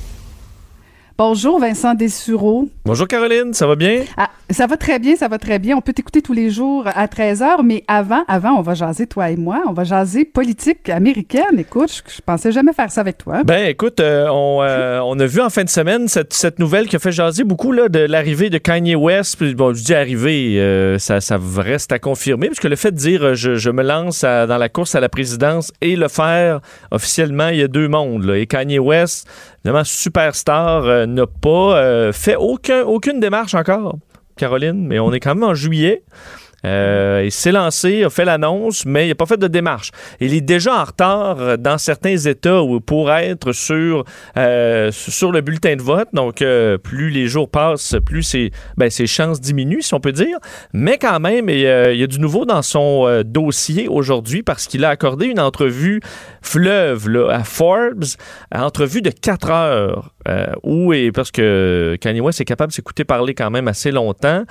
Speaker 1: Bonjour Vincent Dessureau.
Speaker 11: Bonjour Caroline, ça va bien?
Speaker 1: Ah, ça va très bien, ça va très bien. On peut t'écouter tous les jours à 13h, mais avant, avant, on va jaser, toi et moi, on va jaser politique américaine. Écoute, je, je pensais jamais faire ça avec toi.
Speaker 11: Ben écoute, euh, on, euh, on, a vu en fin de semaine cette, cette nouvelle qui a fait jaser beaucoup là, de l'arrivée de Kanye West. Bon, je dis arrivée, euh, ça, ça reste à confirmer, puisque le fait de dire je, je me lance dans la course à la présidence et le faire officiellement, il y a deux mondes. Là. Et Kanye West, évidemment, superstar, n'a pas fait aucun, aucune démarche encore, Caroline, mais on est quand même en juillet. Euh, il s'est lancé, a fait l'annonce, mais il n'a pas fait de démarche. Il est déjà en retard dans certains États où pour être sur, euh, sur le bulletin de vote. Donc, euh, plus les jours passent, plus ses, ben, ses chances diminuent, si on peut dire. Mais quand même, il, y a du nouveau dans son dossier aujourd'hui parce qu'il a accordé une entrevue fleuve là, à Forbes, entrevue de 4 heures. où, et parce que Kanye West est capable de s'écouter parler quand même assez longtemps.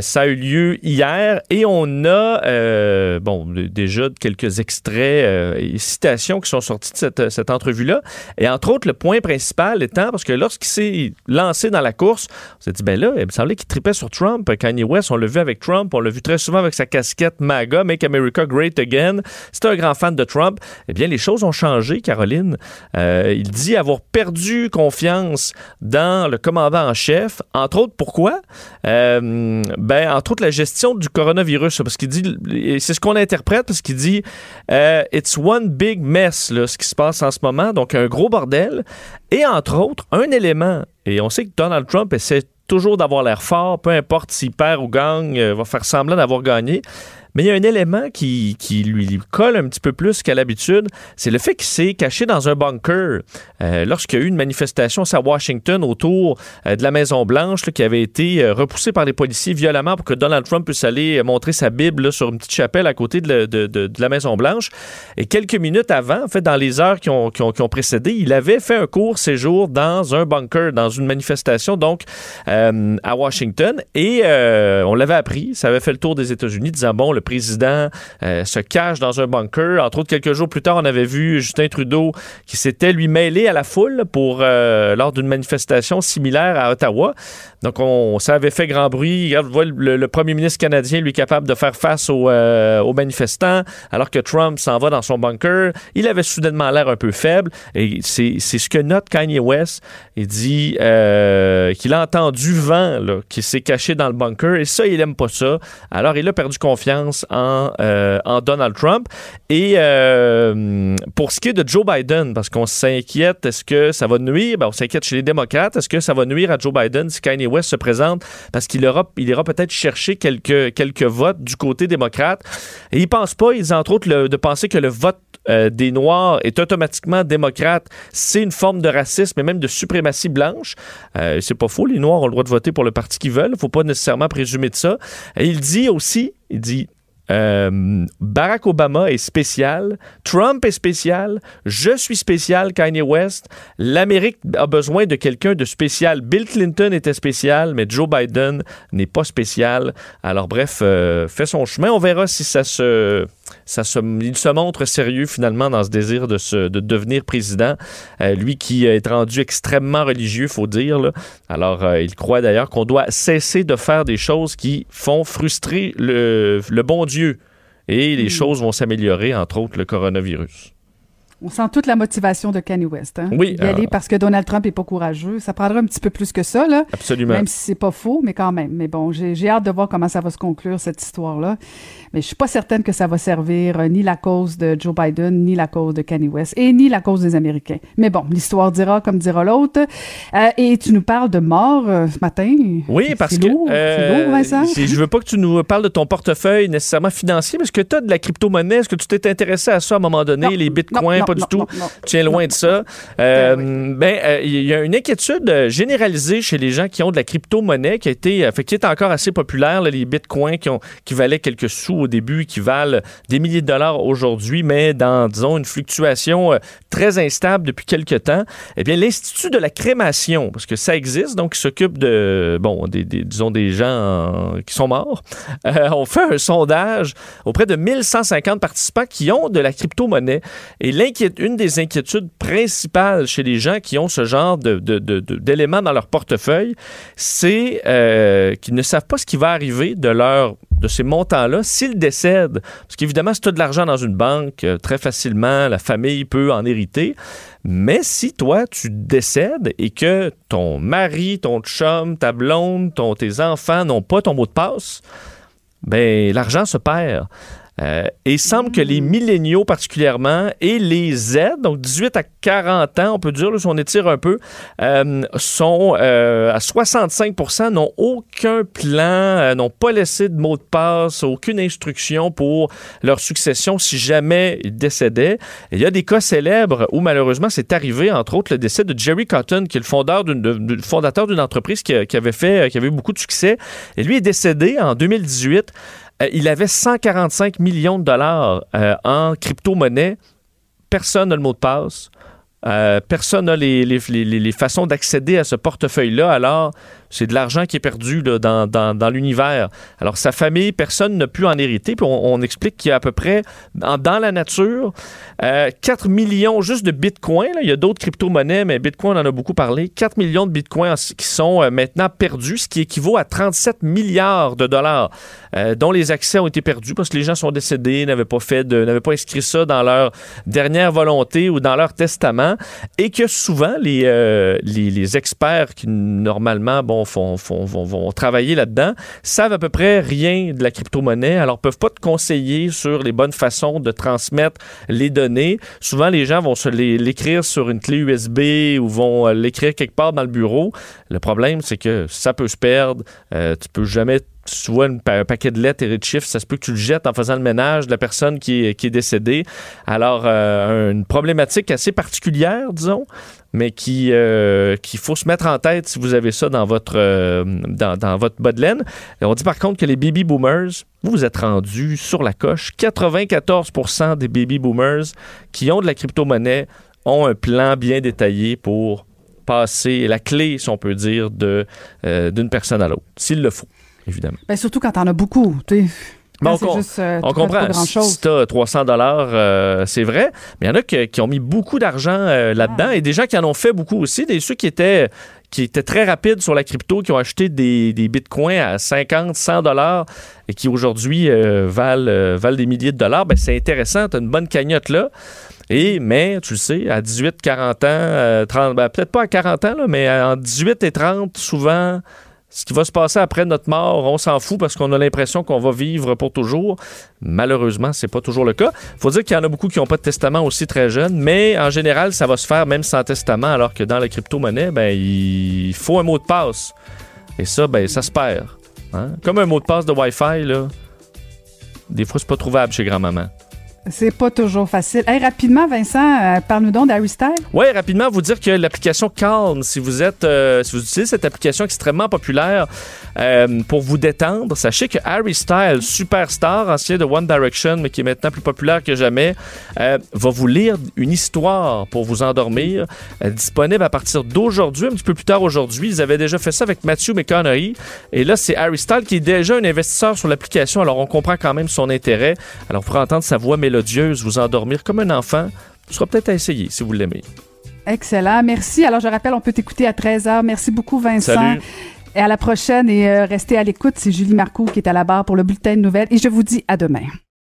Speaker 11: ça a eu lieu hier et on a, euh, bon, déjà quelques extraits euh, et citations qui sont sortis de cette, cette entrevue-là. Et entre autres, le point principal étant, parce que lorsqu'il s'est lancé dans la course, on s'est dit, ben là, il me semblait qu'il tripait sur Trump. Kanye West, on l'a vu avec Trump, on l'a vu très souvent avec sa casquette MAGA, Make America Great Again. C'est un grand fan de Trump. Eh bien, les choses ont changé, Caroline. Euh, il dit avoir perdu confiance dans le commandant en chef. Entre autres, pourquoi? ben, entre autres, la gestion du coronavirus virus parce qu'il dit, c'est ce qu'on interprète, parce qu'il dit, euh, it's one big mess, là, ce qui se passe en ce moment, donc un gros bordel, et entre autres, un élément, et on sait que Donald Trump essaie toujours d'avoir l'air fort, peu importe s'il perd ou gagne, euh, va faire semblant d'avoir gagné, mais il y a un élément qui, qui lui colle un petit peu plus qu'à l'habitude, c'est le fait qu'il s'est caché dans un bunker euh, lorsqu'il y a eu une manifestation à Washington autour euh, de la Maison-Blanche qui avait été euh, repoussée par les policiers violemment pour que Donald Trump puisse aller montrer sa Bible sur une petite chapelle à côté de, de, de, la Maison-Blanche. Et quelques minutes avant, en fait, dans les heures qui ont, qui ont, qui ont précédé, il avait fait un court séjour dans un bunker, dans une manifestation, donc à Washington. Et on l'avait appris, ça avait fait le tour des États-Unis, disant, bon, le euh, se cache dans un bunker. Entre autres, quelques jours plus tard, on avait vu Justin Trudeau qui s'était lui mêlé à la foule pour euh, lors d'une manifestation similaire à Ottawa. Donc, on, ça avait fait grand bruit. Regarde, le, le, premier ministre canadien, lui, capable de faire face aux, euh, aux manifestants, alors que Trump s'en va dans son bunker. Il avait soudainement l'air un peu faible. Et c'est ce que note Kanye West. Il dit qu'il a entendu vent, qui s'est caché dans le bunker. Et ça, il aime pas ça. Alors, il a perdu confiance euh, en, Donald Trump. Et euh, pour ce qui est de Joe Biden, parce qu'on s'inquiète, est-ce que ça va nuire? Ben, on s'inquiète chez les démocrates. Est-ce que ça va nuire à Joe Biden si Kanye West se présente? Parce qu'il il ira peut-être chercher quelques, quelques votes du côté démocrate. Et il pense pas, ils entre autres, de penser que le vote euh, des Noirs est automatiquement démocrate, c'est une forme de racisme et même de suprématie blanche. c'est pas faux, les Noirs ont le droit de voter pour le parti qu'ils veulent. Faut pas nécessairement présumer de ça. Il dit aussi, il dit euh, Barack Obama est spécial, Trump est spécial, je suis spécial, Kanye West. L'Amérique a besoin de quelqu'un de spécial. Bill Clinton était spécial, mais Joe Biden n'est pas spécial. Alors bref, euh, fait son chemin. On verra si ça se, ça se, il se montre sérieux finalement dans ce désir de, se, de devenir président. Euh, lui qui est rendu extrêmement religieux, faut dire. Là. Alors il croit d'ailleurs qu'on doit cesser de faire des choses qui font frustrer le, le bon Dieu et les hmm. choses vont s'améliorer, entre autres le coronavirus.
Speaker 1: On sent toute la motivation de Kanye West. Hein?
Speaker 11: Oui,
Speaker 1: Y aller
Speaker 11: euh,
Speaker 1: parce que Donald Trump est pas courageux. Ça prendra un petit peu plus que ça, là.
Speaker 11: Absolument.
Speaker 1: Même si c'est pas faux, mais quand même. Mais bon, j'ai hâte de voir comment ça va se conclure, cette histoire-là. Mais je suis pas certaine que ça va servir euh, ni la cause de Joe Biden, ni la cause de Kanye West, et ni la cause des Américains. Mais bon, l'histoire dira comme dira l'autre. Euh, et tu nous parles de mort ce matin.
Speaker 11: Oui, parce que
Speaker 1: c'est lourd, Vincent.
Speaker 11: je veux pas que tu nous parles de ton portefeuille nécessairement financier, mais est-ce que tu as de la crypto-monnaie? Est-ce que tu t'es intéressé à ça à un moment donné?
Speaker 1: Non,
Speaker 11: les bitcoins,
Speaker 1: non,
Speaker 11: pas du tout. Tu tiens loin de ça. Euh, Ben, euh, il y a une inquiétude euh, généralisée chez les gens qui ont de la crypto-monnaie qui a été, euh, fait, qui est encore assez populaire, là, les bitcoins qui, ont, qui valaient quelques sous au début, qui valent des milliers de dollars aujourd'hui, mais dans, disons, une fluctuation très instable depuis quelques temps. Eh bien, l'Institut de la crémation, parce que ça existe, donc qui s'occupe de, bon, des, des- disons, des gens qui sont morts, euh, ont fait un sondage auprès de 1150 participants qui ont de la crypto-monnaie. Et l'inquiét- une des inquiétudes principales chez les gens qui ont ce genre d'éléments dans leur portefeuille, c'est euh, qu'ils ne savent pas ce qui va arriver de leur de ces montants-là s'ils décèdent. Parce qu'évidemment, si tu as de l'argent dans une banque, euh, très facilement, la famille peut en hériter. Mais si toi, tu décèdes et que ton mari, ton chum, ta blonde, ton, tes enfants n'ont pas ton mot de passe, ben l'argent se perd. Euh, et il semble que les milléniaux particulièrement et les Z, donc 18 à 40 ans, on peut dire, si on étire un peu, euh, sont euh, à 65% n'ont aucun plan, n'ont pas laissé de mot de passe, aucune instruction pour leur succession si jamais ils décédaient. Il y a des cas célèbres où malheureusement c'est arrivé, entre autres le décès de Jerry Cotton, qui est le fondateur d'une entreprise qui avait fait, qui avait eu beaucoup de succès. Et lui est décédé en 2018. Euh, il avait 145 millions de dollars euh, en crypto-monnaie. Personne n'a le mot de passe. Euh, personne n'a les, les- les- les façons d'accéder à ce portefeuille-là. Alors, c'est de l'argent qui est perdu dans, l'univers. Alors, sa famille, personne n'a pu en hériter. Puis on, explique qu'il y a à peu près, dans, la nature, euh, 4 millions juste de bitcoins. Il y a d'autres crypto-monnaies, mais bitcoin, on en a beaucoup parlé. 4 millions de bitcoins qui sont euh, maintenant perdus, ce qui équivaut à 37 milliards de dollars euh, dont les accès ont été perdus parce que les gens sont décédés, n'avaient pas fait n'avaient pas inscrit ça dans leur dernière volonté ou dans leur testament, et que souvent les, euh, les, les experts qui normalement bon, font, vont, travailler là-dedans savent à peu près rien de la crypto-monnaie, alors peuvent pas te conseiller sur les bonnes façons de transmettre les données. Souvent, les gens vont se l'écrire sur une clé USB ou vont euh, l'écrire quelque part dans le bureau. Le problème, c'est que ça peut se perdre. Euh, tu peux jamais tu vois un paquet de lettres et de chiffres, ça se peut que tu le jettes en faisant le ménage de la personne qui est, qui est décédée. Alors, euh, une problématique assez particulière, disons, mais qui euh, qu'il faut se mettre en tête si vous avez ça dans votre, euh, dans, votre bas on dit par contre que les baby boomers, vous vous êtes rendus sur la coche. 94% des baby boomers qui ont de la crypto-monnaie ont un plan bien détaillé pour passer la clé, si on peut dire, de, euh, d'une personne à l'autre, s'il le faut, évidemment.
Speaker 1: Ben, surtout quand t'en as beaucoup.
Speaker 11: Bon, on,
Speaker 1: juste, euh,
Speaker 11: on
Speaker 1: tu
Speaker 11: comprend. Si t'as 300 dollars, euh, c'est vrai. Mais il y en a qui, qui ont mis beaucoup d'argent euh, là-dedans
Speaker 1: Ah.
Speaker 11: et des gens qui en ont fait beaucoup aussi. Des ceux qui étaient qui étaient très rapides sur la crypto, qui ont acheté des, des bitcoins à 50, 100 dollars et qui aujourd'hui euh, valent, valent des milliers de dollars. Ben, c'est intéressant. T'as une bonne cagnotte là. Et, mais, tu le sais, à 18, 40 ans, 30, ben, peut-être pas à 40 ans, là, mais en 18 et 30, souvent, ce qui va se passer après notre mort, on s'en fout parce qu'on a l'impression qu'on va vivre pour toujours. Malheureusement, c'est pas toujours le cas. Faut dire qu'il y en a beaucoup qui n'ont pas de testament aussi très jeunes, mais en général, ça va se faire même sans testament, alors que dans la crypto-monnaie, ben, il faut un mot de passe. Et ça, ben, ça se perd. hein. Comme un mot de passe de Wi-Fi, là. Des fois, c'est pas trouvable chez grand-maman.
Speaker 1: C'est pas toujours facile. Hey, rapidement, Vincent, euh, parle-nous donc d'Harry Styles.
Speaker 11: Oui, rapidement, vous dire que l'application Calm, si vous êtes, euh, si vous utilisez cette application extrêmement populaire euh, pour vous détendre, sachez que Harry Styles, superstar, ancien de One Direction, mais qui est maintenant plus populaire que jamais, va vous lire une histoire pour vous endormir, disponible à partir d'aujourd'hui, un petit peu plus tard aujourd'hui. Ils avaient déjà fait ça avec Matthew McConaughey, et là, c'est Harry Styles qui est déjà un investisseur sur l'application, alors on comprend quand même son intérêt. Alors, pour entendre sa voix mélodieuse, vous endormir comme un enfant, ce sera peut-être à essayer si vous l'aimez.
Speaker 1: Excellent. Merci. Alors, je rappelle, on peut t'écouter à 13h. Merci beaucoup, Vincent.
Speaker 11: Salut.
Speaker 1: Et à la prochaine et euh, restez à l'écoute. C'est Julie Marcoux qui est à la barre pour le bulletin de nouvelles. Et je vous dis à demain.